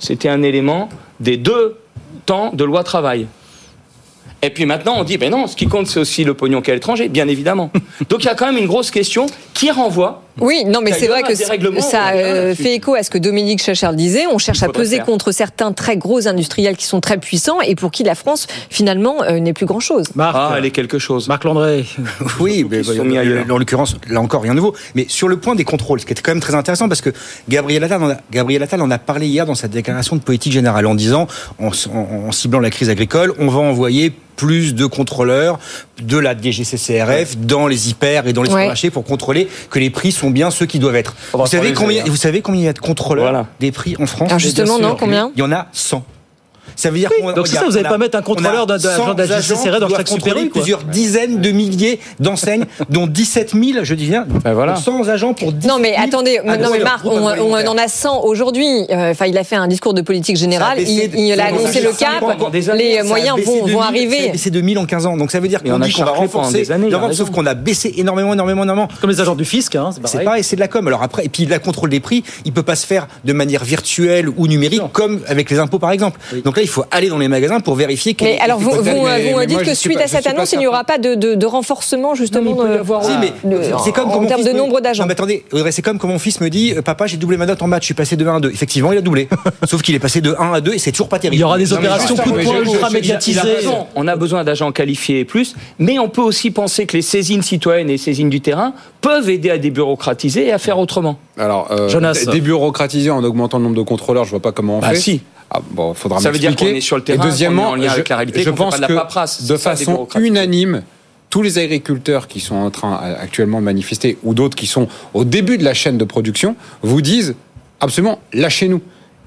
[SPEAKER 20] C'était un élément des deux temps de loi travail. Et puis maintenant, on dit, ben non, ce qui compte, c'est aussi le pognon qu'à l'étranger, bien évidemment. *laughs* Donc il y a quand même une grosse question qui renvoie.
[SPEAKER 2] Oui, non, mais c'est vrai que ça euh, fait écho à ce que Dominique Chachard disait. On cherche à peser
[SPEAKER 20] faire.
[SPEAKER 2] contre certains très gros industriels qui sont très puissants et pour qui la France, finalement, euh, n'est plus grand-chose.
[SPEAKER 20] Ah, elle est quelque chose.
[SPEAKER 1] Marc Landré. *laughs*
[SPEAKER 18] Oui, mais
[SPEAKER 20] ailleurs.
[SPEAKER 18] en l'occurrence, là encore, rien de nouveau. Mais sur le point des contrôles, ce qui était quand même très intéressant, parce que Gabriel Attal, en a, Gabriel Attal en a parlé hier dans sa déclaration de politique générale, en disant, en, en- en ciblant la crise agricole, on va envoyer plus de contrôleurs de la DGCCRF dans les hyper et dans les
[SPEAKER 2] Ouais.
[SPEAKER 18] supermarchés pour contrôler que les prix sont bien ceux qui doivent être. Vous savez, combien, vous savez combien il y a de contrôleurs
[SPEAKER 20] Voilà.
[SPEAKER 18] des prix en France
[SPEAKER 2] Alors justement, non, combien
[SPEAKER 18] Il y en a 100. Ça veut dire
[SPEAKER 1] Oui,
[SPEAKER 18] qu'on
[SPEAKER 1] donc c'est ça, vous allez
[SPEAKER 18] on a-
[SPEAKER 1] pas mettre un
[SPEAKER 18] on
[SPEAKER 1] contrôleur d'un- d'un
[SPEAKER 18] 100
[SPEAKER 1] agent GCCRF dans chaque supérieure,
[SPEAKER 18] plusieurs dizaines de milliers d'enseignes, *laughs* dont 17 000, je dis bien,
[SPEAKER 20] Ben voilà.
[SPEAKER 18] 100 agents pour 17
[SPEAKER 2] Non mais
[SPEAKER 18] 000
[SPEAKER 2] attendez, non mais Marc, on, on
[SPEAKER 18] agroalimentaire.
[SPEAKER 2] en a 100 aujourd'hui. Euh, Enfin, il a fait un discours de politique générale.
[SPEAKER 18] Ça a baissé
[SPEAKER 2] Il,
[SPEAKER 18] de-
[SPEAKER 2] il a annoncé le cap. Les
[SPEAKER 18] a
[SPEAKER 2] moyens vont, vont
[SPEAKER 18] 1000, Ça a
[SPEAKER 2] arriver.
[SPEAKER 18] baissé de 1000 en 15 ans. Donc ça veut dire qu'on
[SPEAKER 20] on a
[SPEAKER 18] dit qu'on va renforcer. sauf qu'on a baissé énormément, énormément, énormément.
[SPEAKER 1] Comme les agents du fisc, hein, c'est
[SPEAKER 18] C'est
[SPEAKER 1] pareil.
[SPEAKER 18] pareil, c'est de la com. Alors après, et puis la contrôle des prix, il peut pas se faire de manière virtuelle ou numérique, comme avec les impôts par exemple. Donc là, il faut aller dans les magasins pour vérifier. qu'il y
[SPEAKER 2] Mais
[SPEAKER 18] a-
[SPEAKER 2] alors, vous, vous,
[SPEAKER 18] Mais-
[SPEAKER 2] vous
[SPEAKER 18] mais
[SPEAKER 2] dites que suite
[SPEAKER 18] pas-
[SPEAKER 2] à cette annonce, il n'y aura pas de, de, de renforcement justement
[SPEAKER 18] Si, mais comme
[SPEAKER 2] en, termes de nombre d'agents.
[SPEAKER 18] Non, mais attendez, Audrey, c'est comme quand mon fils me dit euh, Papa, j'ai doublé ma note en maths, je suis passé de 1 à 2. Effectivement, il a doublé. *laughs* Sauf qu'il est passé de 1 à 2 et c'est toujours pas terrible.
[SPEAKER 1] Il y aura des
[SPEAKER 18] Non,
[SPEAKER 1] opérations coup de poing ultra médiatisées.
[SPEAKER 20] Il. On a besoin d'agents qualifiés et plus, mais on peut aussi penser que les saisines citoyennes et saisines du terrain peuvent aider à débureaucratiser et à faire autrement.
[SPEAKER 19] Alors, euh, débureaucratiser en augmentant le nombre de contrôleurs, je vois pas comment on
[SPEAKER 20] Bah
[SPEAKER 19] fait.
[SPEAKER 20] si.
[SPEAKER 19] Ah, bon, faudra
[SPEAKER 20] Ça veut dire qu'on est sur le terrain,
[SPEAKER 19] Et deuxièmement,
[SPEAKER 20] qu'on est en lien
[SPEAKER 19] je,
[SPEAKER 20] avec la réalité,
[SPEAKER 19] je
[SPEAKER 20] qu'on fait
[SPEAKER 19] pense
[SPEAKER 20] pas de la paperasse.
[SPEAKER 19] façon unanime, tous les agriculteurs qui sont en train euh, actuellement de manifester ou d'autres qui sont au début de la chaîne de production vous disent absolument lâchez-nous.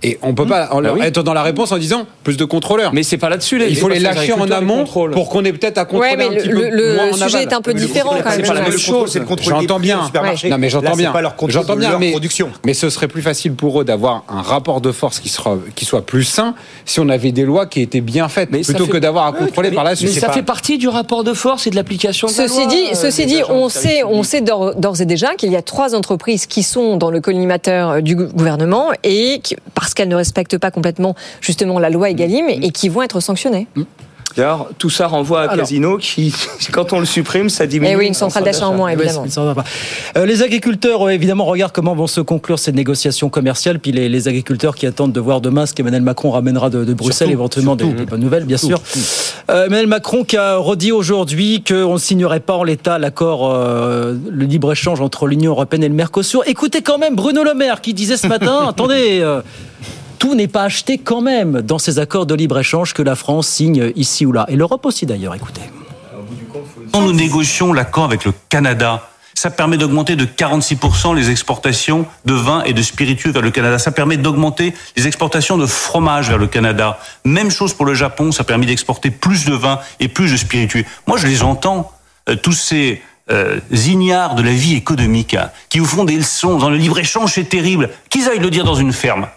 [SPEAKER 19] Et on peut pas en-
[SPEAKER 20] Bah oui.
[SPEAKER 19] être dans la réponse en disant plus de contrôleurs.
[SPEAKER 20] Mais c'est pas là-dessus.
[SPEAKER 19] Il faut les lâcher en amont pour qu'on ait peut-être à contrôler
[SPEAKER 2] Ouais, mais
[SPEAKER 19] un petit
[SPEAKER 2] le-
[SPEAKER 19] peu
[SPEAKER 2] le-
[SPEAKER 19] moins
[SPEAKER 2] le
[SPEAKER 19] en
[SPEAKER 2] sujet
[SPEAKER 19] aval.
[SPEAKER 2] est un peu
[SPEAKER 18] Mais
[SPEAKER 2] différent quand
[SPEAKER 18] c'est
[SPEAKER 2] même.
[SPEAKER 18] pas la même chose, c'est le contrôle des
[SPEAKER 19] J'entends bien. Non, mais j'entends
[SPEAKER 18] c'est
[SPEAKER 19] bien.
[SPEAKER 18] pas leur contrôle
[SPEAKER 19] J'entends
[SPEAKER 18] de
[SPEAKER 19] bien, mais,
[SPEAKER 18] production.
[SPEAKER 19] mais ce serait plus facile pour eux d'avoir un rapport de force qui, sera, qui soit plus sain si on avait des lois qui étaient bien faites,
[SPEAKER 20] Mais
[SPEAKER 19] plutôt
[SPEAKER 20] fait-
[SPEAKER 19] que d'avoir à contrôler par la
[SPEAKER 20] Mais
[SPEAKER 19] suite.
[SPEAKER 20] ça fait partie du rapport de force et de l'application
[SPEAKER 2] Ceci
[SPEAKER 20] loi,
[SPEAKER 2] dit,
[SPEAKER 20] euh,
[SPEAKER 2] ceci dit, on sait, on sait d'or- d'ores et déjà qu'il y a trois entreprises qui sont dans le collimateur euh, du gou- gouvernement et qui, parce qu'elles ne respectent pas complètement justement la loi Egalim et qui vont être sanctionnées.
[SPEAKER 20] D'ailleurs, tout ça renvoie à
[SPEAKER 1] Alors.
[SPEAKER 20] Casino qui, *laughs* quand on le supprime, ça diminue.
[SPEAKER 2] Eh oui, une centrale d'achat en moins, évidemment.
[SPEAKER 1] Euh, les agriculteurs, euh, évidemment, regardent comment vont se conclure ces négociations commerciales. Puis les, les agriculteurs qui attendent de voir demain ce qu'Emmanuel Macron ramènera de, de Bruxelles,
[SPEAKER 18] Surtout,
[SPEAKER 1] éventuellement des,
[SPEAKER 18] surtout.
[SPEAKER 1] des bonnes nouvelles, bien sûr. Euh, Emmanuel Macron qui a redit aujourd'hui qu'on ne signerait pas en l'état l'accord, euh, le libre-échange entre l'Union européenne et le Mercosur. Écoutez quand même Bruno Le Maire qui disait ce matin, *laughs* attendez... tout n'est pas acheté quand même dans ces accords de libre-échange que la France signe ici ou là. Et l'Europe aussi d'ailleurs, écoutez.
[SPEAKER 21] Quand nous négocions l'accord avec le Canada, ça permet d'augmenter de 46% les exportations de vin et de spiritueux vers le Canada. Ça permet d'augmenter les exportations de fromage vers le Canada. Même chose pour le Japon, ça permet d'exporter plus de vin et plus de spiritueux. Moi, je les entends, euh, tous ces euh, ignares de la vie économique, hein, qui vous font des leçons dans le libre-échange, c'est terrible. Qu'ils aillent le dire dans une ferme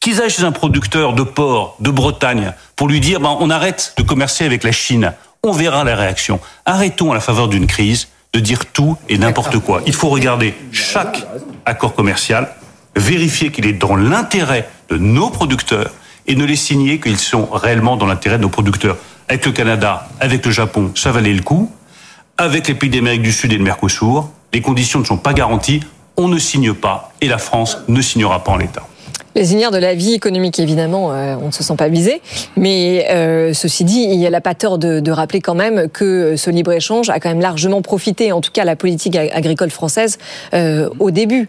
[SPEAKER 21] qu'ils aillent chez un producteur de porc de Bretagne pour lui dire ben, on arrête de commercer avec la Chine. On verra la réaction. Arrêtons à la faveur d'une crise de dire tout et n'importe quoi. Il faut regarder chaque accord commercial, vérifier qu'il est dans l'intérêt de nos producteurs et ne les signer qu'ils sont réellement dans l'intérêt de nos producteurs. Avec le Canada, avec le Japon, ça valait le coup. Avec les pays d'Amérique du Sud et le Mercosur, les conditions ne sont pas garanties. On ne signe pas et la France ne signera pas en l'état.
[SPEAKER 2] Les ignares de la vie économique, évidemment, euh, on ne se sent pas visé. Mais euh, ceci dit, il n'a pas tort de, de rappeler quand même que ce libre-échange a quand même largement profité, en tout cas, à la politique ag- agricole française euh, au début.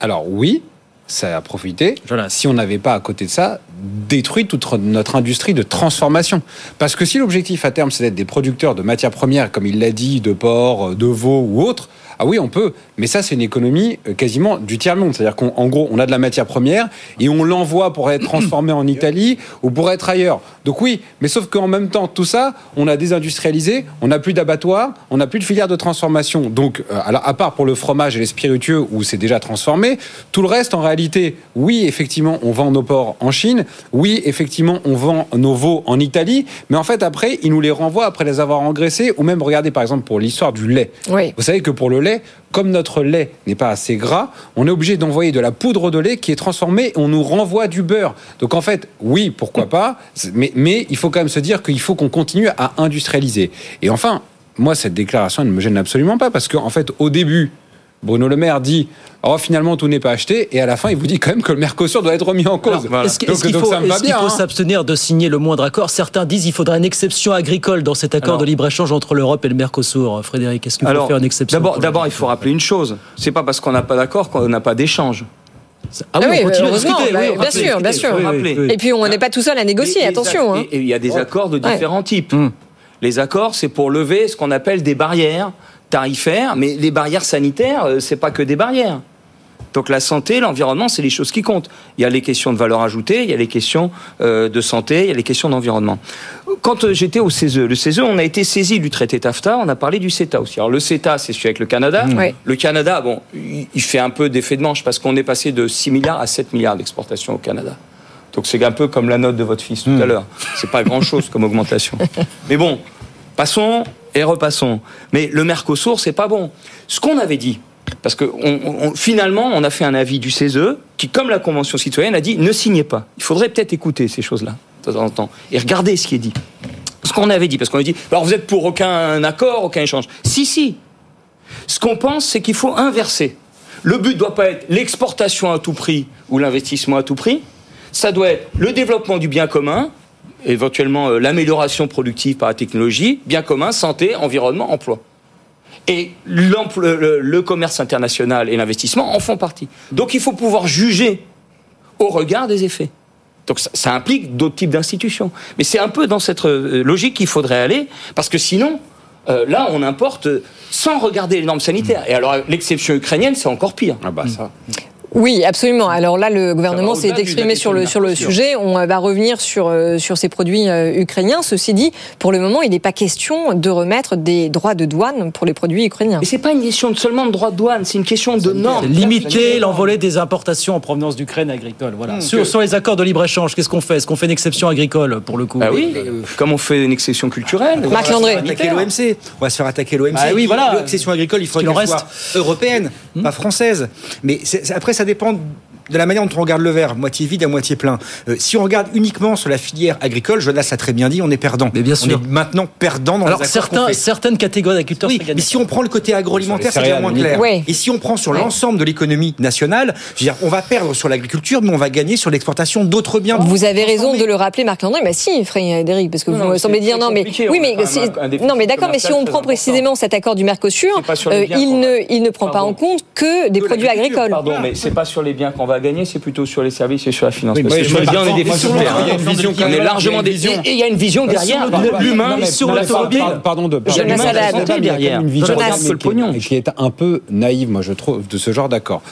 [SPEAKER 19] Alors oui, ça a profité. Si on n'avait pas à côté de ça détruit toute notre industrie de transformation. Parce que si l'objectif à terme c'est d'être des producteurs de matières premières, comme il l'a dit, de porc, de veau ou autre, ah oui, on peut. Mais ça, c'est une économie euh, quasiment du tiers-monde. C'est-à-dire qu'en en gros, on a de la matière première et on l'envoie pour être *clears throat* transformé en Italie ou pour être ailleurs. Donc oui, mais sauf qu'en même temps, tout ça, on a désindustrialisé, on n'a plus d'abattoirs, on n'a plus de filière de transformation. Donc, euh, alors, à part pour le fromage et les spiritueux où c'est déjà transformé, tout le reste, en réalité, oui, effectivement, on vend nos porcs en Chine, oui, effectivement, on vend nos veaux en Italie, mais en fait, après, ils nous les renvoient après les avoir engraissés ou même, regardez par exemple pour l'histoire du lait.
[SPEAKER 2] Oui.
[SPEAKER 19] Vous savez que pour le lait, Comme notre lait n'est pas assez gras, on est obligé d'envoyer de la poudre de lait qui est transformée et on nous renvoie du beurre. Donc en fait, oui, pourquoi pas, mais il faut quand même se dire qu'il faut qu'on continue à industrialiser. Et enfin, moi, cette déclaration ne me gêne absolument pas parce qu'en fait, au début, Bruno Le Maire dit oh finalement tout n'est pas acheté et à la fin il vous dit quand même que le Mercosur doit être remis en cause.
[SPEAKER 1] Alors, Est-ce qu'il faut, est qu'il faut
[SPEAKER 19] hein.
[SPEAKER 1] s'abstenir de signer le moindre accord Certains disent qu'il faudrait une exception agricole dans cet accord
[SPEAKER 20] Alors-
[SPEAKER 1] de libre-échange entre l'Europe et le Mercosur. Frédéric, est-ce qu'il faut faire une exception
[SPEAKER 20] d'abord, il faut rappeler une chose. C'est pas parce qu'on n'a pas d'accord qu'on n'a pas d'échange.
[SPEAKER 1] Ah
[SPEAKER 2] oui, on continue à discuter, bah, oui, bien sûr, bien sûr. Et puis, on n'est pas tout seul à négocier,
[SPEAKER 20] Et-
[SPEAKER 2] attention, hein.
[SPEAKER 20] Et il y a des accords de
[SPEAKER 2] Ouais.
[SPEAKER 20] différents types. Les accords, c'est pour lever ce qu'on appelle des barrières tarifaires, mais les barrières sanitaires, euh, c'est pas que des barrières. Donc la santé, l'environnement, c'est les choses qui comptent. Il y a les questions de valeur ajoutée, il y a les questions euh, de santé, il y a les questions d'environnement. Quand euh, j'étais au CESE, le CESE, on a été saisi du traité TAFTA, on a parlé du CETA aussi. Alors le CETA, c'est celui avec le Canada.
[SPEAKER 2] Oui.
[SPEAKER 20] Le Canada, bon, il fait un peu d'effet de manche parce qu'on est passé de 6 milliards à 7 milliards d'exportation au Canada. Donc c'est un peu comme la note de votre fils tout à l'heure. C'est pas grand-chose comme augmentation. *laughs* Mais bon, passons et repassons. Mais le Mercosur, c'est pas bon. Ce qu'on avait dit, parce que finalement, on a fait un avis du CESE qui, comme la Convention citoyenne, a dit ne signez pas. Il faudrait peut-être écouter ces choses-là de temps en temps et regarder ce qui est dit. Ce qu'on avait dit, parce qu'on a dit, alors vous êtes pour aucun accord, aucun échange. Si, si. Ce qu'on pense, c'est qu'il faut inverser. Le but ne doit pas être l'exportation à tout prix ou l'investissement à tout prix. Ça doit être le développement du bien commun, éventuellement euh, l'amélioration productive par la technologie, bien commun, santé, environnement, emploi. Et le, le commerce international et l'investissement en font partie. Donc il faut pouvoir juger au regard des effets. Donc ça, ça implique d'autres types d'institutions. Mais c'est un peu dans cette euh, logique qu'il faudrait aller, parce que sinon, euh, là, on importe sans regarder les normes sanitaires. Et alors, l'exception ukrainienne, c'est encore pire.
[SPEAKER 19] Ah bah ça.
[SPEAKER 2] Oui, absolument. Alors là, le gouvernement s'est exprimé sur le, sur le sujet. On euh, va revenir sur, euh, sur ces produits euh, ukrainiens. Ceci dit, pour le moment, il n'est pas question de remettre des droits de douane pour les produits ukrainiens.
[SPEAKER 20] Mais c'est pas une question de- seulement de droit de douane, c'est une question de normes.
[SPEAKER 1] Limiter l'envolée des importations en provenance d'Ukraine agricole. Voilà.
[SPEAKER 20] Mmh.
[SPEAKER 1] Sur,
[SPEAKER 20] Que-
[SPEAKER 1] sur les accords de libre-échange, qu'est-ce qu'on fait? Est-ce qu'on fait une exception agricole pour le coup?
[SPEAKER 20] Bah oui, comme on fait une exception culturelle.
[SPEAKER 2] Marc
[SPEAKER 18] On
[SPEAKER 2] Landré.
[SPEAKER 18] va se faire attaquer l'OMC. On va se faire attaquer l'OMC.
[SPEAKER 1] Ah oui, voilà.
[SPEAKER 18] L'accession agricole, il faudrait qu'elle soit
[SPEAKER 1] reste.
[SPEAKER 18] européenne, pas française. Mais après, ça dépend de la manière dont on regarde le verre, moitié vide à moitié plein. Euh, si on regarde uniquement sur la filière agricole, Jonas l'a très bien dit, on est perdant.
[SPEAKER 1] Mais bien
[SPEAKER 18] On
[SPEAKER 1] sûr.
[SPEAKER 18] est maintenant perdant dans
[SPEAKER 1] Alors
[SPEAKER 18] les
[SPEAKER 1] certains, certaines catégories d'agriculteurs
[SPEAKER 18] Oui, mais si on prend le côté agroalimentaire, c'est déjà moins clair.
[SPEAKER 2] Ouais.
[SPEAKER 18] Et si on prend sur
[SPEAKER 2] Ouais.
[SPEAKER 18] l'ensemble de l'économie nationale, je veux dire, on va perdre sur l'agriculture, mais on va gagner sur l'exportation d'autres biens.
[SPEAKER 2] Vous avez raison de le rappeler, Marc Landré. Mais si, Frédéric, parce que
[SPEAKER 20] Non,
[SPEAKER 2] vous
[SPEAKER 20] non,
[SPEAKER 2] me semblez dire non, mais oui,
[SPEAKER 20] On
[SPEAKER 2] mais non, mais d'accord. Mais si on prend précisément cet accord du Mercosur, euh, il ne, il ne prend pas en compte que des produits agricoles.
[SPEAKER 20] Pardon, mais c'est pas sur les biens qu'on va gagner, c'est plutôt sur les services et sur la finance.
[SPEAKER 19] Oui,
[SPEAKER 20] Parce que
[SPEAKER 19] je
[SPEAKER 20] sur les
[SPEAKER 19] me
[SPEAKER 20] biens, on est On est
[SPEAKER 19] même,
[SPEAKER 20] largement
[SPEAKER 19] il y a
[SPEAKER 20] des.
[SPEAKER 19] une vision.
[SPEAKER 20] Et il y a une vision derrière. L'humain, sur l'automobile.
[SPEAKER 19] par- Pardon de
[SPEAKER 20] derrière.
[SPEAKER 19] une vision qui, est un peu naïve, moi je trouve, de ce genre d'accord.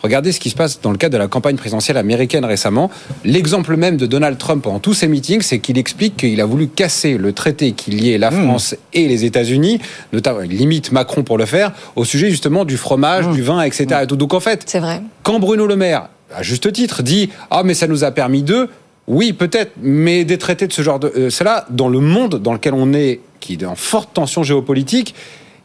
[SPEAKER 19] Regardez ce qui se passe dans le cadre de la campagne présidentielle américaine récemment. L'exemple même de Donald Trump pendant tous ses meetings, c'est qu'il explique qu'il a voulu casser le traité qui liait la France et les États-Unis, notamment il limite Macron pour le faire, au sujet justement du fromage, du vin, etc. Et tout. Donc en fait,
[SPEAKER 2] C'est vrai.
[SPEAKER 19] quand Bruno Le Maire, à juste titre, dit Ah, mais ça nous a permis de. Oui, peut-être, mais des traités de ce genre de. euh, cela, dans le monde dans lequel on est, qui est en forte tension géopolitique,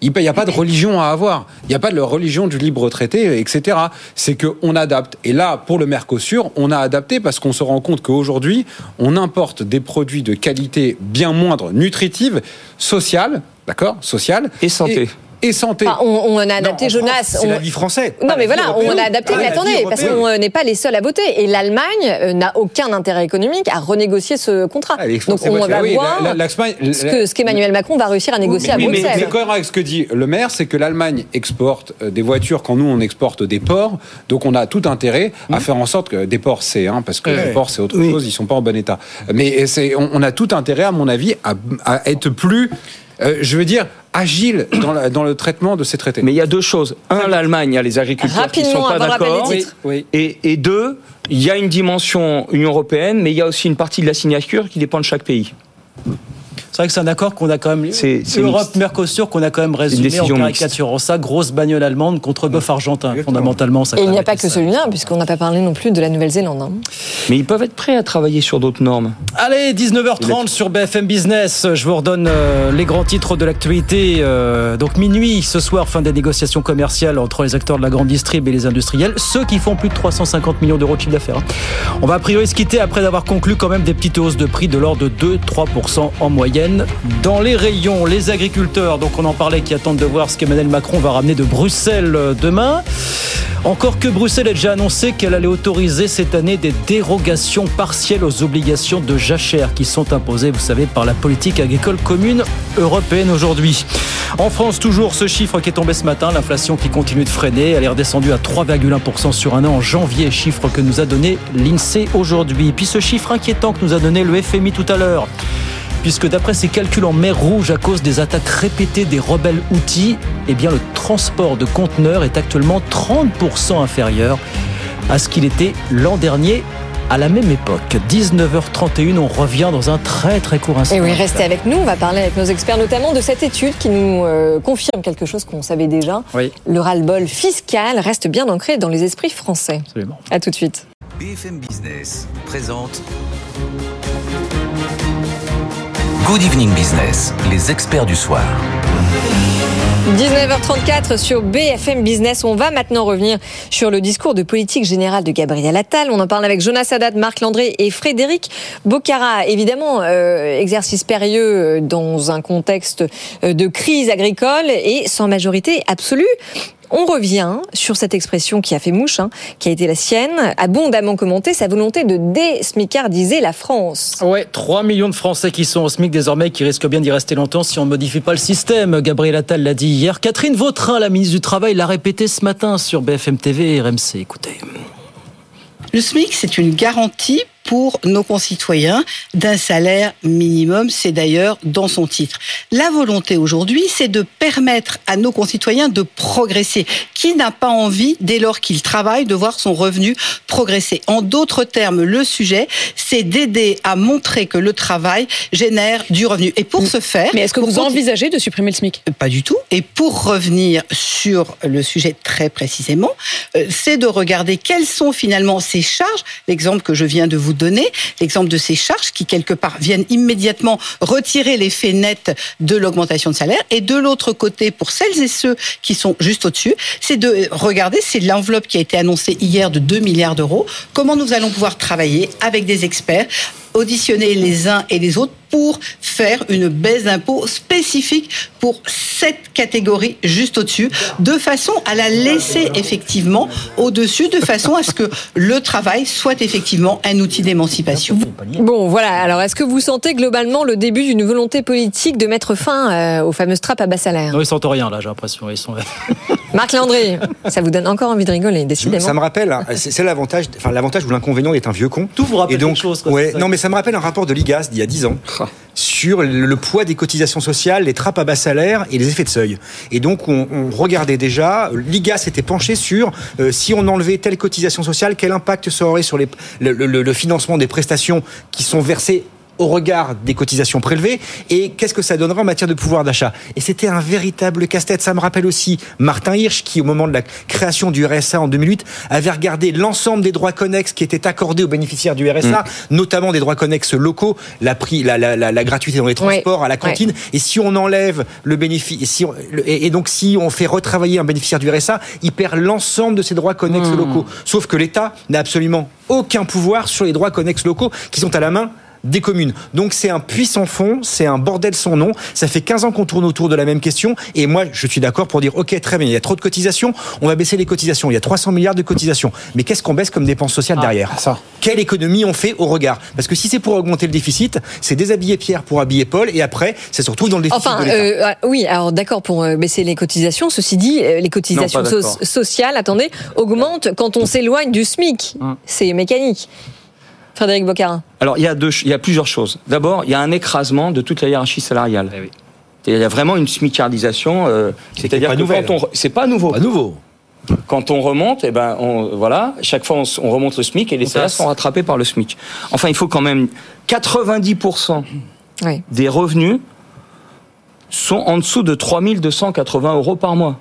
[SPEAKER 19] il n'y a pas de religion à avoir. Il n'y a pas de religion du libre traité, etc. C'est qu'on adapte. Et là, pour le Mercosur, on a adapté parce qu'on se rend compte qu'aujourd'hui, on importe des produits de qualité bien moindre, nutritive, sociale, d'accord Sociale.
[SPEAKER 20] Et santé.
[SPEAKER 19] Et, et santé.
[SPEAKER 2] Enfin, on, on a adapté Jonas.
[SPEAKER 18] C'est
[SPEAKER 2] on-
[SPEAKER 18] la vie française.
[SPEAKER 2] Non, mais voilà, on a adapté.
[SPEAKER 18] Pas
[SPEAKER 2] Mais attendez, parce qu'on euh, n'est pas les seuls à voter. Et l'Allemagne euh, n'a aucun intérêt économique à renégocier ce contrat.
[SPEAKER 18] Ah,
[SPEAKER 2] Donc on va
[SPEAKER 19] Ah oui,
[SPEAKER 2] voir
[SPEAKER 19] la-
[SPEAKER 2] ce que- ce qu'Emmanuel Macron va réussir à négocier à
[SPEAKER 19] Oui, mais,
[SPEAKER 2] Bruxelles.
[SPEAKER 19] mais cohérent avec ce que dit le maire, c'est que l'Allemagne exporte euh, des voitures quand nous on exporte des ports. Donc on a tout intérêt à faire en sorte que des ports c'est hein, parce que
[SPEAKER 18] Ouais.
[SPEAKER 19] les ports c'est autre chose, ils sont pas en bon état. Mais c'est on, on a tout intérêt à mon avis à, à être plus euh, je veux dire, agile dans, la- dans le traitement de ces traités.
[SPEAKER 20] Mais il y a deux choses. Un, l'Allemagne, il y a les agriculteurs qui ne sont pas d'accord.
[SPEAKER 19] Oui.
[SPEAKER 20] Et, et deux, il y a une dimension Union européenne, mais il y a aussi une partie de la signature qui dépend de chaque pays.
[SPEAKER 1] C'est vrai que c'est un accord qu'on a quand même.
[SPEAKER 20] C'est
[SPEAKER 1] Europe, Mercosur, qu'on a quand même résumé en caricaturant ça. Grosse bagnole allemande contre bœuf argentin, fondamentalement. Ça
[SPEAKER 2] Et il n'y a pas que celui-là, puisqu'on n'a pas parlé non plus de la Nouvelle-Zélande. hein.
[SPEAKER 20] Mais ils peuvent être prêts à travailler sur d'autres normes.
[SPEAKER 1] Allez, 19h30 sur BFM Business. Je vous redonne euh, les grands titres de l'actualité. Euh, donc minuit ce soir, fin des négociations commerciales entre les acteurs de la grande distrib et les industriels, ceux qui font plus de 350 millions d'euros de chiffre d'affaires. hein. On va a priori se quitter après avoir conclu quand même des petites hausses de prix de l'ordre de 2-3% en moyenne. Dans les rayons, les agriculteurs, donc on en parlait, qui attendent de voir ce qu'Emmanuel Macron va ramener de Bruxelles euh, demain. Encore que Bruxelles ait déjà annoncé qu'elle allait autoriser cette année des dérogations partielles aux obligations de jachère qui sont imposées, vous savez, par la politique agricole commune européenne aujourd'hui. En France, toujours ce chiffre qui est tombé ce matin, l'inflation qui continue de freiner, elle est redescendue à 3,1% sur un an en janvier, chiffre que nous a donné l'INSEE aujourd'hui. Puis ce chiffre inquiétant que nous a donné le FMI tout à l'heure puisque d'après ses calculs en mer Rouge, à cause des attaques répétées des rebelles outils, eh bien le transport de conteneurs est actuellement 30% inférieur à ce qu'il était l'an dernier à la même époque. 19h31, on revient dans un très très court instant.
[SPEAKER 2] Et oui, restez avec nous. On va parler avec nos experts, notamment de cette étude qui nous euh, confirme quelque chose qu'on savait déjà.
[SPEAKER 1] Oui.
[SPEAKER 2] Le ras-le-bol fiscal reste bien ancré dans les esprits français.
[SPEAKER 1] Absolument.
[SPEAKER 2] À tout de suite.
[SPEAKER 4] BFM Business présente Good Evening Business, les experts du soir.
[SPEAKER 2] 19h34 sur BFM Business. On va maintenant revenir sur le discours de politique générale de Gabriel Attal. On en parle avec Jonas Haddad, Marc Landré et Frédéric Bocara. Évidemment, euh, exercice périlleux dans un contexte euh, de crise agricole et sans majorité absolue. On revient sur cette expression qui a fait mouche, hein, qui a été la sienne, abondamment commentée, sa volonté de désmicardiser la France.
[SPEAKER 1] Ouais, 3 millions de Français qui sont au SMIC désormais, qui risquent bien d'y rester longtemps si on ne modifie pas le système. Gabriel Attal l'a dit hier. Catherine Vautrin, la ministre du Travail, l'a répété ce matin sur BFM TV et RMC. Écoutez.
[SPEAKER 14] Le SMIC, c'est une garantie pour nos concitoyens d'un salaire minimum. C'est d'ailleurs dans son titre. La volonté aujourd'hui, c'est de permettre à nos concitoyens de progresser. Qui n'a pas envie, dès lors qu'il travaille, de voir son revenu progresser? En d'autres termes, le sujet, c'est d'aider à montrer que le travail génère du revenu. Et pour ce faire...
[SPEAKER 15] Mais est-ce que vous envisagez de supprimer le SMIC?
[SPEAKER 14] Pas du tout. Et pour revenir sur le sujet très précisément, euh, c'est de regarder quelles sont finalement ces charges. L'exemple que je viens de vous donner, l'exemple de ces charges qui quelque part viennent immédiatement retirer l'effet net de l'augmentation de salaire. Et de l'autre côté, pour celles et ceux qui sont juste au-dessus, c'est de regarder, c'est l'enveloppe qui a été annoncée hier de 2 milliards d'euros, comment nous allons pouvoir travailler avec des experts auditionner les uns et les autres pour faire une baisse d'impôt spécifique pour cette catégorie juste au-dessus, de façon à la laisser effectivement au-dessus, de façon à ce que le travail soit effectivement un outil d'émancipation.
[SPEAKER 2] Bon, voilà. Alors, est-ce que vous sentez globalement le début d'une volonté politique de mettre fin euh, aux fameuses trappes à bas salaire?
[SPEAKER 1] Non, ils sentent rien là, j'ai l'impression. Ils sont. *laughs*
[SPEAKER 2] Marc Landry, ça vous donne encore envie de rigoler, décidément.
[SPEAKER 18] Ça me rappelle, hein, c'est l'avantage, enfin l'avantage ou l'inconvénient d'être un vieux con.
[SPEAKER 1] Tout vous rappelle
[SPEAKER 18] Et donc,
[SPEAKER 1] quelque chose. quoi,
[SPEAKER 18] ouais, non, mais ça me rappelle un rapport de l'IGAS d'il y a 10 ans sur le, poids des cotisations sociales, les trappes à bas salaire et les effets de seuil. Et donc, on, on regardait déjà, l'IGAS s'était penché sur euh, si on enlevait telle cotisation sociale, quel impact ça aurait sur les, le, le- le financement des prestations qui sont versées au regard des cotisations prélevées et qu'est-ce que ça donnerait en matière de pouvoir d'achat. Et c'était un véritable casse-tête. Ça me rappelle aussi Martin Hirsch qui, au moment de la création du RSA en 2008, avait regardé l'ensemble des droits connexes qui étaient accordés aux bénéficiaires du RSA, notamment des droits connexes locaux, la, prix, la, la, la, la gratuité dans les transports, à la cantine. Et si on enlève le bénéfice, et, si on- le- et, et donc si on fait retravailler un bénéficiaire du RSA, il perd l'ensemble de ses droits connexes locaux. Sauf que l'État n'a absolument aucun pouvoir sur les droits connexes locaux qui sont à la main des communes. Donc c'est un puissant fond, c'est un bordel sans nom. Ça fait 15 ans qu'on tourne autour de la même question. Et moi, je suis d'accord pour dire, ok, très bien, il y a trop de cotisations, on va baisser les cotisations. Il y a 300 milliards de cotisations. Mais qu'est-ce qu'on baisse comme dépenses sociales derrière Quelle économie on fait au regard Parce que si c'est pour augmenter le déficit, c'est déshabiller Pierre pour habiller Paul. Et après, c'est surtout dans le déficit
[SPEAKER 2] Enfin,
[SPEAKER 18] de
[SPEAKER 2] euh, ah, oui, alors d'accord pour euh, baisser les cotisations. Ceci dit, euh, les cotisations
[SPEAKER 18] Non,
[SPEAKER 2] so- sociales, attendez, augmentent quand on s'éloigne du SMIC. C'est mécanique. Frédéric Boccarin.
[SPEAKER 20] Alors, il y, a deux, il y a plusieurs choses. D'abord, il y a un écrasement de toute la hiérarchie salariale. Et Il y a vraiment une smicardisation. euh, C'est-à-dire que
[SPEAKER 18] nouvelle.
[SPEAKER 20] quand on. C'est pas nouveau. Pas
[SPEAKER 18] nouveau.
[SPEAKER 20] Quand on remonte, eh ben, on, voilà, chaque fois on remonte le SMIC et les salaires sont rattrapés par le SMIC. Enfin, il faut quand même 90% des revenus sont en dessous de 3280 euros par mois.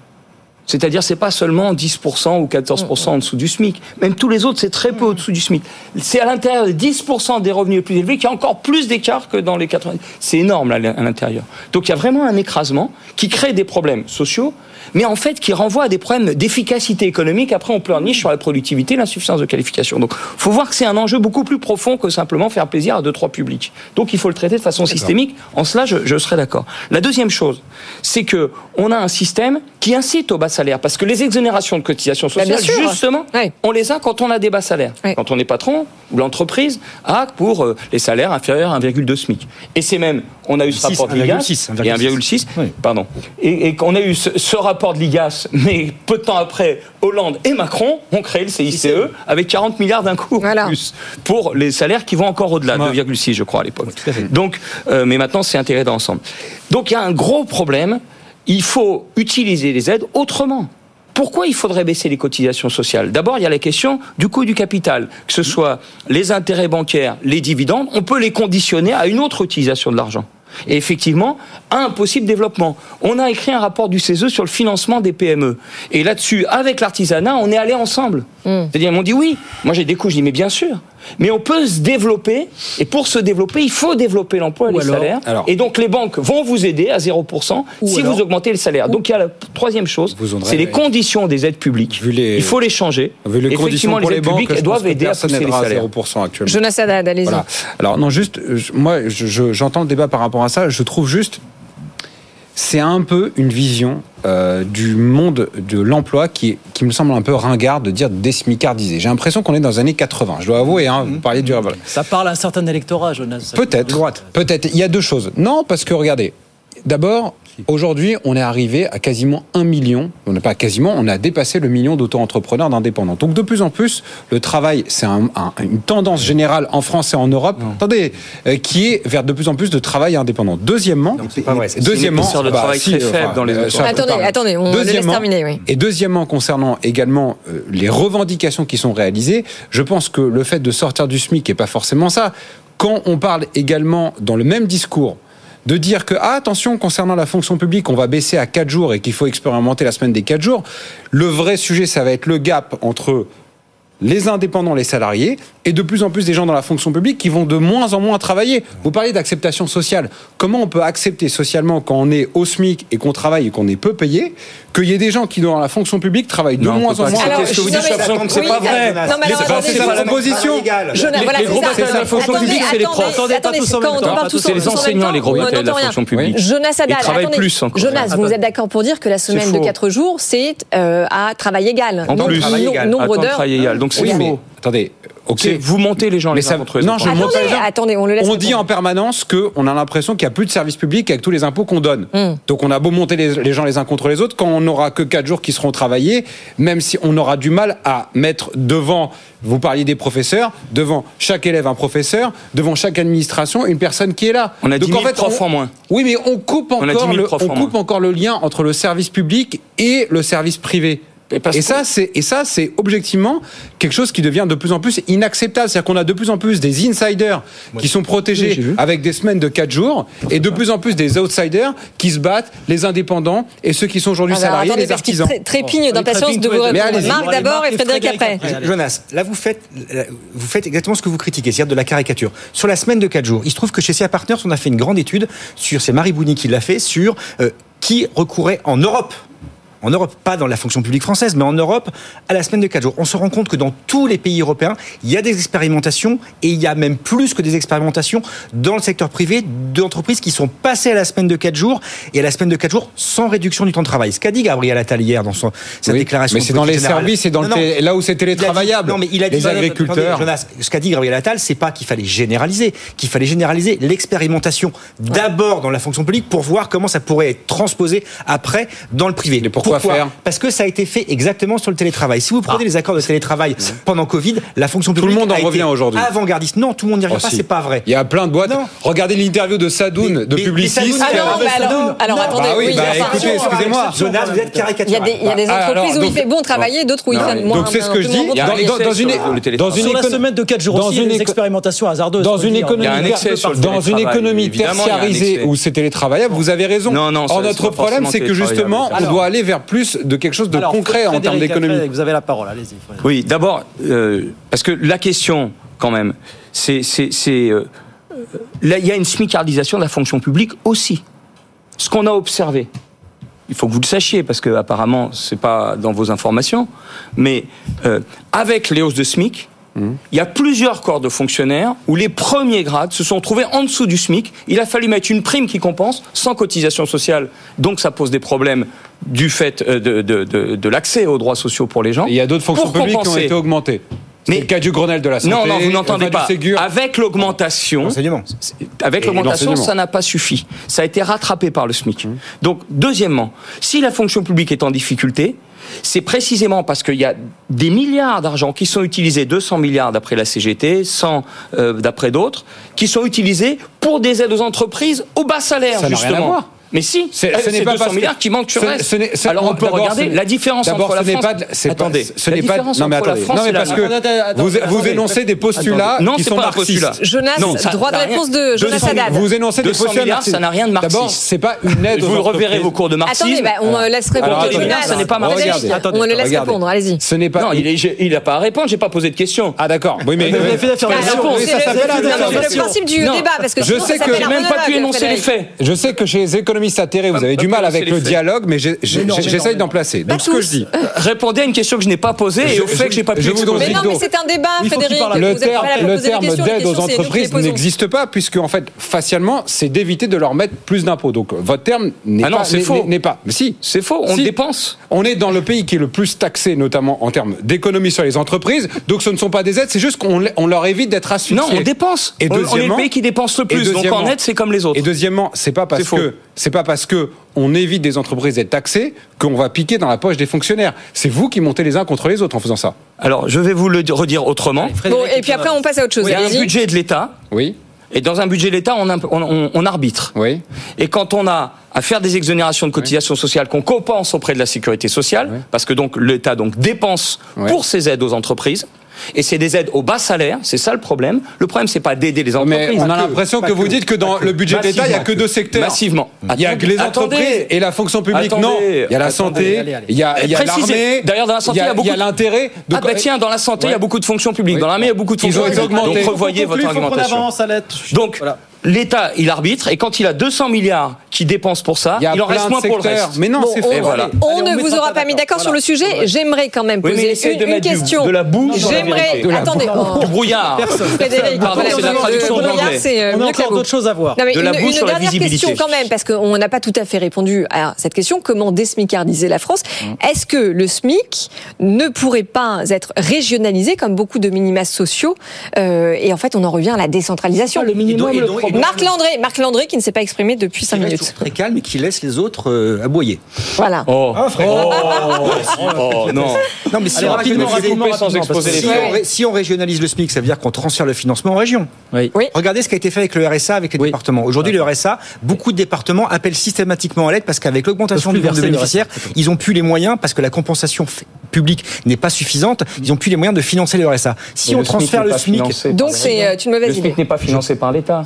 [SPEAKER 20] C'est-à-dire, c'est pas seulement 10% ou 14% en dessous du SMIC. Même tous les autres, c'est très peu au-dessous du SMIC. C'est à l'intérieur des 10% des revenus les plus élevés qu'il y a encore plus d'écart que dans les 90. C'est énorme là, à l'intérieur. Donc il y a vraiment un écrasement qui crée des problèmes sociaux, mais en fait qui renvoie à des problèmes d'efficacité économique. Après, on peut en niche sur la productivité, l'insuffisance de qualification. Donc, faut voir que c'est un enjeu beaucoup plus profond que simplement faire plaisir à deux trois publics. Donc, il faut le traiter de façon systémique. En cela, je, je serais d'accord. La deuxième chose, c'est que on a un système qui incite au bas salaire, parce que les exonérations de cotisations
[SPEAKER 2] Bah,
[SPEAKER 20] sociales,
[SPEAKER 2] sûr.
[SPEAKER 20] justement, on les a quand on a des bas salaires. Quand on est patron ou l'entreprise a pour euh, les salaires inférieurs à 1,2 SMIC. Et c'est même, on a eu ce
[SPEAKER 18] 6,
[SPEAKER 20] rapport de l'IGAS
[SPEAKER 18] 1,6,
[SPEAKER 20] et 1,6, pardon. Et, et qu'on a eu ce, ce rapport de l'IGAS, mais peu de temps après, Hollande et Macron ont créé le CICE avec 40 milliards d'un coup en plus pour les salaires qui vont encore au-delà, 2,6 je crois à l'époque. Donc, euh, mais maintenant c'est intégré dans l'ensemble. Donc il y a un gros problème. Il faut utiliser les aides autrement. Pourquoi il faudrait baisser les cotisations sociales? D'abord, il y a la question du coût du capital, que ce soit les intérêts bancaires, les dividendes, on peut les conditionner à une autre utilisation de l'argent. Et effectivement, un possible développement. On a écrit un rapport du CESE sur le financement des PME. Et là-dessus, avec l'artisanat, on est allés ensemble. C'est-à-dire, ils m'ont dit oui. Moi, j'ai des coups, je dis mais bien sûr. Mais on peut se développer, et pour se développer, il faut développer l'emploi et les
[SPEAKER 18] alors-
[SPEAKER 20] salaires.
[SPEAKER 18] alors-
[SPEAKER 20] Et donc, les banques vont vous aider à 0%
[SPEAKER 18] Ou
[SPEAKER 20] si
[SPEAKER 18] alors-
[SPEAKER 20] vous augmentez le salaire. Donc, il y a la troisième chose, c'est les conditions des aides publiques. il faut les changer.
[SPEAKER 19] Vu les conditions
[SPEAKER 20] Effectivement, les
[SPEAKER 19] les
[SPEAKER 20] aides
[SPEAKER 19] banques,
[SPEAKER 20] publiques doivent aider à pousser les
[SPEAKER 19] n'aidera à
[SPEAKER 20] salaires.
[SPEAKER 19] 0% actuellement.
[SPEAKER 2] Jonas Haddad, allez-y.
[SPEAKER 19] Voilà. Alors non, juste, euh, moi, je- je- j'entends le débat par rapport à ça. Je trouve juste, c'est un peu une vision euh, du monde de l'emploi qui, qui me semble un peu ringard de dire désmicardiser. J'ai l'impression qu'on est dans les années 80. Je dois avouer, hein, vous parliez du voilà.
[SPEAKER 1] Ça parle à un certain électorat, Jonas.
[SPEAKER 19] Peut-être. Peut-être. Il y a deux choses. Non, parce que regardez. D'abord, aujourd'hui, on est arrivé à quasiment un million. On n'est pas quasiment, on a dépassé le million d'auto-entrepreneurs d'indépendants. Donc, de plus en plus, le travail, c'est un- un- une tendance générale en France et en Europe. Attendez, euh, qui est vers de plus en plus de travail indépendant. Deuxièmement, deuxièmement,
[SPEAKER 20] C'est une épaisseur de
[SPEAKER 19] bah,
[SPEAKER 20] travail
[SPEAKER 19] si,
[SPEAKER 20] très
[SPEAKER 19] enfin,
[SPEAKER 20] faible dans les
[SPEAKER 19] euh,
[SPEAKER 2] Attendez, attendez, on le laisse terminer, oui.
[SPEAKER 19] et deuxièmement, concernant également euh, les revendications qui sont réalisées, je pense que le fait de sortir du SMIC n'est pas forcément ça. Quand on parle également dans le même discours de dire que, ah, attention, concernant la fonction publique, on va baisser à 4 jours et qu'il faut expérimenter la semaine des 4 jours, le vrai sujet, ça va être le gap entre les indépendants, les salariés, et de plus en plus des gens dans la fonction publique qui vont de moins en moins travailler. Vous parlez d'acceptation sociale. Comment on peut accepter socialement quand on est au SMIC et qu'on travaille et qu'on est peu payé, qu'il y ait des gens qui dans la fonction publique travaillent de
[SPEAKER 20] Non, on
[SPEAKER 19] moins en
[SPEAKER 20] pas
[SPEAKER 19] moins
[SPEAKER 20] accepter ce que vous dites, c'est pas vrai.
[SPEAKER 19] C'est pas-
[SPEAKER 2] Jonas-
[SPEAKER 19] proposition.
[SPEAKER 20] Les- gros batailles de la fonction publique, c'est les profs.
[SPEAKER 2] attendez,
[SPEAKER 20] Attendez,
[SPEAKER 2] c'est
[SPEAKER 20] tous en
[SPEAKER 2] quand
[SPEAKER 20] même
[SPEAKER 2] on
[SPEAKER 20] temps.
[SPEAKER 2] parle tous
[SPEAKER 20] C'est les enseignants, les gros batailles de la fonction publique.
[SPEAKER 2] Jonas Haddad,
[SPEAKER 20] travaillent
[SPEAKER 2] attendez.
[SPEAKER 20] plus encore.
[SPEAKER 2] Jonas, vous êtes d'accord pour dire que la semaine de
[SPEAKER 20] faux.
[SPEAKER 2] 4 jours, c'est euh, à travail égal.
[SPEAKER 20] En plus,
[SPEAKER 2] no- nombre d'heures.
[SPEAKER 20] Donc c'est
[SPEAKER 19] Oui, mais attendez, ok.
[SPEAKER 20] Vous montez les gens
[SPEAKER 19] Mais
[SPEAKER 20] les
[SPEAKER 19] ça-
[SPEAKER 20] uns contre les
[SPEAKER 19] non,
[SPEAKER 20] autres.
[SPEAKER 19] je ne monte pas les gens.
[SPEAKER 2] Attendez, on le laisse
[SPEAKER 19] On dit en permanence qu'on a l'impression qu'il n'y a plus de service public avec tous les impôts qu'on donne.
[SPEAKER 2] Hmm.
[SPEAKER 19] Donc on a beau monter les, les gens les uns contre les autres, quand on n'aura que 4 jours qui seront travaillés, même si on aura du mal à mettre devant, vous parliez des professeurs, devant chaque élève un professeur, devant chaque administration une personne qui est là.
[SPEAKER 20] On a
[SPEAKER 19] Donc
[SPEAKER 20] 10 000
[SPEAKER 19] en fait,
[SPEAKER 20] profs
[SPEAKER 19] on-
[SPEAKER 20] en moins.
[SPEAKER 19] Oui, mais on coupe
[SPEAKER 20] On a 10
[SPEAKER 19] encore,
[SPEAKER 20] 000
[SPEAKER 19] le,
[SPEAKER 20] profs
[SPEAKER 19] on
[SPEAKER 20] en
[SPEAKER 19] coupe encore le lien entre le service public et le service privé. Et, ça, c'est et ça, c'est objectivement quelque chose qui devient de plus en plus inacceptable. C'est-à-dire qu'on a de plus en plus des insiders qui sont protégés avec des semaines de 4 jours, et de plus en plus des outsiders qui se battent, les indépendants et ceux qui sont aujourd'hui
[SPEAKER 2] Alors,
[SPEAKER 19] salariés,
[SPEAKER 2] attendez,
[SPEAKER 19] les artisans.
[SPEAKER 2] tré- trépigne d'impatience de vous répondre. Marc d'abord et Frédéric après.
[SPEAKER 22] Jonas, là vous faites, vous faites exactement ce que vous critiquez, c'est-à-dire de la caricature. Sur la semaine de 4 jours, il se trouve que chez CA Partners, on a fait une grande étude sur, c'est Marie Bouni qui l'a fait, sur euh, qui recourait en Europe en Europe, pas dans la fonction publique française, mais en Europe, à la semaine de 4 jours. On se rend compte que dans tous les pays européens, il y a des expérimentations, et il y a même plus que des expérimentations dans le secteur privé d'entreprises qui sont passées à la semaine de 4 jours, et à la semaine de 4 jours sans réduction du temps de travail. Ce qu'a dit Gabriel Attal hier dans son, sa
[SPEAKER 19] Oui,
[SPEAKER 22] déclaration.
[SPEAKER 19] mais c'est dans les
[SPEAKER 22] générale.
[SPEAKER 19] services et dans le
[SPEAKER 22] Non, non.
[SPEAKER 19] télé- là où c'est
[SPEAKER 22] dit-
[SPEAKER 19] télétravaillable.
[SPEAKER 22] Non, mais il a dit
[SPEAKER 19] Les agriculteurs.
[SPEAKER 22] Attendez, Jonas, ce qu'a dit Gabriel Attal, c'est pas qu'il fallait généraliser, qu'il fallait généraliser l'expérimentation d'abord dans la fonction publique pour voir comment ça pourrait être transposé après dans le privé.
[SPEAKER 19] pourquoi
[SPEAKER 22] parce que ça a été fait exactement sur le télétravail. Si vous ah. prenez les accords de télétravail mmh. pendant Covid, la fonction publique
[SPEAKER 19] tout le monde en revient aujourd'hui.
[SPEAKER 22] Avant-gardiste, non, tout le monde n'y revient
[SPEAKER 19] oh,
[SPEAKER 22] pas,
[SPEAKER 19] si.
[SPEAKER 22] c'est pas vrai.
[SPEAKER 19] Il y a plein de boîtes.
[SPEAKER 22] Non.
[SPEAKER 19] Regardez l'interview de Sadoun de Publicis.
[SPEAKER 2] Ah non, alors, attendez, ah
[SPEAKER 19] bah, écoutez, excusez-moi.
[SPEAKER 22] Hein, Jonas, vous êtes
[SPEAKER 2] euh,
[SPEAKER 22] caricatural.
[SPEAKER 2] Il y a des,
[SPEAKER 19] ah,
[SPEAKER 2] entreprises où il fait bon travailler, d'autres où il fait moins.
[SPEAKER 19] Donc c'est ce que je dis. Dans une
[SPEAKER 1] de 4 jours une il y.
[SPEAKER 19] Dans une économie, dans une économie tertiarisée où c'est télétravaillable, vous avez raison.
[SPEAKER 20] Non, non,
[SPEAKER 19] Or, notre problème, c'est que justement, on doit aller vers plus de quelque chose de concret en termes d'économie.
[SPEAKER 1] Vous avez la parole, allez-y.
[SPEAKER 20] Oui, d'abord, euh, parce que la question, quand même, c'est. Euh, euh, il y a une smicardisation de la fonction publique aussi. Ce qu'on a observé, il faut que vous le sachiez, parce que apparemment, ce n'est pas dans vos informations, mais avec les hausses de SMIC, il y a plusieurs corps de fonctionnaires où les premiers grades se sont trouvés en dessous du SMIC. Il a fallu mettre une prime qui compense sans cotisation sociale. Donc ça pose des problèmes du fait euh, de, l'accès aux droits sociaux pour les gens.
[SPEAKER 19] Il y a d'autres fonctions publiques qui ont été augmentées.
[SPEAKER 20] Mais
[SPEAKER 19] le cas du Grenelle de la santé.
[SPEAKER 20] Non, non, vous n'entendez pas. Avec l'augmentation, avec l'augmentation, ça n'a pas suffi. Ça a été rattrapé par le SMIC.
[SPEAKER 19] Mmh.
[SPEAKER 20] Donc, deuxièmement, si la fonction publique est en difficulté, c'est précisément parce qu'il y a des milliards d'argent qui sont utilisés, 200 milliards d'après la CGT, 100 euh, d'après d'autres, qui sont utilisés pour des aides aux entreprises au bas salaire, justement. Mais si,
[SPEAKER 19] ce n'est pas
[SPEAKER 20] 200 milliards qui manquent sur
[SPEAKER 19] Brest.
[SPEAKER 20] Alors on peut regarder la différence entre la France. Attendez,
[SPEAKER 19] ce n'est pas. Non mais attendez. Non mais parce que vous énoncez des postulats qui sont marxistes.
[SPEAKER 2] Jonas, droit de
[SPEAKER 20] bah,
[SPEAKER 2] réponse de Jonas Haddad.
[SPEAKER 19] Vous énoncez des postulats
[SPEAKER 20] ça n'a rien de marxiste.
[SPEAKER 19] D'abord, c'est pas une aide.
[SPEAKER 20] Vous reverrez vos cours de marxisme.
[SPEAKER 2] Attendez, on laisse répondre.
[SPEAKER 20] Ce n'est pas marxiste.
[SPEAKER 2] On le laisse répondre. Allez-y.
[SPEAKER 20] Non, il n'a pas à répondre. J'ai pas posé de question.
[SPEAKER 19] Ah d'accord. Oui mais.
[SPEAKER 2] C'est le principe du débat parce que
[SPEAKER 19] je sais que
[SPEAKER 20] même pas pu énoncer les faits.
[SPEAKER 19] Je sais que chez les économistes vous avez du mal avec le dialogue, mais j'essaye d'en placer. Donc, ce que je dis. *laughs*
[SPEAKER 20] Répondez à une question que je n'ai pas posée et au fait que je n'ai pas pu exposer.
[SPEAKER 2] Mais non, mais c'est un débat,
[SPEAKER 19] Le terme d'aide aux entreprises n'existe pas, puisque, en fait, facialement, c'est d'éviter de leur mettre plus d'impôts. Donc, votre terme n'est
[SPEAKER 20] ah
[SPEAKER 19] pas.
[SPEAKER 20] Alors,
[SPEAKER 19] c'est
[SPEAKER 20] faux.
[SPEAKER 19] Mais si.
[SPEAKER 20] C'est faux, on dépense.
[SPEAKER 19] On est dans le pays qui est le plus taxé, notamment en termes d'économie sur les entreprises. Donc ce ne sont pas des aides, c'est juste qu'on leur évite d'être assujettis.
[SPEAKER 20] Non, on dépense.
[SPEAKER 19] Et
[SPEAKER 20] deuxièmement, on est le pays qui dépense le plus. Donc en net, c'est comme les autres.
[SPEAKER 19] Et deuxièmement, c'est pas parce que c'est pas parce que on évite des entreprises d'être taxées qu'on va piquer dans la poche des fonctionnaires. C'est vous qui montez les uns contre les autres en faisant ça.
[SPEAKER 20] Alors, je vais vous le redire autrement.
[SPEAKER 2] Bon, et puis après, on passe à autre chose. Oui,
[SPEAKER 20] budget de l'État.
[SPEAKER 19] Oui
[SPEAKER 20] et dans un budget d'État, on, on, arbitre. Et quand on a à faire des exonérations de cotisations sociales qu'on compense auprès de la sécurité sociale, parce que donc l'État donc dépense pour ses aides aux entreprises, et c'est des aides au bas salaire, c'est ça le problème. Le problème, c'est pas d'aider les entreprises.
[SPEAKER 19] Mais on a l'impression
[SPEAKER 20] que,
[SPEAKER 19] que, vous dites que dans que, le budget de l'État, il n'y a que deux secteurs.
[SPEAKER 20] Massivement.
[SPEAKER 19] Il y a que les entreprises attendez, et la fonction publique.
[SPEAKER 20] Attendez,
[SPEAKER 19] non, il y a la santé, il y a, l'armée.
[SPEAKER 20] D'ailleurs, dans la santé, il y a, beaucoup.
[SPEAKER 19] Il y a l'intérêt.
[SPEAKER 20] Ah ben tiens, dans la santé, il ouais. y a beaucoup de fonctions publiques. Dans l'armée, il y a beaucoup de fonctions publiques. Donc revoyez votre argumentation. Donc l'État, il arbitre, et quand il a 200 milliards qui dépensent pour ça,
[SPEAKER 19] il,
[SPEAKER 20] en reste moins pour le reste.
[SPEAKER 19] Mais non,
[SPEAKER 2] bon, on, on, ne vous aura
[SPEAKER 1] pas
[SPEAKER 2] mis
[SPEAKER 1] d'accord
[SPEAKER 2] sur le sujet. J'aimerais quand même poser
[SPEAKER 20] oui,
[SPEAKER 2] une, une
[SPEAKER 20] question. Du, de la boue.
[SPEAKER 2] J'aimerais. Attendez.
[SPEAKER 20] Du brouillard.
[SPEAKER 2] Frédéric,
[SPEAKER 20] Pardon, c'est la traduction
[SPEAKER 2] euh,
[SPEAKER 1] On a encore d'autres choses à voir.
[SPEAKER 20] De
[SPEAKER 2] une,
[SPEAKER 20] la
[SPEAKER 2] une dernière question quand même, parce qu'on n'a pas tout à fait répondu à cette question. Comment désmicardiser la France? Mmh. Est-ce que le SMIC ne pourrait pas être régionalisé comme beaucoup de minima sociaux euh, Et en fait, on en revient à la décentralisation.
[SPEAKER 22] Le minimum,
[SPEAKER 2] Marc Landré, Marc Landré qui ne s'est pas exprimé depuis 5 minutes.
[SPEAKER 22] Très calme et qui laisse les autres euh, aboyer.
[SPEAKER 2] Voilà.
[SPEAKER 20] Oh,
[SPEAKER 22] ah, oh.
[SPEAKER 20] oh, oh non.
[SPEAKER 22] non. mais si on, régionalise le SMIC, ça veut dire qu'on transfère le financement aux régions.
[SPEAKER 1] Oui.
[SPEAKER 2] oui.
[SPEAKER 22] Regardez ce qui a été fait avec le RSA, avec les départements. Aujourd'hui, le RSA, beaucoup de départements appellent systématiquement à l'aide parce qu'avec l'augmentation du nombre de bénéficiaires, ils ont plus les moyens parce que la compensation publique n'est pas suffisante. Ils ont plus les moyens de financer le RSA. Si on transfère le SMIC,
[SPEAKER 2] donc c'est euh, une mauvaise idée.
[SPEAKER 20] Le SMIC n'est pas financé par l'État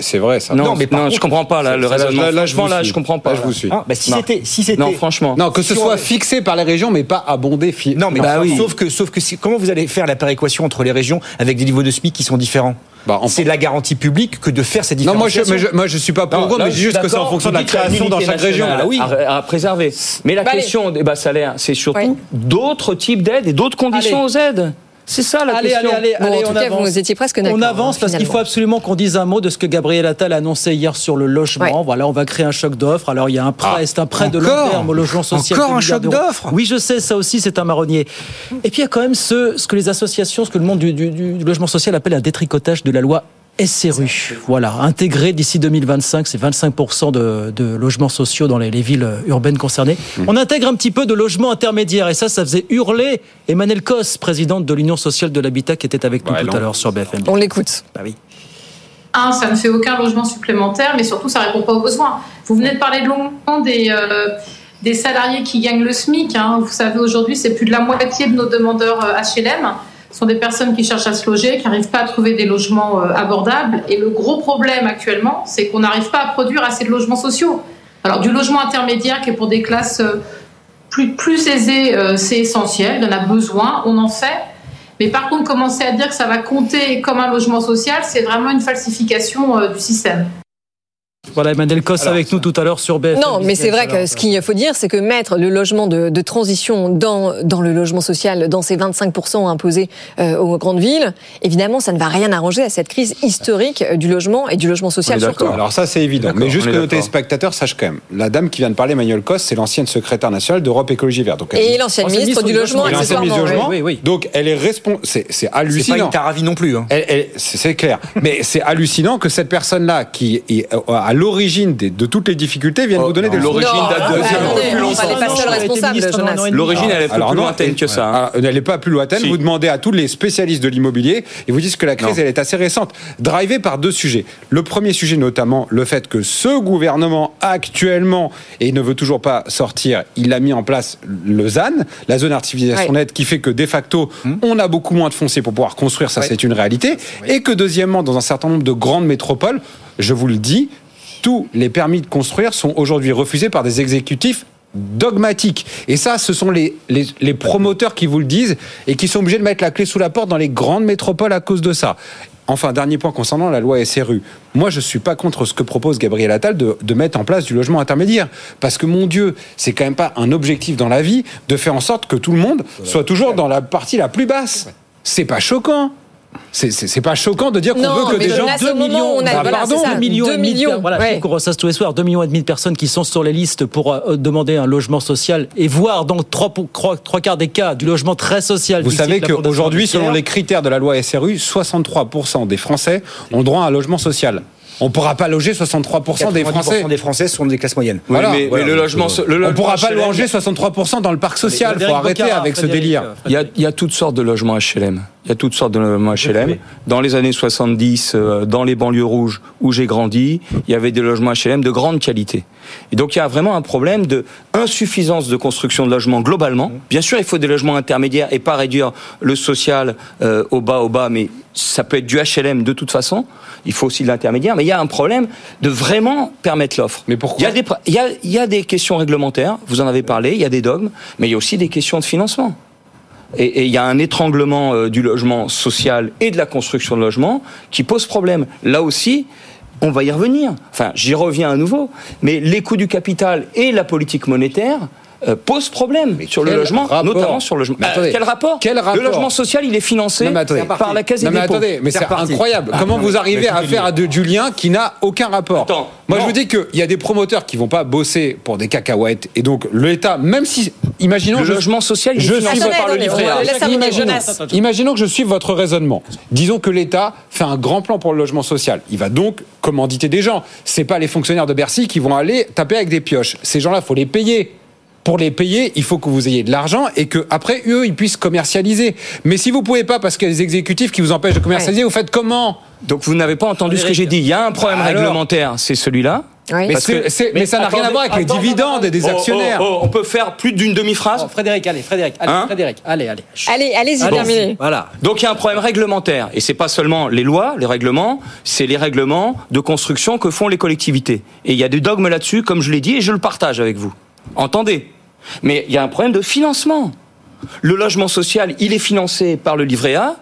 [SPEAKER 19] c'est vrai, ça.
[SPEAKER 20] Non,
[SPEAKER 22] mais
[SPEAKER 20] non,
[SPEAKER 22] contre, je
[SPEAKER 20] comprends pas là, le raisonnement.
[SPEAKER 19] Là, je, vous
[SPEAKER 20] là je comprends pas.
[SPEAKER 19] Je vous suis.
[SPEAKER 22] Ah, bah, si c'était, si c'était.
[SPEAKER 20] Non, franchement.
[SPEAKER 19] Non, que ce soit fixé par les régions, mais pas abondé. Fi...
[SPEAKER 22] Non, mais sauf que, sauf que, comment vous allez faire la péréquation entre les régions avec des niveaux de SMIC qui sont différents
[SPEAKER 19] bah,
[SPEAKER 22] c'est la garantie publique que de faire ces différences.
[SPEAKER 19] Non, moi je, mais suis pas
[SPEAKER 22] pour non, gros, mais juste que c'est en fonction de la création dans chaque région.
[SPEAKER 20] À, oui. Ah, à, préserver. Mais la bah, question eh ben, des bas salaires, c'est surtout d'autres types d'aides et d'autres conditions aux aides. C'est ça la
[SPEAKER 1] allez,
[SPEAKER 20] question.
[SPEAKER 1] Allez, allez,
[SPEAKER 2] bon, en
[SPEAKER 1] on
[SPEAKER 2] tout
[SPEAKER 1] avance.
[SPEAKER 2] Cas, vous étiez presque
[SPEAKER 1] On avance parce qu'il faut absolument qu'on dise un mot de ce que Gabriel Attal a annoncé hier sur le logement. Ouais. Voilà, on va créer un choc d'offres. Alors il y a un prêt, ah, c'est un prêt de long terme au logement social.
[SPEAKER 22] Encore un choc d'offres?
[SPEAKER 1] Oui, je sais, ça aussi c'est un marronnier. Et puis il y a quand même ce, ce que les associations, ce que le monde du, du, du logement social appelle un détricotage de la loi SRU. Voilà, intégré d'ici 2025, c'est 25% de, de, logements sociaux dans les, les villes urbaines concernées. Mmh. On intègre un petit peu de logements intermédiaires et ça, ça faisait hurler Emmanuel Cos, présidente de l'Union sociale de l'habitat, qui était avec nous ouais, tout à l'heure sur BFM.
[SPEAKER 2] On l'écoute.
[SPEAKER 1] Bah oui.
[SPEAKER 23] Un, ça ne fait aucun logement supplémentaire, mais surtout, ça ne répond pas aux besoins. Vous venez de parler de longuement des, euh, des salariés qui gagnent le SMIC. Hein. Vous savez, aujourd'hui, c'est plus de la moitié de nos demandeurs HLM sont des personnes qui cherchent à se loger, qui n'arrivent pas à trouver des logements euh, abordables. Et le gros problème actuellement, c'est qu'on n'arrive pas à produire assez de logements sociaux. Alors du logement intermédiaire qui est pour des classes euh, plus, aisées, euh, c'est essentiel, il y en a besoin, on en fait. Mais par contre, commencer à dire que ça va compter comme un logement social, c'est vraiment une falsification du système.
[SPEAKER 1] Voilà, Emmanuel Cos Alors, avec nous tout à l'heure sur BFM.
[SPEAKER 2] Non, mais c'est vrai que ce qu'il faut dire, c'est que mettre le logement de, de, transition dans, dans le logement social, dans ces 25% imposés euh, aux grandes villes, évidemment, ça ne va rien arranger à cette crise historique du logement et du logement social surtout.
[SPEAKER 19] Alors ça, c'est évident. Mais juste que nos téléspectateurs sachent quand même, la dame qui vient de parler, Emmanuel Cos, c'est l'ancienne secrétaire nationale d'Europe Écologie Verte.
[SPEAKER 2] Donc, et l'ancienne ministre, du Logement,
[SPEAKER 19] et l'ancienne ministre du Logement. Oui, oui. Donc elle est responsable. C'est hallucinant.
[SPEAKER 18] C'est pas une taravie non plus. Hein.
[SPEAKER 19] C'est clair. mais c'est hallucinant que cette personne-là, qui est à l'origine de toutes les difficultés viennent
[SPEAKER 20] oh,
[SPEAKER 19] vous donner des
[SPEAKER 20] L'origine date de L'origine, elle est plus lointaine que ça.
[SPEAKER 19] Hein. Elle n'est pas plus lointaine. Vous demandez à tous les spécialistes de l'immobilier et vous disent que la crise, elle est assez récente. Drivé par deux sujets. Le premier sujet, notamment, le fait que ce gouvernement, actuellement, et il ne veut toujours pas sortir, il a mis en place le ZAN, la zone artificialisation nette, qui fait que, de facto, hum. on a beaucoup moins de foncier pour pouvoir construire. Ça, c'est une réalité. Et que, deuxièmement, dans un certain nombre de grandes métropoles, je vous le dis, tous les permis de construire sont aujourd'hui refusés par des exécutifs dogmatiques. Et ça, ce sont les, les, les, promoteurs qui vous le disent et qui sont obligés de mettre la clé sous la porte dans les grandes métropoles à cause de ça. Enfin, dernier point concernant la loi SRU. Moi, je ne suis pas contre ce que propose Gabriel Attal de, de, mettre en place du logement intermédiaire. Parce que, mon Dieu, c'est quand même pas un objectif dans la vie de faire en sorte que tout le monde soit toujours dans la partie la plus basse. C'est pas choquant. C'est pas choquant de dire qu'on veut que des gens
[SPEAKER 1] 2 millions, on a, bah, pardon, 2 millions, 2 millions, voilà, ouais. tous les soirs, 2 millions et demi de personnes qui sont sur les listes pour euh, demander un logement social et voir dans 3, 3, 3 quarts des cas du logement très social.
[SPEAKER 19] Vous savez qu'aujourd'hui, selon les critères de la loi SRU, 63% des Français ont droit à un logement social. On ne pourra pas loger 63% des Français.
[SPEAKER 18] des Français sont des classes moyennes.
[SPEAKER 20] Oui, mais, voilà, mais, le logement, le
[SPEAKER 19] on ne pourra pas loger 63% dans le parc social. Il faut arrêter Bocard, avec ce délire.
[SPEAKER 20] Il y, a, il y, a, toutes sortes de logements HLM. Il y a toutes sortes de logements HLM. Dans les années 70, euh, dans les banlieues rouges où j'ai grandi, il y avait des logements HLM de grande qualité. Et donc il y a vraiment un problème de insuffisance de construction de logements globalement. Bien sûr, il faut des logements intermédiaires et pas réduire le social euh, au bas, au bas, mais ça peut être du HLM de toute façon. Il faut aussi de l'intermédiaire, mais il y a un problème de vraiment permettre l'offre.
[SPEAKER 19] Mais pourquoi
[SPEAKER 20] il y, a des, il, y a, il y a des questions réglementaires, vous en avez parlé, il y a des dogmes, mais il y a aussi des questions de financement. Et, et, il y a un étranglement euh, du logement social et de la construction de logement qui pose problème. Là aussi, on va y revenir. Enfin, j'y reviens à nouveau. Mais les coûts du capital et la politique monétaire euh, pose problème mais sur le logement, rapport notamment sur le logement.
[SPEAKER 19] Mais attendez,
[SPEAKER 20] quel, rapport
[SPEAKER 19] quel rapport
[SPEAKER 20] Le logement social, il est financé
[SPEAKER 19] non, attendez,
[SPEAKER 20] par la Caisse des
[SPEAKER 19] non, mais
[SPEAKER 20] dépôts.
[SPEAKER 19] attendez, mais c'est incroyable. Ah, Comment non, vous arrivez à faire du, du lien qui n'a aucun rapport?
[SPEAKER 20] Attends,
[SPEAKER 19] Moi, je vous dis qu'il y a des promoteurs qui vont pas bosser pour des cacahuètes, et donc l'État, même si, imaginons,
[SPEAKER 20] le
[SPEAKER 19] je,
[SPEAKER 20] logement social, il
[SPEAKER 19] je
[SPEAKER 20] est financé
[SPEAKER 19] suis
[SPEAKER 20] par le livret A.
[SPEAKER 19] Imaginons, imaginons que je suive votre raisonnement. Disons que l'État fait un grand plan pour le logement social. Il va donc commanditer des gens. C'est pas les fonctionnaires de Bercy qui vont aller taper avec des pioches. Ces gens-là, faut les payer pour les payer, il faut que vous ayez de l'argent et que après eux ils puissent commercialiser. Mais si vous pouvez pas parce qu'il y a des exécutifs qui vous empêchent de commercialiser, ouais. vous faites comment?
[SPEAKER 20] Donc vous n'avez pas entendu ce que j'ai dit. Il y a un problème bah, réglementaire, c'est celui-là.
[SPEAKER 19] Oui. Mais, que, mais, mais, ça n'a rien à voir avec attends, les dividendes et des
[SPEAKER 20] oh,
[SPEAKER 19] actionnaires.
[SPEAKER 20] Oh, oh, on peut faire plus d'une demi-phrase?
[SPEAKER 1] Oh, Frédéric, allez, Frédéric, allez, hein Frédéric, allez, allez.
[SPEAKER 2] Allez, allez-y, terminez.
[SPEAKER 20] Voilà. Donc il y a un problème réglementaire et c'est pas seulement les lois, les règlements, c'est les règlements de construction que font les collectivités. Et il y a des dogmes là-dessus, comme je l'ai dit, et je le partage avec vous. Entendez? Mais il y a un problème de financement. Le logement social, il est financé par le livret A.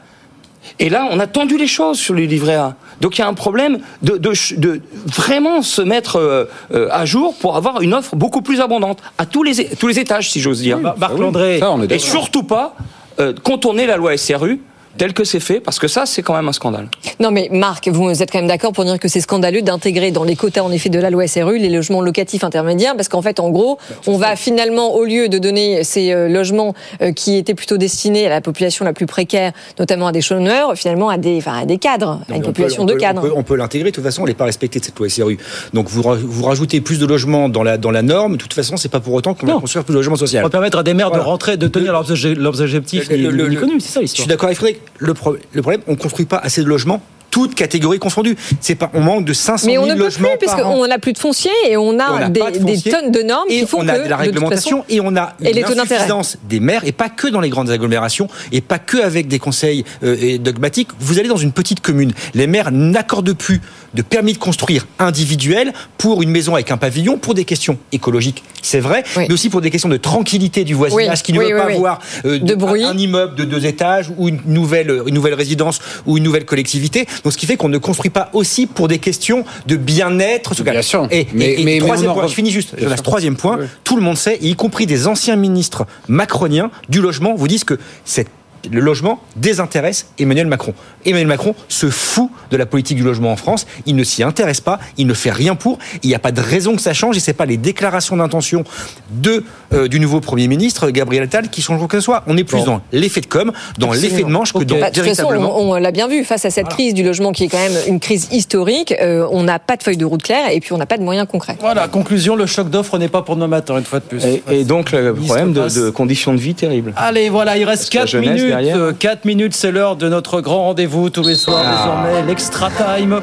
[SPEAKER 20] Et là, on a tendu les choses sur le livret A. Donc il y a un problème de, de, de vraiment se mettre euh, à jour pour avoir une offre beaucoup plus abondante à tous les, tous les étages, si j'ose dire.
[SPEAKER 1] Oui, Marc Landré.
[SPEAKER 20] Et surtout pas euh, contourner la loi SRU tel que c'est fait, parce que ça, c'est quand même un scandale.
[SPEAKER 2] Non, mais Marc, vous êtes quand même d'accord pour dire que c'est scandaleux d'intégrer dans les quotas, en effet, de la loi SRU, les logements locatifs intermédiaires, parce qu'en fait, en gros, on va finalement, au lieu de donner ces euh, logements euh, qui étaient plutôt destinés à la population la plus précaire, notamment à des chômeurs, finalement à des, enfin, à des cadres, à une
[SPEAKER 18] on
[SPEAKER 2] population
[SPEAKER 18] peut- on
[SPEAKER 2] de
[SPEAKER 18] peut-
[SPEAKER 2] cadres.
[SPEAKER 18] On peut, on peut l'intégrer. De toute façon, on n'est pas respecté de cette loi SRU. Donc, vous, vous rajoutez plus de logements dans la, dans la norme. De toute façon, c'est pas pour autant qu'on va construire plus de logements sociaux.
[SPEAKER 1] On va permettre à des maires
[SPEAKER 18] Voilà.
[SPEAKER 1] de rentrer, de tenir leurs, obje- leurs objectifs
[SPEAKER 18] Le-
[SPEAKER 1] ni-
[SPEAKER 18] le-
[SPEAKER 1] ni
[SPEAKER 18] le-
[SPEAKER 1] connus, c'est ça
[SPEAKER 18] Je
[SPEAKER 1] l'histoire.
[SPEAKER 18] suis d'accord avec Frédéric. Le, pro- le problème, on construit pas assez de logements, toutes catégories confondues. C'est pas, on manque de 500
[SPEAKER 2] Mais
[SPEAKER 18] 000
[SPEAKER 2] on ne peut
[SPEAKER 18] logements
[SPEAKER 2] plus, puisqu'on n'a plus de foncier et on a,
[SPEAKER 18] Et on
[SPEAKER 2] des,
[SPEAKER 18] de
[SPEAKER 2] tonnes de normes
[SPEAKER 18] et
[SPEAKER 2] qui font
[SPEAKER 18] on a
[SPEAKER 2] que,
[SPEAKER 18] de la
[SPEAKER 2] toute
[SPEAKER 18] réglementation
[SPEAKER 2] façon,
[SPEAKER 18] et on a
[SPEAKER 2] et
[SPEAKER 18] une
[SPEAKER 2] les taux d'intérêt.
[SPEAKER 18] insuffisance des maires et pas que dans les grandes agglomérations et pas que avec des conseils euh, et dogmatiques. Vous allez dans une petite commune, les maires n'accordent plus de permis de construire individuel pour une maison avec un pavillon pour des questions écologiques, c'est vrai, mais aussi pour des questions de tranquillité du voisinage
[SPEAKER 2] Oui,
[SPEAKER 18] qui ne
[SPEAKER 2] oui,
[SPEAKER 18] veut pas voir euh,
[SPEAKER 2] De bruit.
[SPEAKER 18] un immeuble de deux étages ou une nouvelle, une nouvelle résidence ou une nouvelle collectivité. Donc ce qui fait qu'on ne construit pas aussi pour des questions de bien-être.
[SPEAKER 19] Bien sûr.
[SPEAKER 18] Et,
[SPEAKER 19] Mais-
[SPEAKER 18] et- et
[SPEAKER 19] mais- mais
[SPEAKER 18] troisième point, je finis juste. Jonas, troisième point, tout le monde sait, y compris des anciens ministres macroniens du logement, vous disent que cette le logement désintéresse Emmanuel Macron. Emmanuel Macron se fout de la politique du logement en France. Il ne s'y intéresse pas. Il ne fait rien pour. Il n'y a pas de raison que ça change. Et c'est pas les déclarations d'intention de euh, du nouveau Premier ministre Gabriel Attal qui changeront que ce soit. On est plus
[SPEAKER 2] Bon.
[SPEAKER 18] dans l'effet de com, dans l'effet de manche que dans
[SPEAKER 2] Bah, de toute façon,
[SPEAKER 18] véritablement.
[SPEAKER 2] on, on l'a bien vu, face à cette crise du logement qui est quand même une crise historique, euh, on n'a pas de feuille de route claire et puis on n'a pas de moyens concrets.
[SPEAKER 1] Voilà, conclusion, le choc d'offre n'est pas pour demain matin, une fois de plus.
[SPEAKER 20] Et, et donc, le problème de, conditions de vie terribles.
[SPEAKER 1] Allez, voilà, il reste
[SPEAKER 20] Parce que la
[SPEAKER 1] 4
[SPEAKER 20] jeunesse
[SPEAKER 1] minutes.
[SPEAKER 20] derrière.
[SPEAKER 1] Euh, 4 minutes, c'est l'heure de notre grand rendez-vous tous les soirs
[SPEAKER 20] Ah.
[SPEAKER 1] désormais, l'extra time.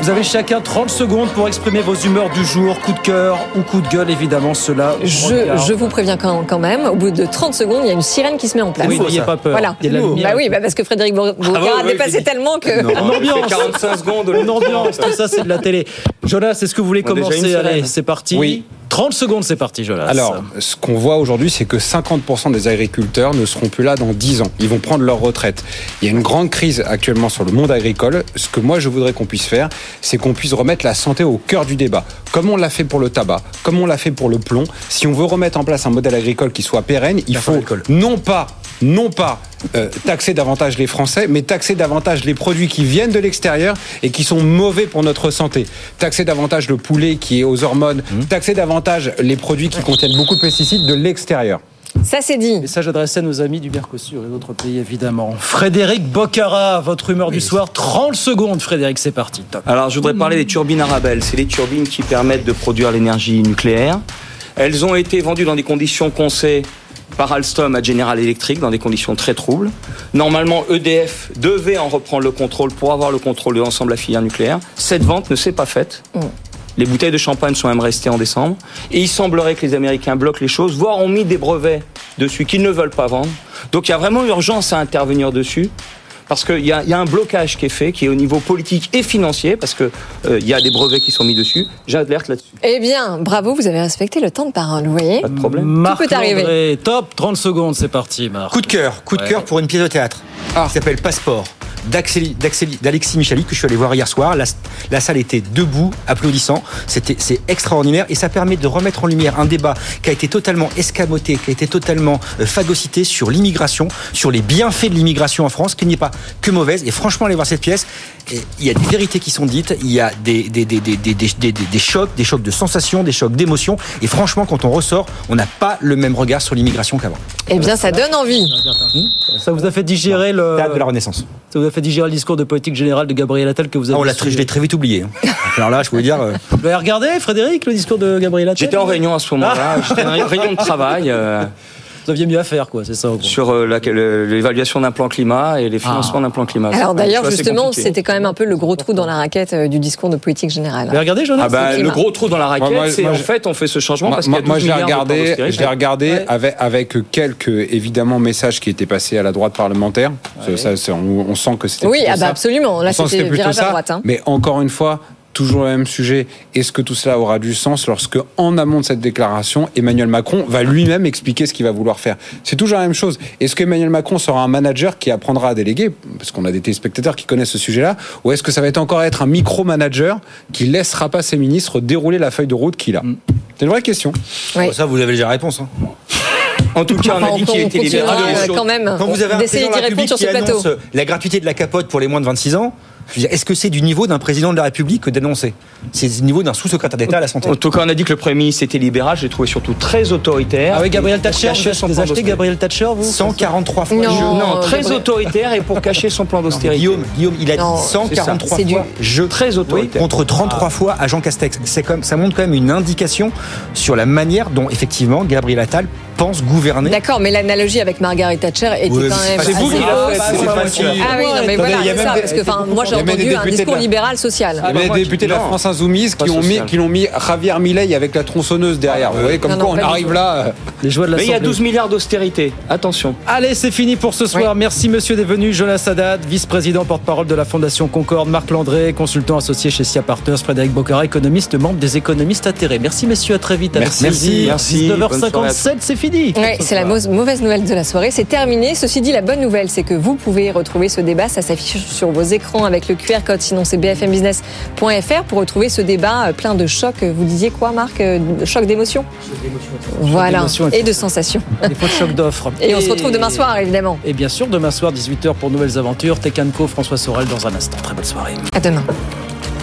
[SPEAKER 1] Vous avez chacun 30 secondes pour exprimer vos humeurs du jour, coup de cœur ou coup de gueule, évidemment, cela.
[SPEAKER 2] Je, je vous préviens quand, quand même, au bout de 30 secondes, il y a une sirène qui se met en place.
[SPEAKER 1] Oui, n'ayez pas peur.
[SPEAKER 2] Voilà.
[SPEAKER 1] Il y a de la lumière.
[SPEAKER 2] Bah oui, bah parce que Frédéric Bourgard
[SPEAKER 20] Ah
[SPEAKER 2] a dépassé tellement que.
[SPEAKER 20] Non,
[SPEAKER 1] Une ambiance.
[SPEAKER 20] 45 secondes.
[SPEAKER 1] Une ambiance, tout ça, c'est de la télé. Jonas, est-ce que vous voulez
[SPEAKER 19] On
[SPEAKER 1] commencer. Allez, c'est parti.
[SPEAKER 19] Oui.
[SPEAKER 1] 30 secondes, c'est parti, Jonas.
[SPEAKER 19] Alors, ce qu'on voit aujourd'hui, c'est que 50% des agriculteurs ne seront plus là dans 10 ans. Ils vont prendre leur retraite. Il y a une grande crise actuellement sur le monde agricole. Ce que moi, je voudrais qu'on puisse faire, c'est qu'on puisse remettre la santé au cœur du débat. Comme on l'a fait pour le tabac, comme on l'a fait pour le plomb. Si on veut remettre en place un modèle agricole qui soit pérenne, il faut non pas, non pas euh, taxer davantage les Français, mais taxer davantage les produits qui viennent de l'extérieur et qui sont mauvais pour notre santé. Taxer davantage le poulet qui est aux hormones, taxer davantage les produits qui contiennent beaucoup de pesticides de l'extérieur.
[SPEAKER 2] Ça, c'est dit.
[SPEAKER 1] Message adressé à nos amis du Mercosur et d'autres pays, évidemment. Frédéric Bocara, votre humeur du soir. 30 secondes, Frédéric, c'est parti. Top.
[SPEAKER 20] Alors, je voudrais parler des turbines Arabelle. C'est les turbines qui permettent de produire l'énergie nucléaire. Elles ont été vendues dans des conditions qu'on sait par Alstom à General Electric, dans des conditions très troubles. Normalement, EDF devait en reprendre le contrôle pour avoir le contrôle de l'ensemble de la filière nucléaire. Cette vente ne s'est pas faite. Les bouteilles de champagne sont même restées en décembre. Et il semblerait que les Américains bloquent les choses, voire ont mis des brevets dessus qu'ils ne veulent pas vendre. Donc il y a vraiment urgence à intervenir dessus. Parce qu'il y, a- il y a un blocage qui est fait, qui est au niveau politique et financier, parce qu'il il y a des brevets qui sont mis dessus. J'alerte là-dessus.
[SPEAKER 2] Eh bien, bravo, vous avez respecté le temps de parole, vous voyez
[SPEAKER 20] Pas de problème.
[SPEAKER 1] Marc
[SPEAKER 2] Tout peut arriver.
[SPEAKER 1] Top, 30 secondes, c'est parti, Marc.
[SPEAKER 18] Coup de cœur, coup de
[SPEAKER 1] Ouais.
[SPEAKER 18] cœur pour une pièce de théâtre
[SPEAKER 19] Ah.
[SPEAKER 18] qui s'appelle Passeport d'Alexis Michalik que je suis allé voir hier soir. La, la salle était debout, applaudissant. C'était c'est extraordinaire et ça permet de remettre en lumière un débat qui a été totalement escamoté, qui a été totalement euh, phagocyté sur l'immigration, sur les bienfaits de l'immigration en France, qui n'est pas que mauvaise. Et franchement, allez voir cette pièce. Il y a des vérités qui sont dites, il y a des, des, des, des, des, des, des- des chocs, des chocs de sensations, des chocs d'émotions. Et franchement, quand on ressort, on n'a pas le même regard sur l'immigration qu'avant.
[SPEAKER 2] Eh bien, ça donne envie.
[SPEAKER 1] Ça vous a fait digérer le.
[SPEAKER 18] Théâtre de la Renaissance.
[SPEAKER 1] Ça vous a fait digérer le discours de politique générale de Gabriel Attal que vous avez.
[SPEAKER 18] Ah, on l'a très- je l'ai très vite oublié. hein. *laughs* Alors là, je voulais dire. euh,
[SPEAKER 1] Vous avez regardé, Frédéric, le discours de Gabriel Attal
[SPEAKER 20] J'étais en réunion à ce moment-là, *laughs* j'étais en réunion de travail euh,
[SPEAKER 1] Vous aviez mieux à faire, quoi, c'est ça. au
[SPEAKER 20] sur euh, le- l'évaluation d'un plan climat et les financements d'un plan climat.
[SPEAKER 2] Alors d'ailleurs, justement, c'était quand même un peu le gros trou dans la raquette euh, du discours de politique générale.
[SPEAKER 1] Vous avez regardé, Jonas
[SPEAKER 20] Ah bah, le
[SPEAKER 2] climat.
[SPEAKER 20] gros trou dans la raquette, c'est en fait on fait ce changement
[SPEAKER 19] Moi,
[SPEAKER 20] parce qu'il y a
[SPEAKER 19] moi,
[SPEAKER 20] 12
[SPEAKER 19] je l'ai
[SPEAKER 20] milliards de plans
[SPEAKER 19] regardé,
[SPEAKER 20] d'austérité.
[SPEAKER 19] je l'ai regardé
[SPEAKER 1] Ouais.
[SPEAKER 19] avec, avec quelques évidemment messages qui étaient passés à la droite parlementaire. Ça, on, on sent que c'était
[SPEAKER 2] Oui, ah bah
[SPEAKER 19] ça.
[SPEAKER 2] absolument. Là,
[SPEAKER 19] On sent que
[SPEAKER 2] c'était
[SPEAKER 19] plutôt
[SPEAKER 2] virage à
[SPEAKER 19] ça.
[SPEAKER 2] droite. hein.
[SPEAKER 19] Mais encore une fois, toujours le même sujet. Est-ce que tout cela aura du sens lorsque, en amont de cette déclaration, Emmanuel Macron va lui-même expliquer ce qu'il va vouloir faire? C'est toujours la même chose. Est-ce qu'Emmanuel Macron sera un manager qui apprendra à déléguer? Parce qu'on a des téléspectateurs qui connaissent ce sujet-là. Ou est-ce que ça va être encore être un micro-manager qui laissera pas ses ministres dérouler la feuille de route qu'il a? C'est une vraie question.
[SPEAKER 2] Oui.
[SPEAKER 18] Ça, vous avez déjà la réponse. hein.
[SPEAKER 20] En tout cas, on a dit qu'il était libéral.
[SPEAKER 2] quand même
[SPEAKER 18] Quand vous avez un président de la
[SPEAKER 2] répondre
[SPEAKER 18] République
[SPEAKER 2] sur ce
[SPEAKER 18] qui
[SPEAKER 2] plateau.
[SPEAKER 18] annonce la gratuité de la capote pour les moins de 26 ans, est-ce que c'est du niveau d'un président de la République que d'annoncer C'est du niveau d'un sous-secrétaire d'État à la santé.
[SPEAKER 20] En tout cas, on a dit que le Premier ministre était libéral. Je l'ai trouvé surtout très autoritaire.
[SPEAKER 1] Ah oui, Gabriel Thatcher, vous acheté
[SPEAKER 20] d'austérité.
[SPEAKER 1] Gabriel Thatcher, vous
[SPEAKER 18] 143 fois
[SPEAKER 20] Non,
[SPEAKER 18] je.
[SPEAKER 20] non, très
[SPEAKER 2] Gabriel-
[SPEAKER 20] autoritaire et pour cacher son plan d'austérité.
[SPEAKER 18] Guillaume, Guillaume, il a
[SPEAKER 2] Non,
[SPEAKER 18] dit 143
[SPEAKER 2] c'est du-
[SPEAKER 18] fois je.
[SPEAKER 20] Très autoritaire.
[SPEAKER 18] contre 33 fois à Jean Castex. C'est comme, ça montre quand même une indication sur la manière dont effectivement Gabriel Attal pense gouverner.
[SPEAKER 2] D'accord, mais l'analogie avec Margaret Thatcher était
[SPEAKER 18] Oui,
[SPEAKER 2] quand même
[SPEAKER 18] c'est vous qui l'avez c'est pas sûr.
[SPEAKER 2] Ah oui, non, mais voilà,
[SPEAKER 19] il y a
[SPEAKER 2] c'est
[SPEAKER 19] même
[SPEAKER 2] ça,
[SPEAKER 19] des-
[SPEAKER 2] parce que enfin, moi j'ai entendu un discours libéral social.
[SPEAKER 20] Ah,
[SPEAKER 19] Il y a
[SPEAKER 20] moi,
[SPEAKER 19] des députés de la. France Insoumise qui ont, mis,
[SPEAKER 20] social.
[SPEAKER 19] qui l'ont mis Javier Milei avec la tronçonneuse derrière. Vous voyez, comme quoi on arrive là. euh,
[SPEAKER 1] Les joies de la
[SPEAKER 20] Mais il y a
[SPEAKER 1] santé.
[SPEAKER 20] 12 milliards d'austérité. Attention.
[SPEAKER 1] Allez, c'est fini pour ce soir. Merci, monsieur d'être venu. Jonas Haddad, vice-président, porte-parole de la Fondation Concorde. Marc Landré, consultant associé chez SIA Partners. Frédéric Bocara, économiste, membre des économistes atterrés. Merci, messieurs. À très vite.
[SPEAKER 20] Merci. Merci. Bonne soirée à
[SPEAKER 1] 19h57, c'est fini.
[SPEAKER 2] C'est la mau- mauvaise nouvelle de la soirée. C'est terminé. Ceci dit, la bonne nouvelle, c'est que vous pouvez retrouver ce débat. Ça s'affiche sur vos écrans avec le QR code. Sinon, c'est bfmbusiness.fr pour retrouver ce débat euh, plein de chocs. Vous disiez quoi, Marc Euh, Choc d'émotions Voilà. Et de sensations.
[SPEAKER 1] Des fois de choc d'offres.
[SPEAKER 2] Et on se retrouve demain soir, évidemment.
[SPEAKER 1] Et bien sûr, demain soir, 18h pour Nouvelles Aventures. Co, François Sorel dans un instant. Très bonne soirée.
[SPEAKER 2] À demain.